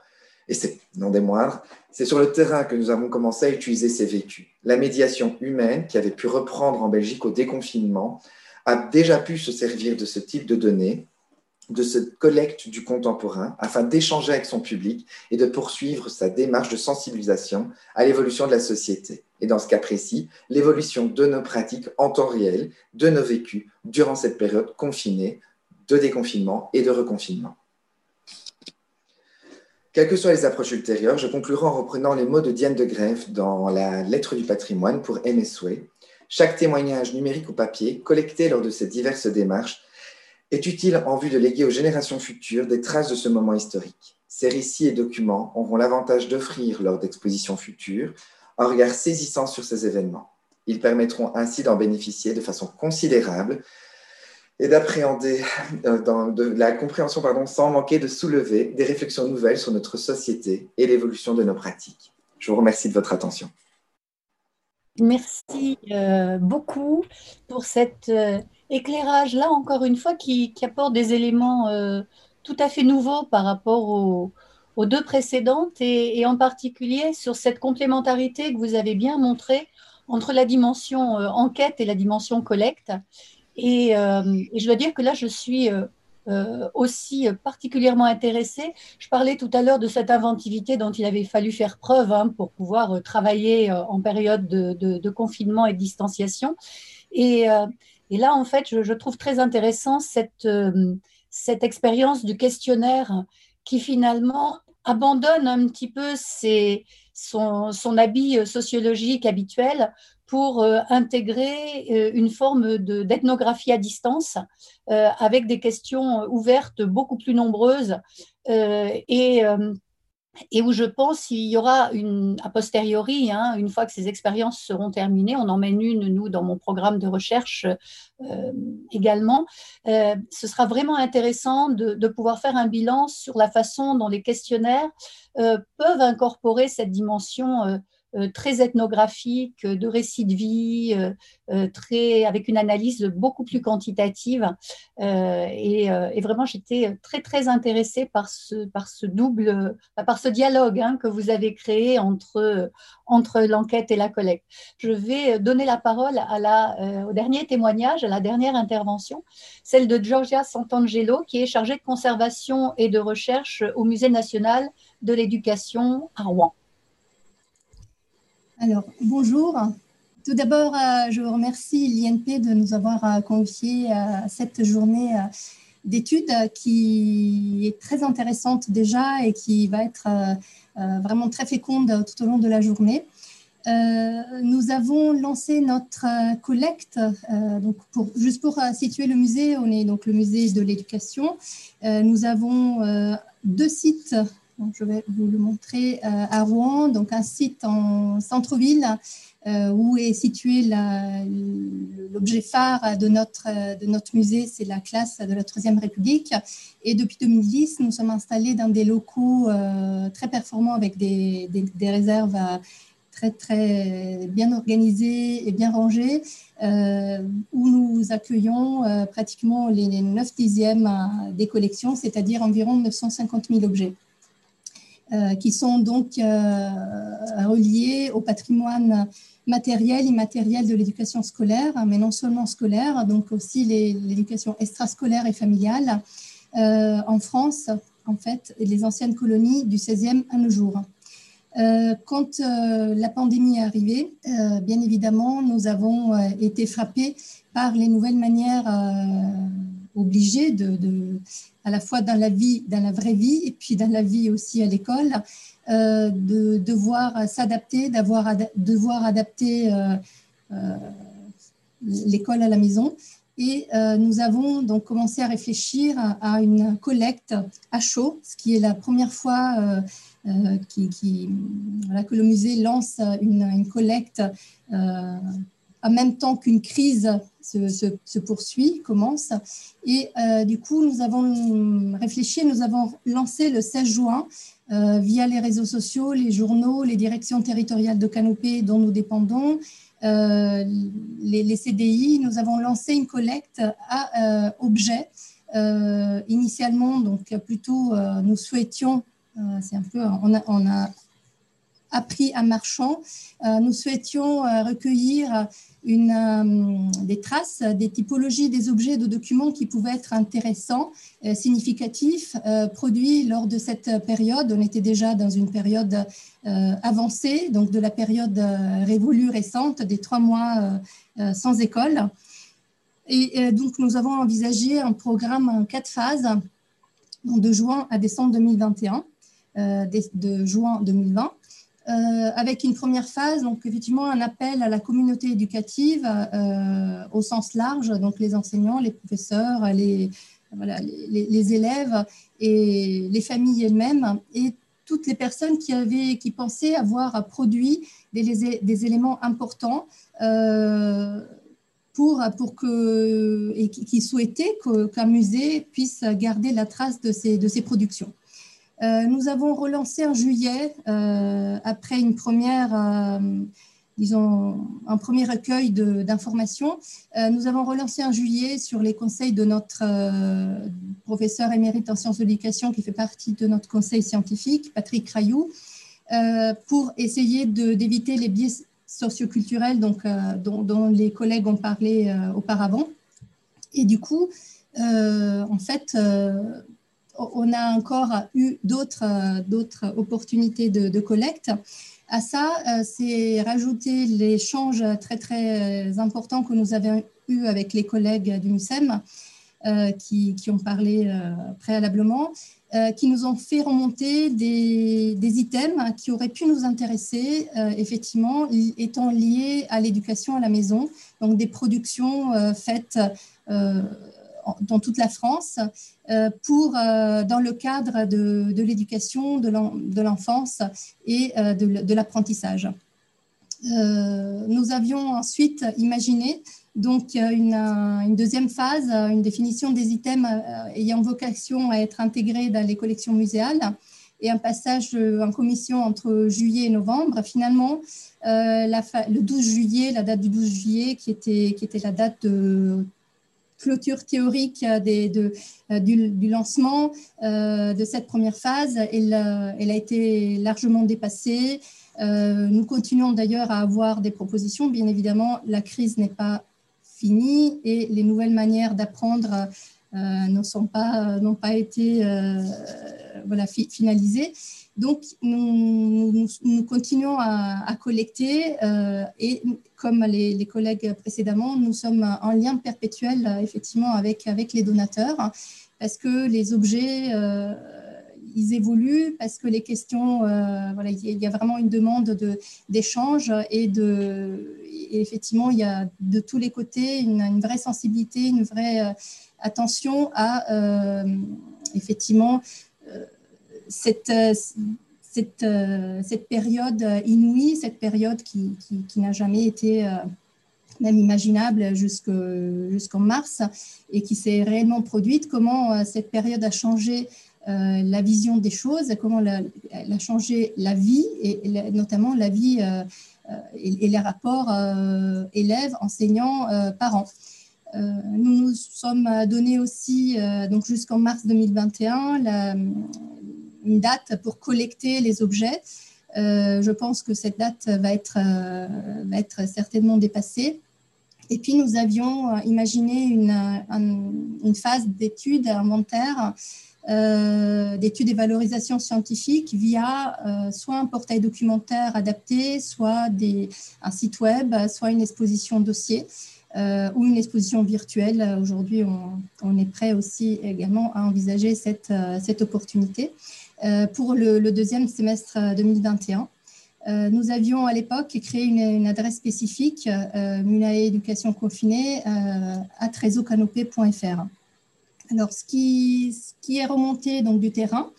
et c'est non des moindres, c'est sur le terrain que nous avons commencé à utiliser ces vécus. La médiation humaine, qui avait pu reprendre en Belgique au déconfinement, a déjà pu se servir de ce type de données, de cette collecte du contemporain, afin d'échanger avec son public et de poursuivre sa démarche de sensibilisation à l'évolution de la société. Et dans ce cas précis, l'évolution de nos pratiques en temps réel, de nos vécus durant cette période confinée, de déconfinement et de reconfinement. Quelles que soient les approches ultérieures, je conclurai en reprenant les mots de Diane de Grève dans la Lettre du patrimoine pour MSW. Chaque témoignage numérique ou papier, collecté lors de ces diverses démarches, est utile en vue de léguer aux générations futures des traces de ce moment historique. Ces récits et documents auront l'avantage d'offrir, lors d'expositions futures, un regard saisissant sur ces événements. Ils permettront ainsi d'en bénéficier de façon considérable et d'appréhender euh, la compréhension pardon, sans manquer de soulever des réflexions nouvelles sur notre société et l'évolution de nos pratiques. Je vous remercie de votre attention. Merci euh, beaucoup pour cet euh, éclairage-là, encore une fois, qui, apporte des éléments tout à fait nouveaux par rapport aux, deux précédentes et, en particulier sur cette complémentarité que vous avez bien montrée entre la dimension enquête et la dimension collecte. Euh, et, je dois dire que là, je suis euh, euh, aussi particulièrement intéressée. Je parlais tout à l'heure de cette inventivité dont il avait fallu faire preuve hein, pour pouvoir travailler en période de, confinement et de distanciation. Et, là, en fait, je, trouve très intéressant cette, cette expérience du questionnaire qui finalement abandonne un petit peu son, son, habit sociologique habituel pour euh, intégrer euh, une forme d'ethnographie à distance euh, avec des questions ouvertes beaucoup plus nombreuses et, et où je pense qu'il y aura une, a posteriori, hein, une fois que ces expériences seront terminées, on en mène une, nous, dans mon programme de recherche également, ce sera vraiment intéressant de, pouvoir faire un bilan sur la façon dont les questionnaires peuvent incorporer cette dimension euh, très ethnographique, de récits de vie, euh, euh, très, avec une analyse beaucoup plus quantitative. Et, vraiment, j'étais très, très intéressée par ce, par ce double, par ce dialogue hein, que vous avez créé entre, entre l'enquête et la collecte. Je vais donner la parole à la, au dernier témoignage, à la dernière intervention, celle de Giorgia Santangelo, qui est chargée de conservation et de recherche au Musée national de l'éducation à Rouen. Alors, bonjour. Tout d'abord, euh, je remercie l'INP de nous avoir euh, confié euh, cette journée d'études qui est très intéressante déjà et qui va être vraiment très féconde tout au long de la journée. nous avons lancé notre collecte, donc pour, juste pour situer le musée, on est donc le musée de l'éducation. nous avons deux sites je vais vous le montrer euh, à Rouen, donc un site en centre-ville euh, où est situé l'objet phare de notre, musée, c'est la classe de la Troisième République. Et depuis 2010, nous sommes installés dans des locaux euh, très performants avec des, des, réserves très, très bien organisées et bien rangées, où nous accueillons pratiquement les 9 dixièmes des collections, c'est-à-dire environ 950 000 objets. Euh, qui sont donc euh, reliés au patrimoine matériel, immatériel de l'éducation scolaire, mais non seulement scolaire, donc aussi l'éducation extrascolaire et familiale euh, en France, en fait, et les anciennes colonies du 16e à nos jours. quand la pandémie est arrivée, bien évidemment, nous avons été frappés par les nouvelles manières obligées de, à la fois dans la vie, dans la vraie vie, et puis dans la vie aussi à l'école, euh, de devoir s'adapter, d'avoir devoir adapter euh, euh, l'école à la maison. Et nous avons donc commencé à réfléchir à, une collecte à chaud, ce qui est la première fois qui, que le musée lance une, collecte en même temps qu'une crise se, poursuit, commence. Et du coup, nous avons réfléchi, nous avons lancé le 16 juin euh, via les réseaux sociaux, les journaux, les directions territoriales de Canopée dont nous dépendons, euh, les, CDI, nous avons lancé une collecte à euh, objets. initialement, donc plutôt, nous souhaitions, c'est un peu, on a appris à marchand, nous souhaitions recueillir une, euh, des traces, des typologies des objets, de documents qui pouvaient être intéressants, euh, significatifs, euh, produits lors de cette période. On était déjà dans une période avancée, donc de la période révolue récente, des trois mois sans école. Et donc, nous avons envisagé un programme en quatre phases, de juin à décembre 2021, de juin 2020. Euh, avec une première phase, donc effectivement un appel à la communauté éducative euh, au sens large, donc les enseignants, les professeurs, les, élèves et les familles elles-mêmes et toutes les personnes qui, avaient, qui pensaient avoir produit des, éléments importants euh, pour, pour que, et qui, souhaitaient qu'un musée puisse garder la trace de ces, de ces productions. Euh, nous avons relancé en juillet, euh, après une première, euh, disons, un premier recueil d'informations. nous avons relancé en juillet sur les conseils de notre professeur émérite en sciences de l'éducation qui fait partie de notre conseil scientifique, Patrick Rayou, pour essayer d'éviter les biais socioculturels donc, dont, les collègues ont parlé auparavant. Et du coup, en fait, on a encore eu d'autres opportunités de, collecte. À ça, euh, c'est rajouter l'échange très très important que nous avons eu avec les collègues du MUSEM euh, qui, ont parlé euh, préalablement, qui nous ont fait remonter des, des, items qui auraient pu nous intéresser, effectivement, étant liés à l'éducation à la maison, donc des productions faites dans toute la France euh, pour, euh, dans le cadre de, l'éducation, de l'enfance et euh, de, l'apprentissage. nous avions ensuite imaginé donc une, deuxième phase, une définition des items ayant vocation à être intégrés dans les collections muséales et un passage en commission entre juillet et novembre. Finalement, le 12 juillet, la date du 12 juillet, qui était, qui était la date de clôture théorique euh, euh, du, lancement euh, de cette première phase. Elle, a été largement dépassée. nous continuons d'ailleurs à avoir des propositions. Bien évidemment, la crise n'est pas finie et les nouvelles manières d'apprendre n'ont pas été voilà, finalisées. Donc, nous, continuons à, collecter euh, et comme les, collègues précédemment, nous sommes en lien perpétuel effectivement avec, les donateurs parce que les objets, euh, ils évoluent, parce que les questions, euh, voilà, il y a vraiment une demande d'échange et, de, effectivement, il y a de tous les côtés une vraie sensibilité, une vraie attention à effectivement cette, euh, cette, euh, cette, période inouïe, cette période qui, qui, n'a jamais été euh, même imaginable jusqu'en mars et qui s'est réellement produite, comment cette période a changé la vision des choses, comment elle a changé la vie et, notamment la vie et, les rapports élèves, enseignants, parents. nous nous sommes donnés aussi, donc jusqu'en mars 2021, la, une date pour collecter les objets. Euh, je pense que cette date va être, euh, va être certainement dépassée. Et puis, nous avions imaginé une, une phase d'études, inventaire, euh, d'études et valorisation scientifique via soit un portail documentaire adapté, soit des, un site web, soit une exposition dossier. ou une exposition virtuelle. Aujourd'hui, on, on, est prêt aussi également à envisager cette, cette opportunité. Euh, pour le, deuxième semestre 2021. Euh, euh, nous avions à l'époque créé une, adresse spécifique, Munae Éducation Confinée, à trezocanopé.fr. Alors, ce qui, est remonté donc, du terrain,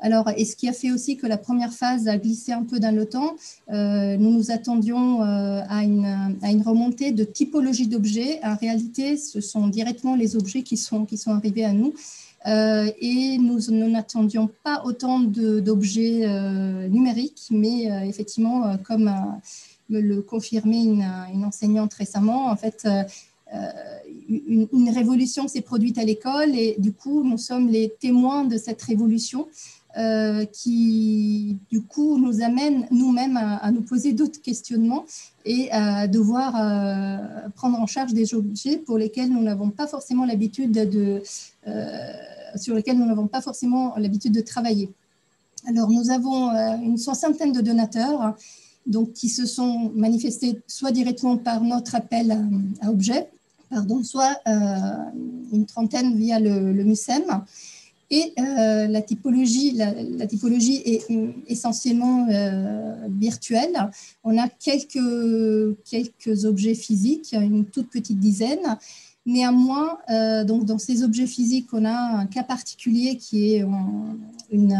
Alors, et ce qui a fait aussi que la première phase a glissé un peu dans le temps, nous nous attendions à, une, à, une, remontée de typologie d'objets. En réalité, ce sont directement les objets qui sont, qui sont arrivés à nous. Euh, et nous, n'attendions pas autant d'objets numériques, mais effectivement, comme me le confirmait une, enseignante récemment, en fait, une, révolution s'est produite à l'école et du coup, nous sommes les témoins de cette révolution. Euh, qui du coup nous amène nous-mêmes à, nous poser d'autres questionnements et à devoir euh, prendre en charge des objets pour lesquels nous n'avons pas forcément l'habitude de, euh, sur lesquels nous n'avons pas forcément l'habitude de travailler. Alors nous avons une soixantaine de donateurs donc, qui se sont manifestés soit directement par notre appel à, objets, pardon, soit une trentaine via le, le MUSEM. Et euh, la, typologie, la, typologie est euh, essentiellement euh, virtuelle. On a quelques, quelques objets physiques, une toute petite dizaine. Néanmoins, donc dans ces objets physiques, on a un cas particulier qui est une,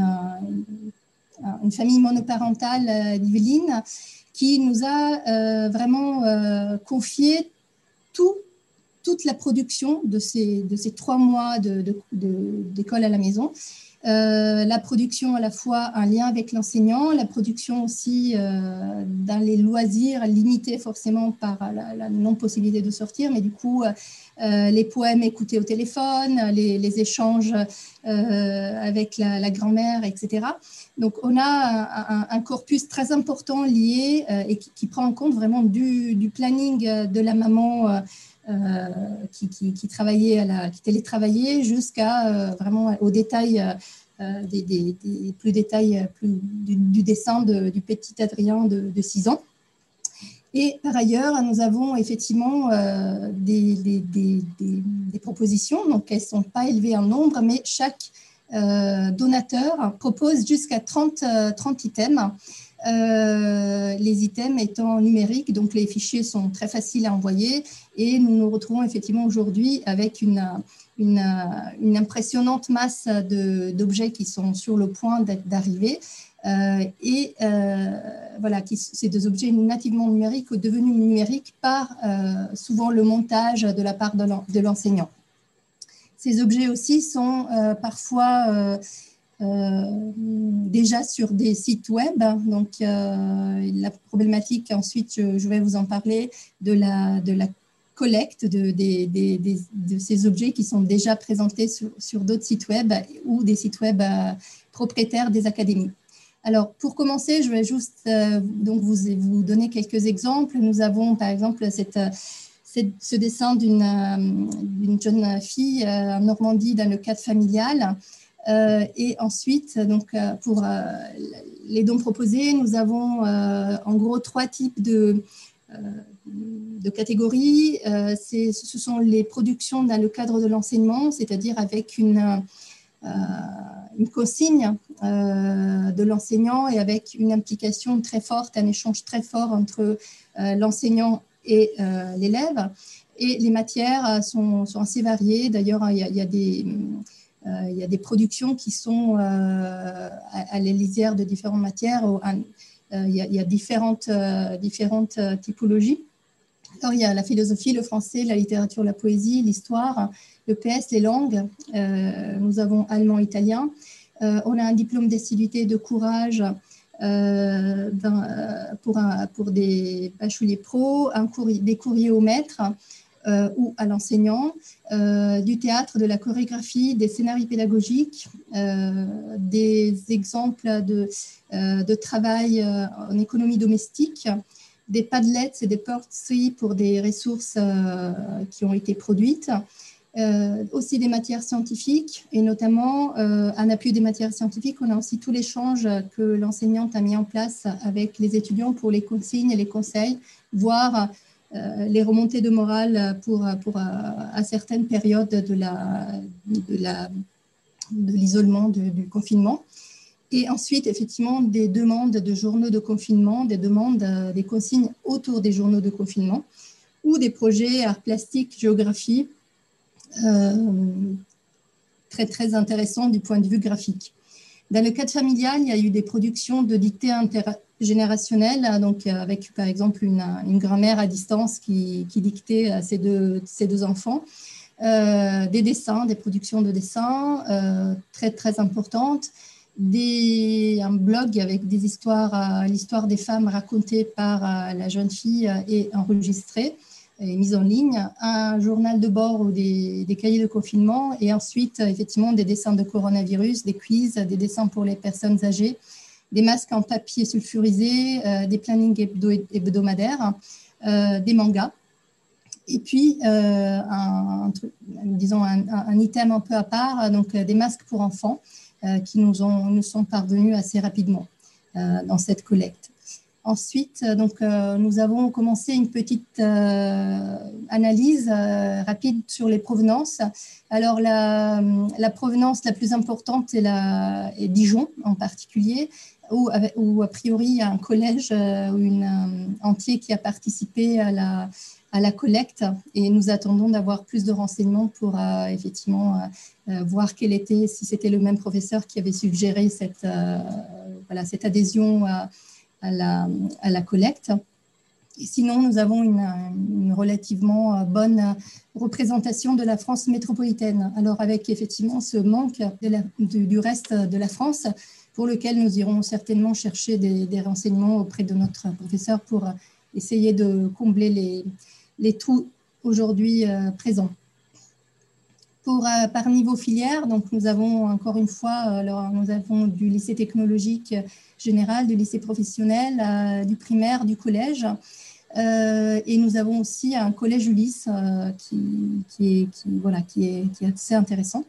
une famille monoparentale d'Yveline qui nous a vraiment confié tout toute la production de ces, de ces trois mois d'école à la maison. Euh, la production à la fois un lien avec l'enseignant, la production aussi euh, dans les loisirs limités forcément par la, non-possibilité de sortir, mais du coup euh, les poèmes écoutés au téléphone, les, échanges avec la, grand-mère, etc. Donc on a un, corpus très important lié et qui, prend en compte vraiment du, planning de la maman euh, qui, qui, travaillait à la, qui télétravaillait jusqu'à euh, vraiment au détail, euh, plus détails plus, du, dessin du petit Adrien de, 6 ans. Et par ailleurs, nous avons effectivement des, des, propositions, donc elles ne sont pas élevées en nombre, mais chaque donateur propose jusqu'à 30, 30 items. Euh, les items étant numériques, donc les fichiers sont très faciles à envoyer. Et nous nous retrouvons effectivement aujourd'hui avec une, impressionnante masse d'objets qui sont sur le point d'arriver. Euh, et euh, voilà, ces deux objets nativement numériques devenus numériques par souvent le montage de la part de l'enseignant. Ces objets aussi sont parfois euh, déjà sur des sites web. Donc, euh, la problématique, ensuite, je, vais vous en parler, de la, collecte de, ces objets qui sont déjà présentés sur, d'autres sites web ou des sites web euh, propriétaires des académies. Alors, pour commencer, je vais juste donc vous, vous donner quelques exemples. Nous avons, par exemple, cette, ce dessin d'une jeune fille en Normandie dans le cadre familial euh, et ensuite, donc, euh, pour euh, les dons proposés, nous avons en gros trois types de, de catégories. ce sont les productions dans le cadre de l'enseignement, c'est-à-dire avec une, une consigne de l'enseignant et avec une implication très forte, un échange très fort entre l'enseignant et l'élève. Et les matières sont, assez variées. D'ailleurs, il, y a, des euh, productions qui sont euh, à, l'élisière de différentes matières. Euh, il, y a, différentes typologies. Alors, il y a la philosophie, le français, la littérature, la poésie, l'histoire, le PS, les langues. nous avons allemand, italien. on a un diplôme d'assiduité de courage pour, pour des bacheliers pro, un des courriers au maître, euh, ou à l'enseignant, euh, du théâtre, de la chorégraphie, des scénarios pédagogiques, euh, des exemples de travail en économie domestique, des padlets et des portraits pour des ressources qui ont été produites. aussi des matières scientifiques et notamment en appui des matières scientifiques, on a aussi tout l'échange que l'enseignante a mis en place avec les étudiants pour les consignes et les conseils, voire euh, les remontées de morale pour, pour, euh, à certaines périodes de l'isolement, de du, confinement. Et ensuite, effectivement, des demandes de journaux de confinement, des demandes, euh, des consignes autour des journaux de confinement ou des projets art plastique, géographie, très, très intéressants du point de vue graphique. Dans le cadre familial, il y a eu des productions de dictées intergénérationnelles, donc avec par exemple une, une grand-mère à distance qui, dictait à ses deux, enfants. Euh, des dessins, des productions de dessins euh, très très importantes, un blog avec des histoires, euh, l'histoire des femmes racontées par la jeune fille et enregistrée et mise en ligne, un journal de bord ou des, cahiers de confinement et ensuite effectivement des dessins de coronavirus, des quiz, des dessins pour les personnes âgées, des masques en papier sulfurisé, des plannings hebdomadaires, des mangas. Et puis, euh, un, disons un, item un peu à part, donc euh, des masques pour enfants euh, qui nous, ont, nous sont parvenus assez rapidement dans cette collecte. Ensuite, donc, nous avons commencé une petite analyse rapide sur les provenances. Alors, la, provenance la plus importante est, Dijon en particulier, où, où, a priori il y a un collège ou une, entier qui a participé à la, à la collecte et nous attendons d'avoir plus de renseignements pour euh, effectivement euh, euh, voir quel était, si c'était le même professeur qui avait suggéré cette, voilà, cette adhésion à, la, à, la, collecte. Sinon, nous avons une, relativement bonne représentation de la France métropolitaine. Alors avec effectivement ce manque du reste de la France, pour lequel nous irons certainement chercher des renseignements auprès de notre professeur pour essayer de combler les, les trous aujourd'hui euh, présents. Pour, euh, par niveau filière, donc nous avons encore une fois, alors, euh, nous avons du lycée technologique général, du lycée professionnel, du primaire, du collège. et nous avons aussi un collège Ulysse qui, qui, est, voilà, qui, est, qui est assez intéressant.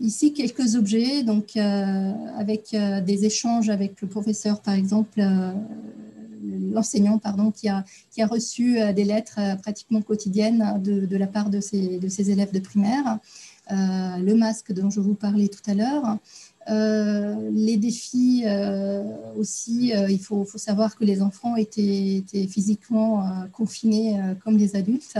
ici, quelques objets, donc avec des échanges avec le professeur, par exemple, l'enseignant pardon, qui a, qui a reçu euh, des lettres euh, pratiquement quotidiennes de, de la part de ses, de ses, élèves de primaire, euh, le masque dont je vous parlais tout à l'heure. les défis aussi, il faut, faut, savoir que les enfants étaient, étaient physiquement confinés comme les adultes.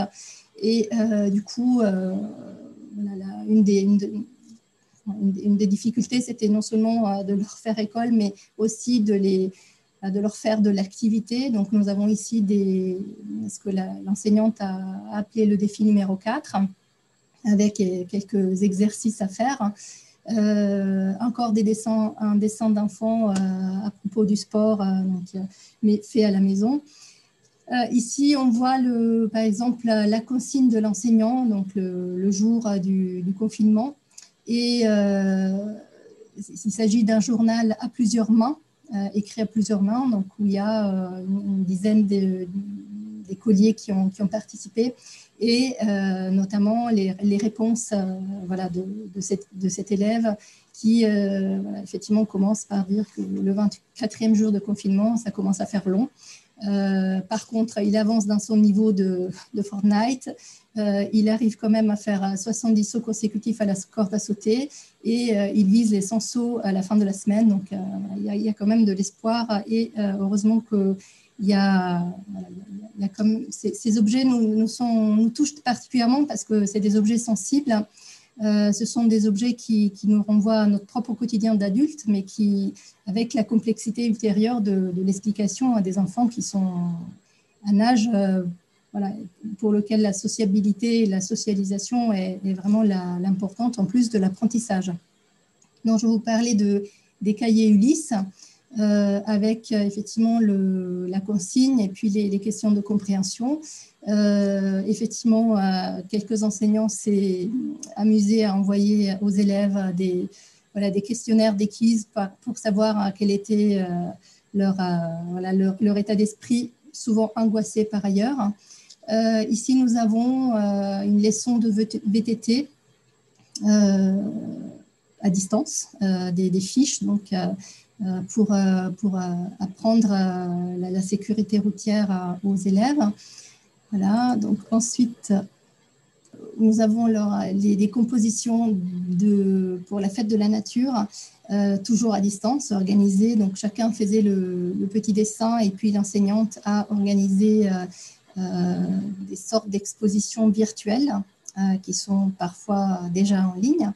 Et du coup, une, des, une, des, difficultés, c'était non seulement de leur faire école, mais aussi de les, de leur faire de l'activité. Donc, nous avons ici ce que l'enseignante a appelé le défi numéro 4, avec quelques exercices à faire. Euh, encore des dessins, un dessin d'enfant euh, à propos du sport, euh, mais fait à la maison. ici, on voit le, par exemple la, consigne de l'enseignant, donc le, jour du, du, confinement. Et il s'agit d'un journal à plusieurs mains euh, écrit à plusieurs mains, donc où il y a euh, une dizaine d'écoliers qui ont, qui ont participé et euh, notamment les, les réponses voilà, de, de, cette, de, cet élève qui effectivement commence par dire que le 24e jour de confinement, ça commence à faire long. Euh, par contre, il avance dans son niveau de, Fortnite. Euh, il arrive quand même à faire 70 sauts consécutifs à la corde à sauter et euh, il vise les 100 sauts à la fin de la semaine. Donc, il y, a, quand même de l'espoir et heureusement que y a, ces, objets nous touchent particulièrement parce que c'est des objets sensibles euh, ce sont des objets qui, nous renvoient à notre propre quotidien d'adulte, mais qui, avec la complexité ultérieure de, l'explication à des enfants qui sont à un âge euh, pour lequel la sociabilité et la socialisation est, vraiment l'importante, en plus de l'apprentissage. Donc, je vais vous parler de, des cahiers Ulysse. Euh, avec effectivement la consigne et puis les questions de compréhension. Euh, effectivement, euh, quelques enseignants s'est amusés à envoyer aux élèves des, voilà, des questionnaires, quiz pour savoir quel était euh, leur, voilà, leur, état d'esprit, souvent angoissé par ailleurs. ici, nous avons une leçon de VTT à distance, des, fiches donc, pour, pour apprendre la, sécurité routière aux élèves. Voilà, donc ensuite, nous avons les, les, compositions pour la fête de la nature, euh, toujours à distance, organisées. Donc chacun faisait le, petit dessin et puis l'enseignante a organisé euh, euh, des sortes d'expositions virtuelles qui sont parfois déjà en ligne.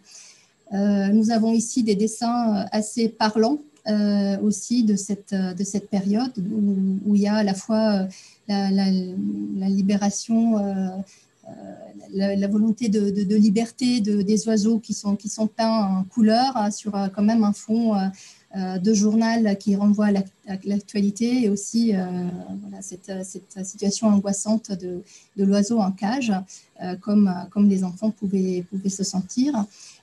nous avons ici des dessins assez parlants aussi de cette, cette période où, il y a à la fois la, libération, la, volonté de, liberté de, des oiseaux qui sont, peints en couleur hein, sur quand même un fond euh, de journal qui renvoie à l'actualité et aussi euh, cette, situation angoissante de, l'oiseau en cage, euh, comme, les enfants pouvaient se sentir.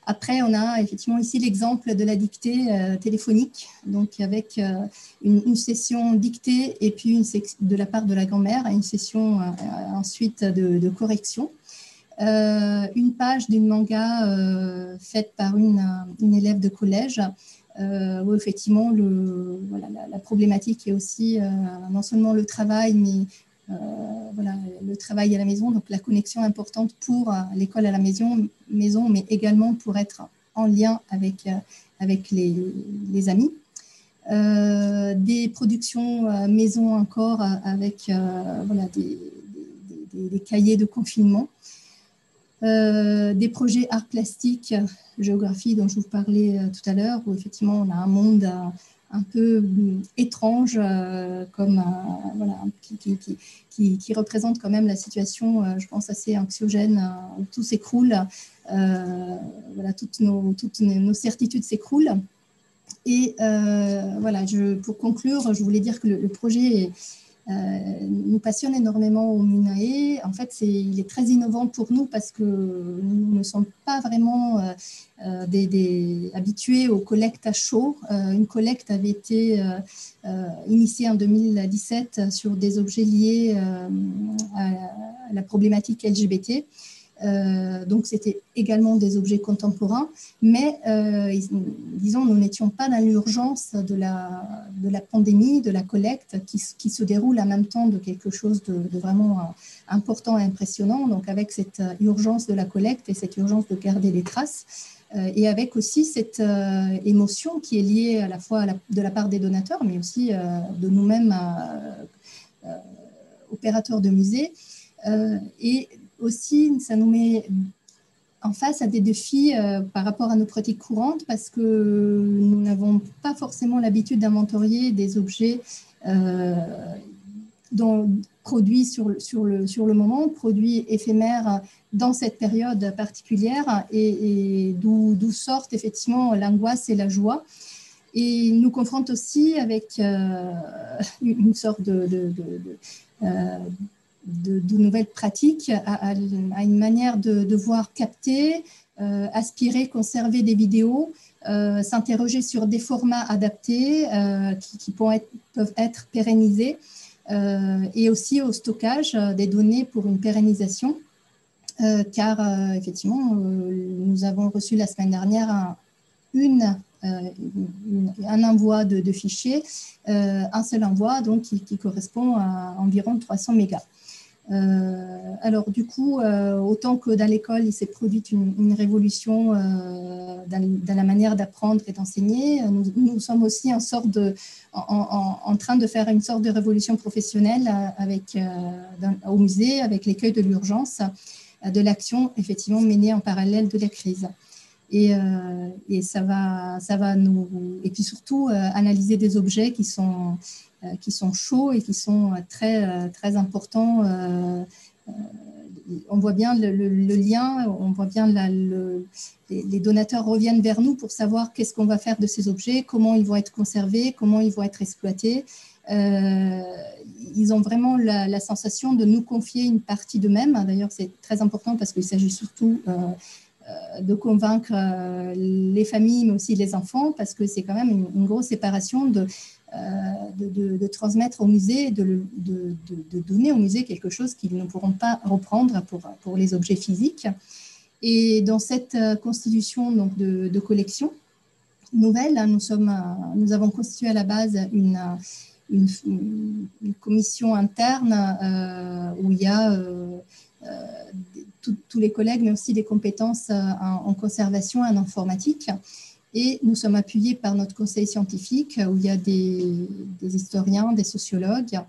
Après, on a effectivement ici l'exemple de la dictée téléphonique, donc avec une, session dictée et puis de la part de la grand-mère, une session ensuite de, correction. une page d'une manga faite par une, élève de collège euh, où effectivement la, problématique est aussi euh, non seulement le travail, mais euh, voilà, le travail à la maison, donc la connexion importante pour l'école à la maison, mais également pour être en lien avec, avec les, amis. des productions maison encore avec voilà, des, des, cahiers de confinement. des projets art plastique géographie dont je vous parlais euh, tout à l'heure, où effectivement on a un monde euh, un peu euh, étrange, comme voilà, qui, qui, qui, représente quand même la situation, je pense, assez anxiogène, où tout s'écroule, voilà, toutes nos, toutes nos certitudes s'écroulent. Et voilà, je, pour conclure, je voulais dire que le, le projet est, euh, nous passionne énormément au Munae. En fait, il est très innovant pour nous parce que nous ne sommes pas vraiment euh, euh, habitués aux collectes à chaud. une collecte avait été initiée en 2017 sur des objets liés à la problématique LGBT. Euh, donc, c'était également des objets contemporains, mais euh, disons, nous n'étions pas dans l'urgence de la, de la pandémie, de la collecte qui, qui, se déroule en même temps de quelque chose de, vraiment euh, important et impressionnant. Donc, avec cette urgence de la collecte et cette urgence de garder les traces, et avec aussi cette émotion qui est liée à la fois de la part des donateurs, mais aussi de nous-mêmes, opérateurs de musées. et aussi, ça nous met en face à des défis euh, par rapport à nos pratiques courantes parce que nous n'avons pas forcément l'habitude d'inventorier des objets euh, dont, produits sur, sur, le, sur le moment, produits éphémères dans cette période particulière et, d'où sortent effectivement l'angoisse et la joie. Et nous confronte aussi avec euh, une sorte de, nouvelles pratiques, à, une manière de, devoir capter, euh, aspirer, conserver des vidéos, euh, s'interroger sur des formats adaptés euh, qui, peuvent être pérennisés et aussi au stockage des données pour une pérennisation. car effectivement, nous avons reçu la semaine dernière un envoi de, fichiers, un seul envoi donc qui, qui, correspond à environ 300 mégas. Euh, alors du coup, euh, autant que dans l'école, il s'est produit une, révolution euh, dans, la manière d'apprendre et d'enseigner, nous, sommes aussi en, train de faire une sorte de révolution professionnelle avec, au musée, avec l'écueil de l'urgence, de l'action effectivement menée en parallèle de la crise. Et, ça, va, ça va nous... Et puis surtout, analyser des objets qui sont qui sont chauds et qui sont euh, très, euh, très importants. on voit bien le, lien, on voit bien le, les, donateurs reviennent vers nous pour savoir qu'est-ce qu'on va faire de ces objets, comment ils vont être conservés, comment ils vont être exploités. ils ont vraiment la, sensation de nous confier une partie d'eux-mêmes. D'ailleurs, c'est très important parce qu'il s'agit surtout de convaincre les familles, mais aussi les enfants, parce que c'est quand même une, une, grosse séparation de euh, de, transmettre au musée, de, donner au musée quelque chose qu'ils ne pourront pas reprendre pour, les objets physiques. Et dans cette euh, constitution donc, de, collection nouvelle, nous, sommes, euh, nous avons constitué à la base une, une, commission interne où il y a tous les collègues, mais aussi des compétences en, en conservation et en informatique. Et nous sommes appuyés par notre conseil scientifique où il y a des, historiens, des sociologues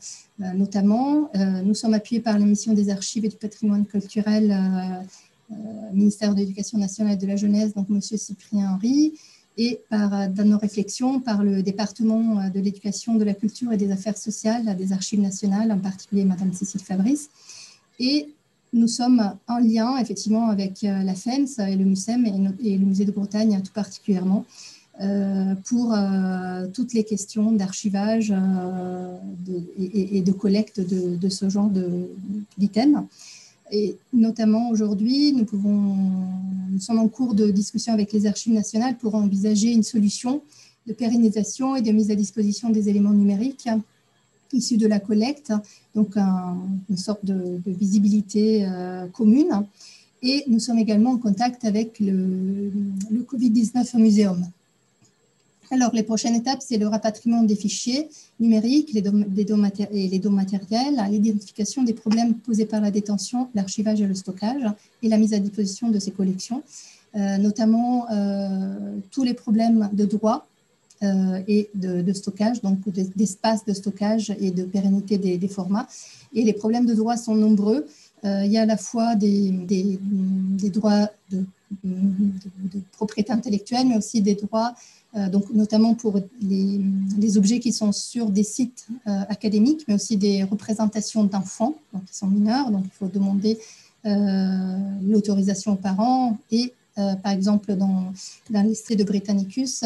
euh, notamment. Euh, nous sommes appuyés par la mission des archives et du patrimoine culturel ministère de l'Éducation nationale et de la jeunesse, donc M. Cyprien Henry, et par, dans nos réflexions par le département de l'éducation, de la culture et des affaires sociales des archives nationales, en particulier Mme Cécile Fabrice. Et nous sommes en lien effectivement avec la FEMS et le MUSEM et, le musée de Bretagne tout particulièrement euh, pour euh, toutes les questions d'archivage euh, et, de collecte de, ce genre d'items. Et notamment aujourd'hui, nous, nous sommes en cours de discussion avec les archives nationales pour envisager une solution de pérennisation et de mise à disposition des éléments numériques issus de la collecte, donc une sorte de, visibilité euh, commune. Et nous sommes également en contact avec le, le Covid-19 au muséum. Alors, les prochaines étapes, c'est le rapatriement des fichiers numériques les et les dons matériels, l'identification des problèmes posés par la détention, l'archivage et le stockage, et la mise à disposition de ces collections, euh, notamment euh, tous les problèmes de droit et de, stockage, donc d'espace de stockage et de pérennité des, formats. Et les problèmes de droit sont nombreux. il y a à la fois des, droits de, propriété intellectuelle, mais aussi des droits euh, donc notamment pour les, objets qui sont sur des sites euh, académiques, mais aussi des représentations d'enfants qui sont mineurs. Donc, il faut demander euh, l'autorisation aux parents et par exemple, dans, dans l'essai de Britannicus,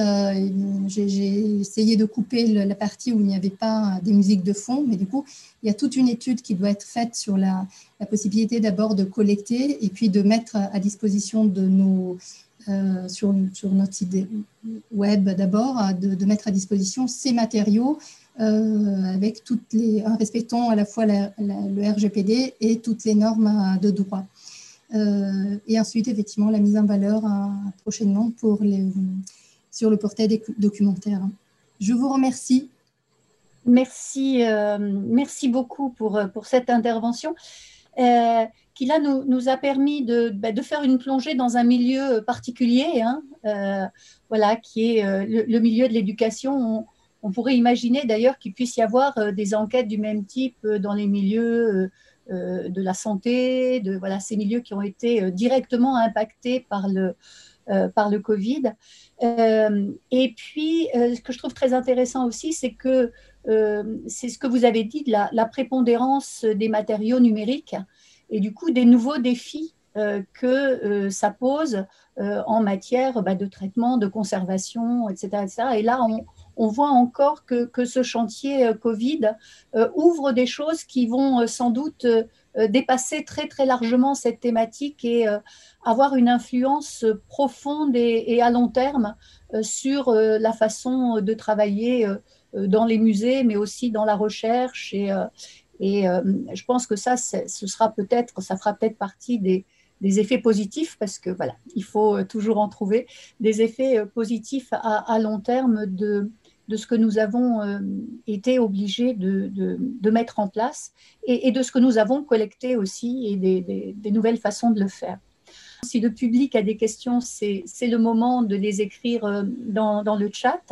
j'ai essayé de couper la partie où il n'y avait pas des musiques de fond, mais du coup, il y a toute une étude qui doit être faite sur la, possibilité d'abord de collecter et puis de mettre à disposition de nos, euh, sur, notre site web d'abord, de, mettre à disposition ces matériaux euh, avec toutes les, en respectant à la fois le RGPD et toutes les normes de droit. Euh, et ensuite, effectivement, la mise en valeur prochainement pour les, sur le portail des documentaires. Je vous remercie. Merci, merci beaucoup pour, cette intervention qui là nous, a permis bah, de, faire une plongée dans un milieu euh, particulier, hein, euh, voilà, qui est euh, le, milieu de l'éducation. On, pourrait imaginer d'ailleurs qu'il puisse y avoir des enquêtes du même type dans les milieux de la santé, de voilà, ces milieux qui ont été directement impactés par le, par le Covid. et puis, ce que je trouve très intéressant aussi, c'est que c'est ce que vous avez dit de la prépondérance des matériaux numériques et du coup des nouveaux défis euh, que euh, ça pose euh, en matière bah, de traitement, de conservation, etc. Et là, on, voit encore que, ce chantier Covid ouvre des choses qui vont sans doute dépasser très très largement cette thématique et avoir une influence profonde et, à long terme sur la façon de travailler dans les musées, mais aussi dans la recherche et, euh, je pense que ça, ce sera peut-être, ça fera peut-être partie des, effets positifs parce que voilà, il faut euh, toujours en trouver des effets euh, positifs à, long terme de, de, ce que nous avons été obligés de, de, mettre en place et, de ce que nous avons collecté aussi et des, nouvelles façons de le faire. Si le public a des questions, c'est le moment de les écrire dans, dans le chat.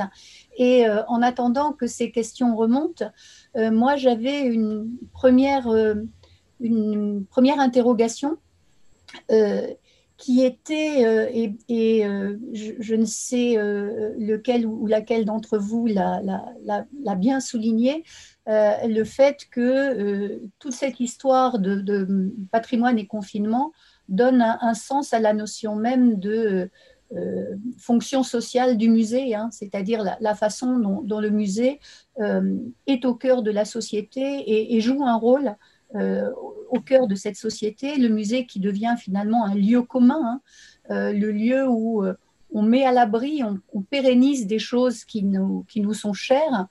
Et en attendant que ces questions remontent, euh, moi, j'avais une première, euh, une première interrogation euh, qui était, et, je, ne sais lequel ou laquelle d'entre vous l'a bien souligné, le fait que toute cette histoire de, patrimoine et confinement donne un, sens à la notion même de euh, fonction sociale du musée, hein, c'est-à-dire la, façon dont, le musée euh, est au cœur de la société et, joue un rôle euh, au cœur de cette société. Le musée qui devient finalement un lieu commun, hein, le lieu où on met à l'abri, on, pérennise des choses qui nous, qui nous sont chères.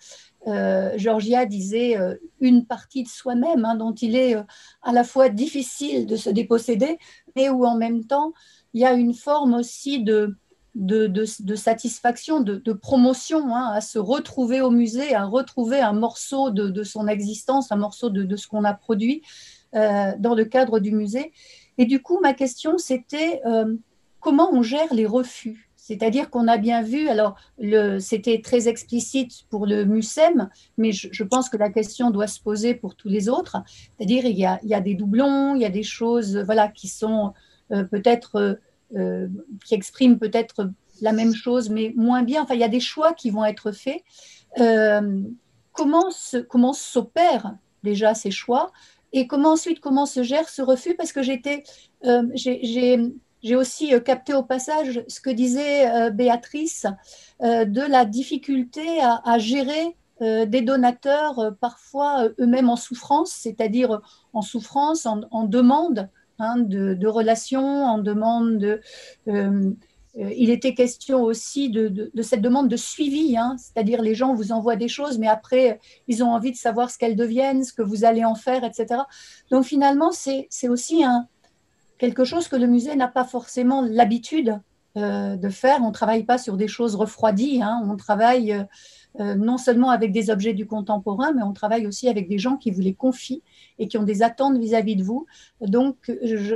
Georgia disait une partie de soi-même hein, dont il est à la fois difficile de se déposséder, mais où en même temps il y a une forme aussi de, de, satisfaction, de, promotion, hein, à se retrouver au musée, à retrouver un morceau de, son existence, un morceau de, ce qu'on a produit euh, dans le cadre du musée. Et du coup, ma question, c'était euh, comment on gère les refus? C'est-à-dire qu'on a bien vu, alors c'était très explicite pour le MUSEM, mais je, pense que la question doit se poser pour tous les autres. C'est-à-dire il, y a, des doublons, il y a des choses voilà, qui sont peut-être qui expriment peut-être la même chose, mais moins bien. Enfin, il y a des choix qui vont être faits. comment comment s'opèrent déjà ces choix et comment ensuite comment se gère ce refus? Parce que j'étais, j'ai aussi capté au passage ce que disait Béatrice de la difficulté à gérer euh, des donateurs euh, parfois euh, eux-mêmes en souffrance, c'est-à-dire en souffrance, en, demande hein, de, relations, en demande de... il était question aussi de, cette demande de suivi, hein, c'est-à-dire les gens vous envoient des choses, mais après, ils ont envie de savoir ce qu'elles deviennent, ce que vous allez en faire, etc. Donc finalement, c'est aussi un, quelque chose que le musée n'a pas forcément l'habitude de faire. On ne travaille pas sur des choses refroidies, hein. on travaille euh, non seulement avec des objets du contemporain, mais on travaille aussi avec des gens qui vous les confient et qui ont des attentes vis-à-vis de vous. Donc,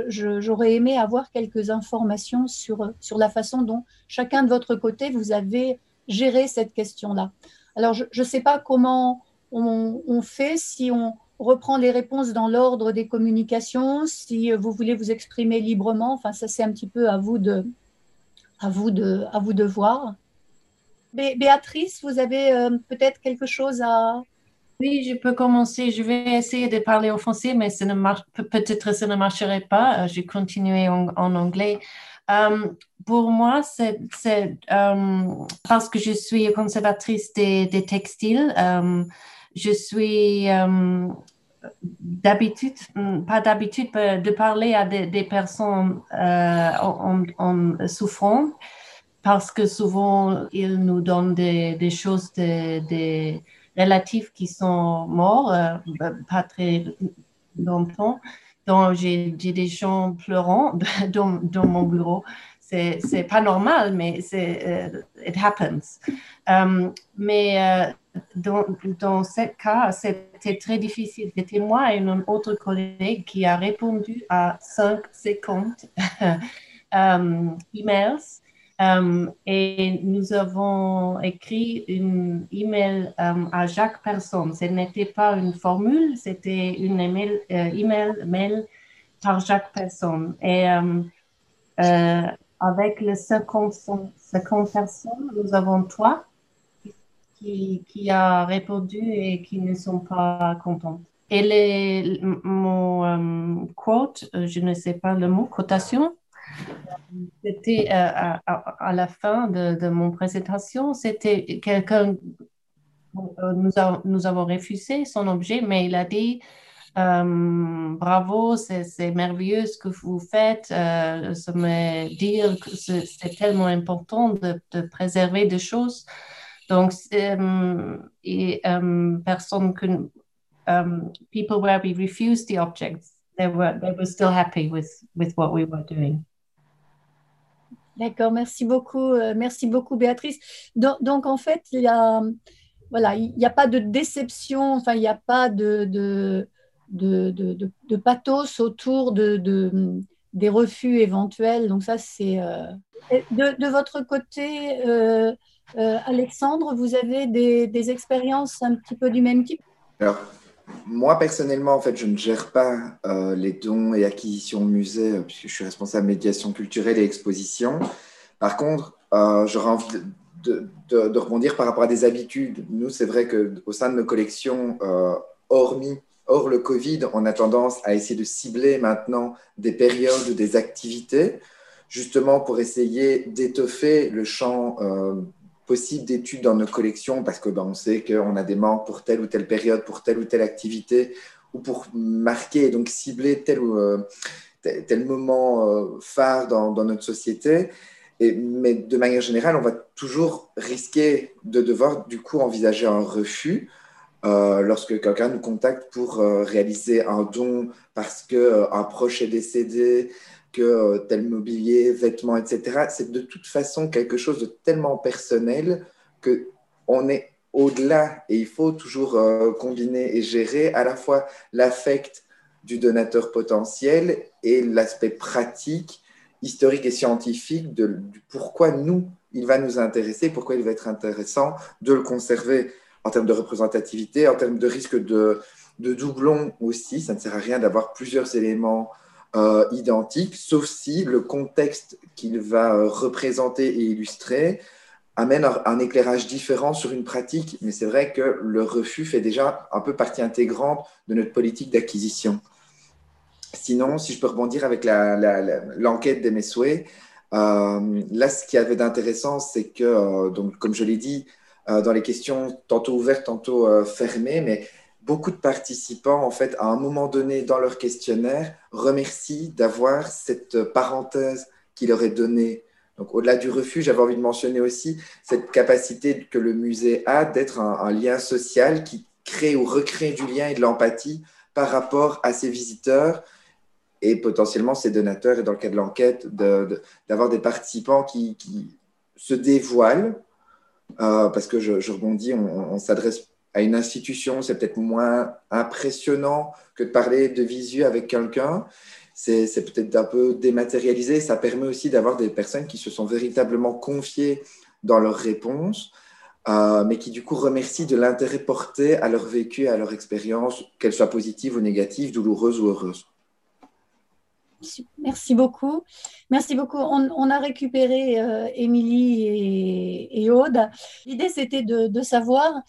j'aurais aimé avoir quelques informations sur, sur la façon dont chacun de votre côté, vous avez géré cette question-là. Alors, je ne sais pas comment on, fait, si on reprend les réponses dans l'ordre des communications, si vous voulez vous exprimer librement. Enfin, ça, c'est un petit peu à vous de, à vous de, à vous de voir. Béatrice, vous avez euh, peut-être quelque chose à... Oui, je peux commencer. Je vais essayer de parler en français, mais peut-être ça ne marcherait pas. Euh, je vais continuer en, anglais. Euh, pour moi, c'est parce que je suis conservatrice des, textiles. je suis d'habitude, pas d'habitude, de parler à des, personnes en, en, souffrant parce que souvent, ils nous donnent des, choses des relatifs qui sont morts, euh, pas très longtemps. Donc, j'ai des gens pleurant dans, mon bureau. C'est pas normal, mais c'est uh, it happens. Um, mais uh, dans, dans ce cas, c'était très difficile. C'était moi et un autre collègue qui a répondu à 550 um, emails euh, et nous avons écrit une email euh, à chaque personne. Ce n'était pas une formule, c'était une email, euh, email mail par chaque personne. Et avec les 50, 50, personnes, nous avons trois qui, qui a répondu et qui ne sont pas contentes. Et les, mon quote, je ne sais pas le mot, cotation, c'était euh, à, la fin de, mon présentation, c'était quelqu'un, euh, nous, avons refusé son objet, mais il a dit euh, bravo, c'est merveilleux ce que vous faites, ça me dire que c'est tellement important de, préserver des choses. Donc, et, personne que, people where we refused the objects, they were, they were still happy with, with what we were doing. D'accord, merci beaucoup, euh, merci beaucoup Béatrice. Donc, en fait, il n'y a, voilà, il a pas de déception, enfin il n'y a pas de, de, de, de, pathos autour de, des refus éventuels. Donc ça, c'est... Euh, de, votre côté, euh, Alexandre, vous avez des, expériences un petit peu du même type? Moi, personnellement, en fait, je ne gère pas euh, les dons et acquisitions au musée, euh, puisque je suis responsable médiation culturelle et exposition. Par contre, euh, j'aurais envie de, de, rebondir par rapport à des habitudes. Nous, c'est vrai qu'au sein de nos collections, hormis, hors le Covid, on a tendance à essayer de cibler maintenant des périodes ou des activités, justement pour essayer d'étoffer le champ possible d'études dans nos collections parce que ben, on sait qu'on a des manques pour telle ou telle période, pour telle ou telle activité, ou pour marquer et donc cibler tel ou euh, tel, moment euh, phare dans, notre société. Et, mais de manière générale, on va toujours risquer de devoir du coup envisager un refus euh, lorsque quelqu'un nous contacte pour réaliser un don parce qu'un proche est décédé, que euh, tel mobilier, vêtements, etc. C'est de toute façon quelque chose de tellement personnel que on est au-delà et il faut toujours euh, combiner et gérer à la fois l'affect du donateur potentiel et l'aspect pratique, historique et scientifique de, pourquoi nous, il va nous intéresser, pourquoi il va être intéressant de le conserver en termes de représentativité, en termes de risque de, de doublon aussi. Ça ne sert à rien d'avoir plusieurs éléments euh, identique, sauf si le contexte qu'il va euh, représenter et illustrer amène un, éclairage différent sur une pratique. Mais c'est vrai que le refus fait déjà un peu partie intégrante de notre politique d'acquisition. Sinon, si je peux rebondir avec l'enquête des souhaits, euh, là, ce qui avait d'intéressant, c'est que, donc, comme je l'ai dit, dans les questions tantôt ouvertes, tantôt fermées, mais beaucoup de participants, en fait, à un moment donné dans leur questionnaire, remercient d'avoir cette parenthèse qui leur est donnée. Donc, au-delà du refus, j'avais envie de mentionner aussi cette capacité que le musée a d'être un, lien social qui crée ou recrée du lien et de l'empathie par rapport à ses visiteurs et potentiellement ses donateurs, et dans le cas de l'enquête, d'avoir des participants qui, se dévoilent, euh, parce que je, rebondis, on, on s'adresse à une institution, c'est peut-être moins impressionnant que de parler de visu avec quelqu'un. C'est, peut-être un peu dématérialisé. Ça permet aussi d'avoir des personnes qui se sont véritablement confiées dans leurs réponses, euh, mais qui du coup remercient de l'intérêt porté à leur vécu, à leur expérience, qu'elle soit positive ou négative, douloureuse ou heureuse. Merci beaucoup. Merci beaucoup. On, a récupéré euh, Émilie et, Aude. L'idée, c'était de, de savoir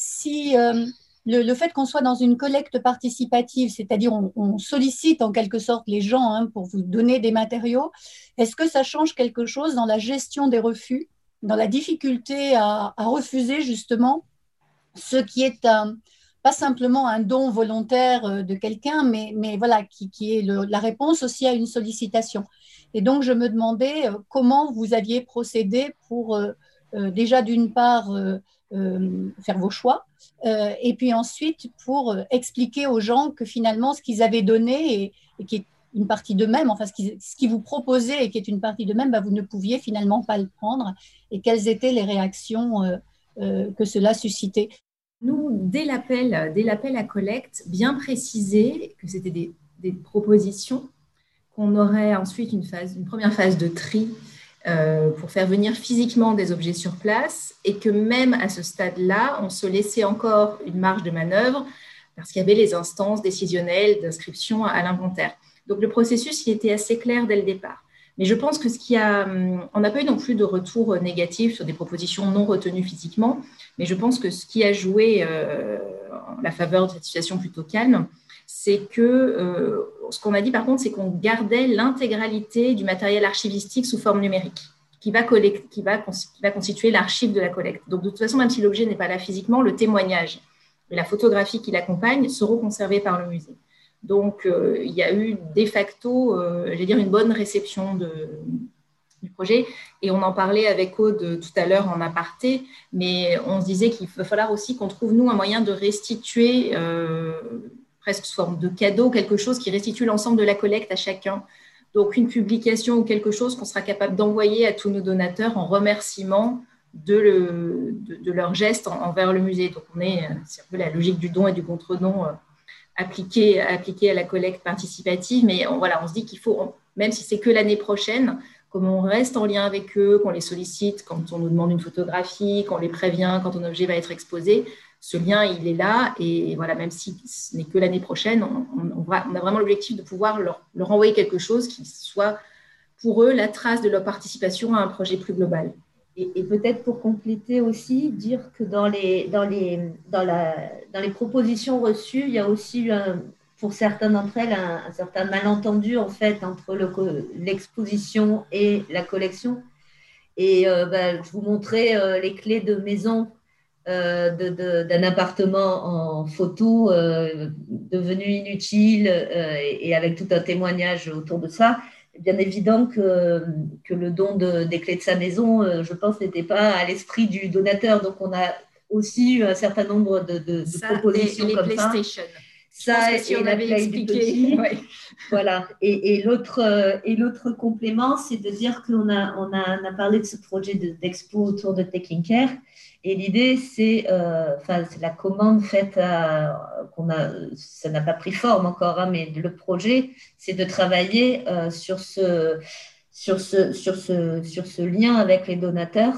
si euh, le, fait qu'on soit dans une collecte participative, c'est-à-dire on, sollicite en quelque sorte les gens hein, pour vous donner des matériaux, est-ce que ça change quelque chose dans la gestion des refus, dans la difficulté à, refuser justement ce qui est pas simplement un don volontaire euh, de quelqu'un, mais, voilà, qui, est la réponse aussi à une sollicitation. Et donc, je me demandais euh, comment vous aviez procédé pour déjà d'une part euh, faire vos choix. Euh, et puis ensuite, pour euh, expliquer aux gens que finalement, ce qu'ils avaient donné et, qui est une partie d'eux-mêmes, enfin ce qu'ils vous proposaient et qui est une partie d'eux-mêmes, bah, vous ne pouviez finalement pas le prendre. Et quelles étaient les réactions que cela suscitait? Nous, dès l'appel, dès l'appel à collecte, bien préciser que c'était des, des propositions, qu'on aurait ensuite une, phase, une première phase de tri euh, pour faire venir physiquement des objets sur place et que même à ce stade-là, on se laissait encore une marge de manœuvre parce qu'il y avait les instances décisionnelles d'inscription à l'inventaire. Donc le processus, il était assez clair dès le départ. Mais je pense que ce qui a, hum, on n'a pas eu non plus de retour négatif sur des propositions non retenues physiquement, mais je pense que ce qui a joué euh, en la faveur de cette situation plutôt calme, c'est que euh, ce qu'on a dit par contre, c'est qu'on gardait l'intégralité du matériel archivistique sous forme numérique, qui va, qui va, constituer l'archive de la collecte. Donc de toute façon, même si l'objet n'est pas là physiquement, le témoignage et la photographie qui l'accompagne seront conservés par le musée. Donc euh, il y a eu de facto, euh, dire, une bonne réception du projet. Et on en parlait avec Aude tout à l'heure en aparté, mais on se disait qu'il va falloir aussi qu'on trouve, nous, un moyen de restituer presque sous forme de cadeau, quelque chose qui restitue l'ensemble de la collecte à chacun. Donc une publication ou quelque chose qu'on sera capable d'envoyer à tous nos donateurs en remerciement de, le, de, leur geste envers le musée. Donc on est, c'est un peu la logique du don et du contre-don euh, appliquée, appliquée à la collecte participative. Mais voilà, on se dit qu'il faut, même si c'est que l'année prochaine, comme on reste en lien avec eux, qu'on les sollicite quand on nous demande une photographie, qu'on les prévient quand un objet va être exposé, ce lien, il est là. Et voilà, même si ce n'est que l'année prochaine, on, a vraiment l'objectif de pouvoir leur, envoyer quelque chose qui soit pour eux la trace de leur participation à un projet plus global. Et, peut-être pour compléter aussi, dire que dans les, propositions reçues, il y a aussi pour certaines d'entre elles un, certain malentendu en fait entre l'exposition et la collection. Et euh, bah, je vous montrais euh, les clés de maison euh, d'un appartement en photo euh, devenu inutile euh, et, avec tout un témoignage autour de ça, bien évident que, que le don de, des clés de sa maison, je pense, n'était pas à l'esprit du donateur. Donc, on a aussi eu un certain nombre de, de, propositions les, comme ça. Ça, et, on avait expliqué. Voilà. Et, et l'autre complément, c'est de dire qu'on a, on a, on a parlé de ce projet d'expo autour de Taking Care. Et l'idée, c'est euh, la commande faite qu'on a, ça n'a pas pris forme encore, hein, mais le projet, c'est de travailler euh, sur, ce, lien avec les donateurs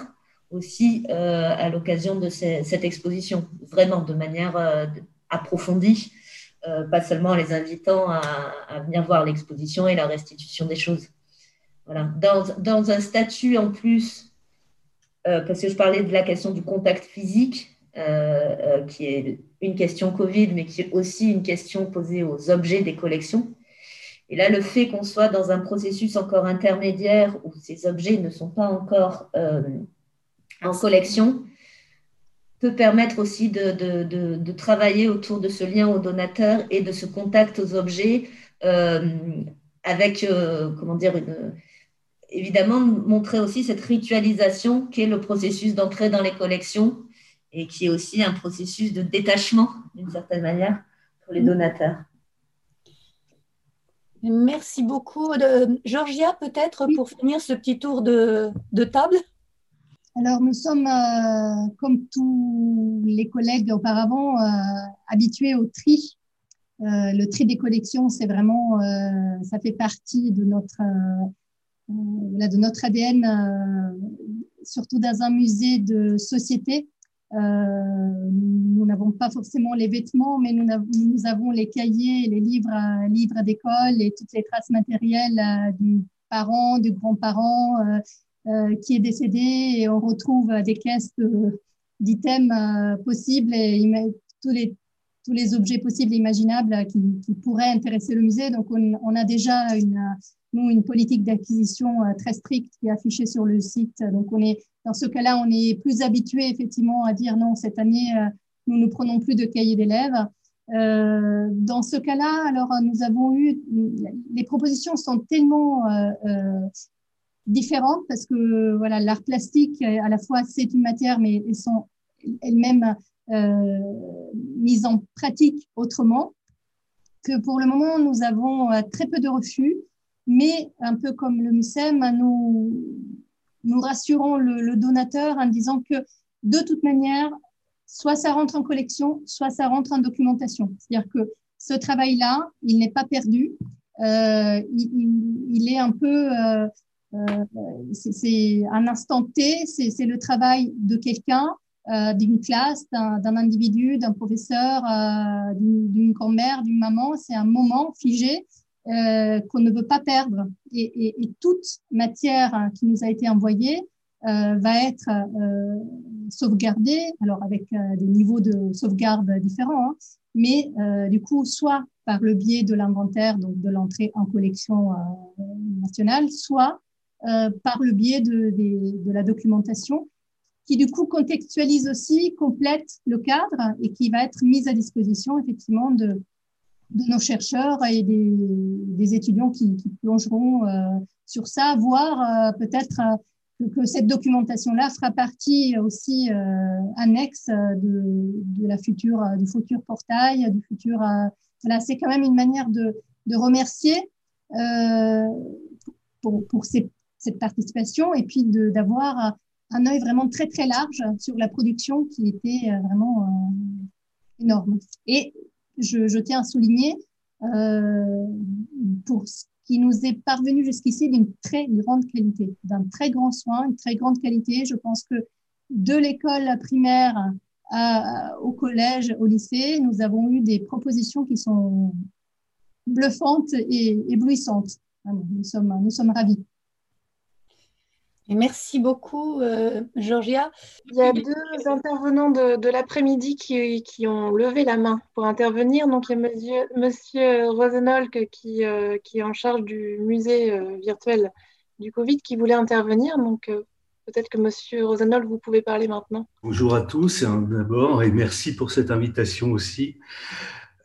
aussi euh, à l'occasion de cette exposition, vraiment de manière approfondie pas seulement en les invitant à, venir voir l'exposition et la restitution des choses. Voilà. Dans un statut en plus, parce que je parlais de la question du contact physique, qui est une question Covid, mais qui est aussi une question posée aux objets des collections. Et là, le fait qu'on soit dans un processus encore intermédiaire où ces objets ne sont pas encore euh, en collection peut permettre aussi de, travailler autour de ce lien au donateur et de ce contact aux objets euh, avec, euh, comment dire, évidemment, montrer aussi cette ritualisation qui est le processus d'entrée dans les collections et qui est aussi un processus de détachement, d'une certaine manière, pour les donateurs. Merci beaucoup. Georgia, peut-être pour finir ce petit tour de, table Alors, nous sommes, euh, comme tous les collègues auparavant, euh, habitués au tri. Euh, le tri des collections, c'est vraiment, ça fait partie de notre, de notre ADN, surtout dans un musée de société. Euh, nous n'avons pas forcément les vêtements, mais nous, avons les cahiers, les livres, euh, livres d'école et toutes les traces matérielles euh, du parent, du grand-parent qui est décédé. Et on retrouve des caisses d'items possibles et tous les, tous les objets possibles et imaginables qui, pourraient intéresser le musée. Donc, on, on a déjà une, nous, une politique d'acquisition très stricte qui est affichée sur le site. Donc, on est dans ce cas-là, on est plus habitué effectivement à dire non, cette année, euh, nous ne prenons plus de cahiers d'élèves. Euh, dans ce cas-là, alors nous avons eu, les propositions sont tellement euh, euh différentes parce que voilà, l'art plastique, à la fois c'est une matière, mais elles sont elles-mêmes euh, mises en pratique autrement. Que pour le moment, nous avons très peu de refus, mais un peu comme le MUSEM, nous nous rassurons le, donateur en disant que de toute manière, soit ça rentre en collection, soit ça rentre en documentation. C'est-à-dire que ce travail-là, il n'est pas perdu. Euh, il, est un peu, euh, euh, c'est un instant T, c'est le travail de quelqu'un, d'une classe, d'un individu, d'un professeur, d'une grand-mère, d'une maman. C'est un moment figé euh, qu'on ne veut pas perdre. Et, toute matière qui nous a été envoyée euh, va être euh, sauvegardée, alors avec des niveaux de sauvegarde différents, hein, mais du coup, soit par le biais de l'inventaire, donc de l'entrée en collection nationale, soit par le biais de, la documentation qui du coup contextualise aussi, complète le cadre et qui va être mise à disposition effectivement de, de nos chercheurs et des, étudiants qui, plongeront euh, sur ça, voire euh, peut-être euh, que, cette documentation-là fera partie aussi annexe de, la future, du futur portail, du futur. voilà, c'est quand même une manière de, remercier pour, cette participation et puis d'avoir un œil vraiment très très large sur la production qui était vraiment énorme. Je, tiens à souligner, euh, pour ce qui nous est parvenu jusqu'ici, d'une très grande qualité, d'un très grand soin, une très grande qualité. Je pense que de l'école primaire au collège, au lycée, nous avons eu des propositions qui sont bluffantes et éblouissantes. Nous sommes, nous sommes ravis merci beaucoup, euh, Georgia. Il y a deux intervenants de, l'après-midi qui, ont levé la main pour intervenir. Donc, il y a Monsieur, monsieur Rosenolk qui, euh, qui est en charge du musée euh, virtuel du Covid qui voulait intervenir. Donc, peut-être que Monsieur Rosenolk, vous pouvez parler maintenant. Bonjour à tous hein, d'abord et merci pour cette invitation aussi.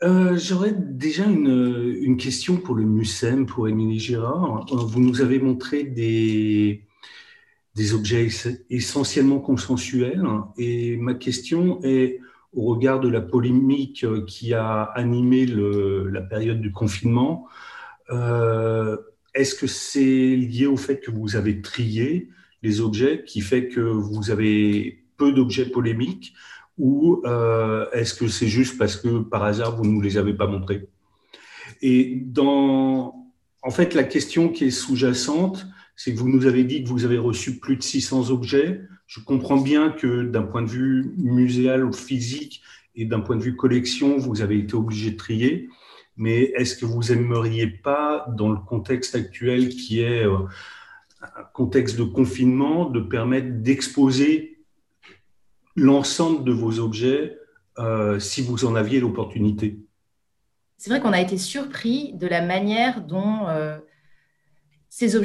J'aurais déjà une, une, question pour le MUSEM, pour Émilie Girard. Vous nous avez montré des, des objets essentiellement consensuels. Et ma question est, au regard de la polémique qui a animé la période du confinement, euh, est-ce que c'est lié au fait que vous avez trié les objets qui fait que vous avez peu d'objets polémiques ou euh, est-ce que c'est juste parce que par hasard vous ne nous les avez pas montrés? Et dans, en fait, la question qui est sous-jacente, c'est que vous nous avez dit que vous avez reçu plus de 600 objets. Je comprends bien que d'un point de vue muséal ou physique et d'un point de vue collection, vous avez été obligé de trier. Mais est-ce que vous aimeriez pas, dans le contexte actuel qui est euh, un contexte de confinement, de permettre d'exposer l'ensemble de vos objets euh, si vous en aviez l'opportunité? C'est vrai qu'on a été surpris de la manière dont euh, ces objets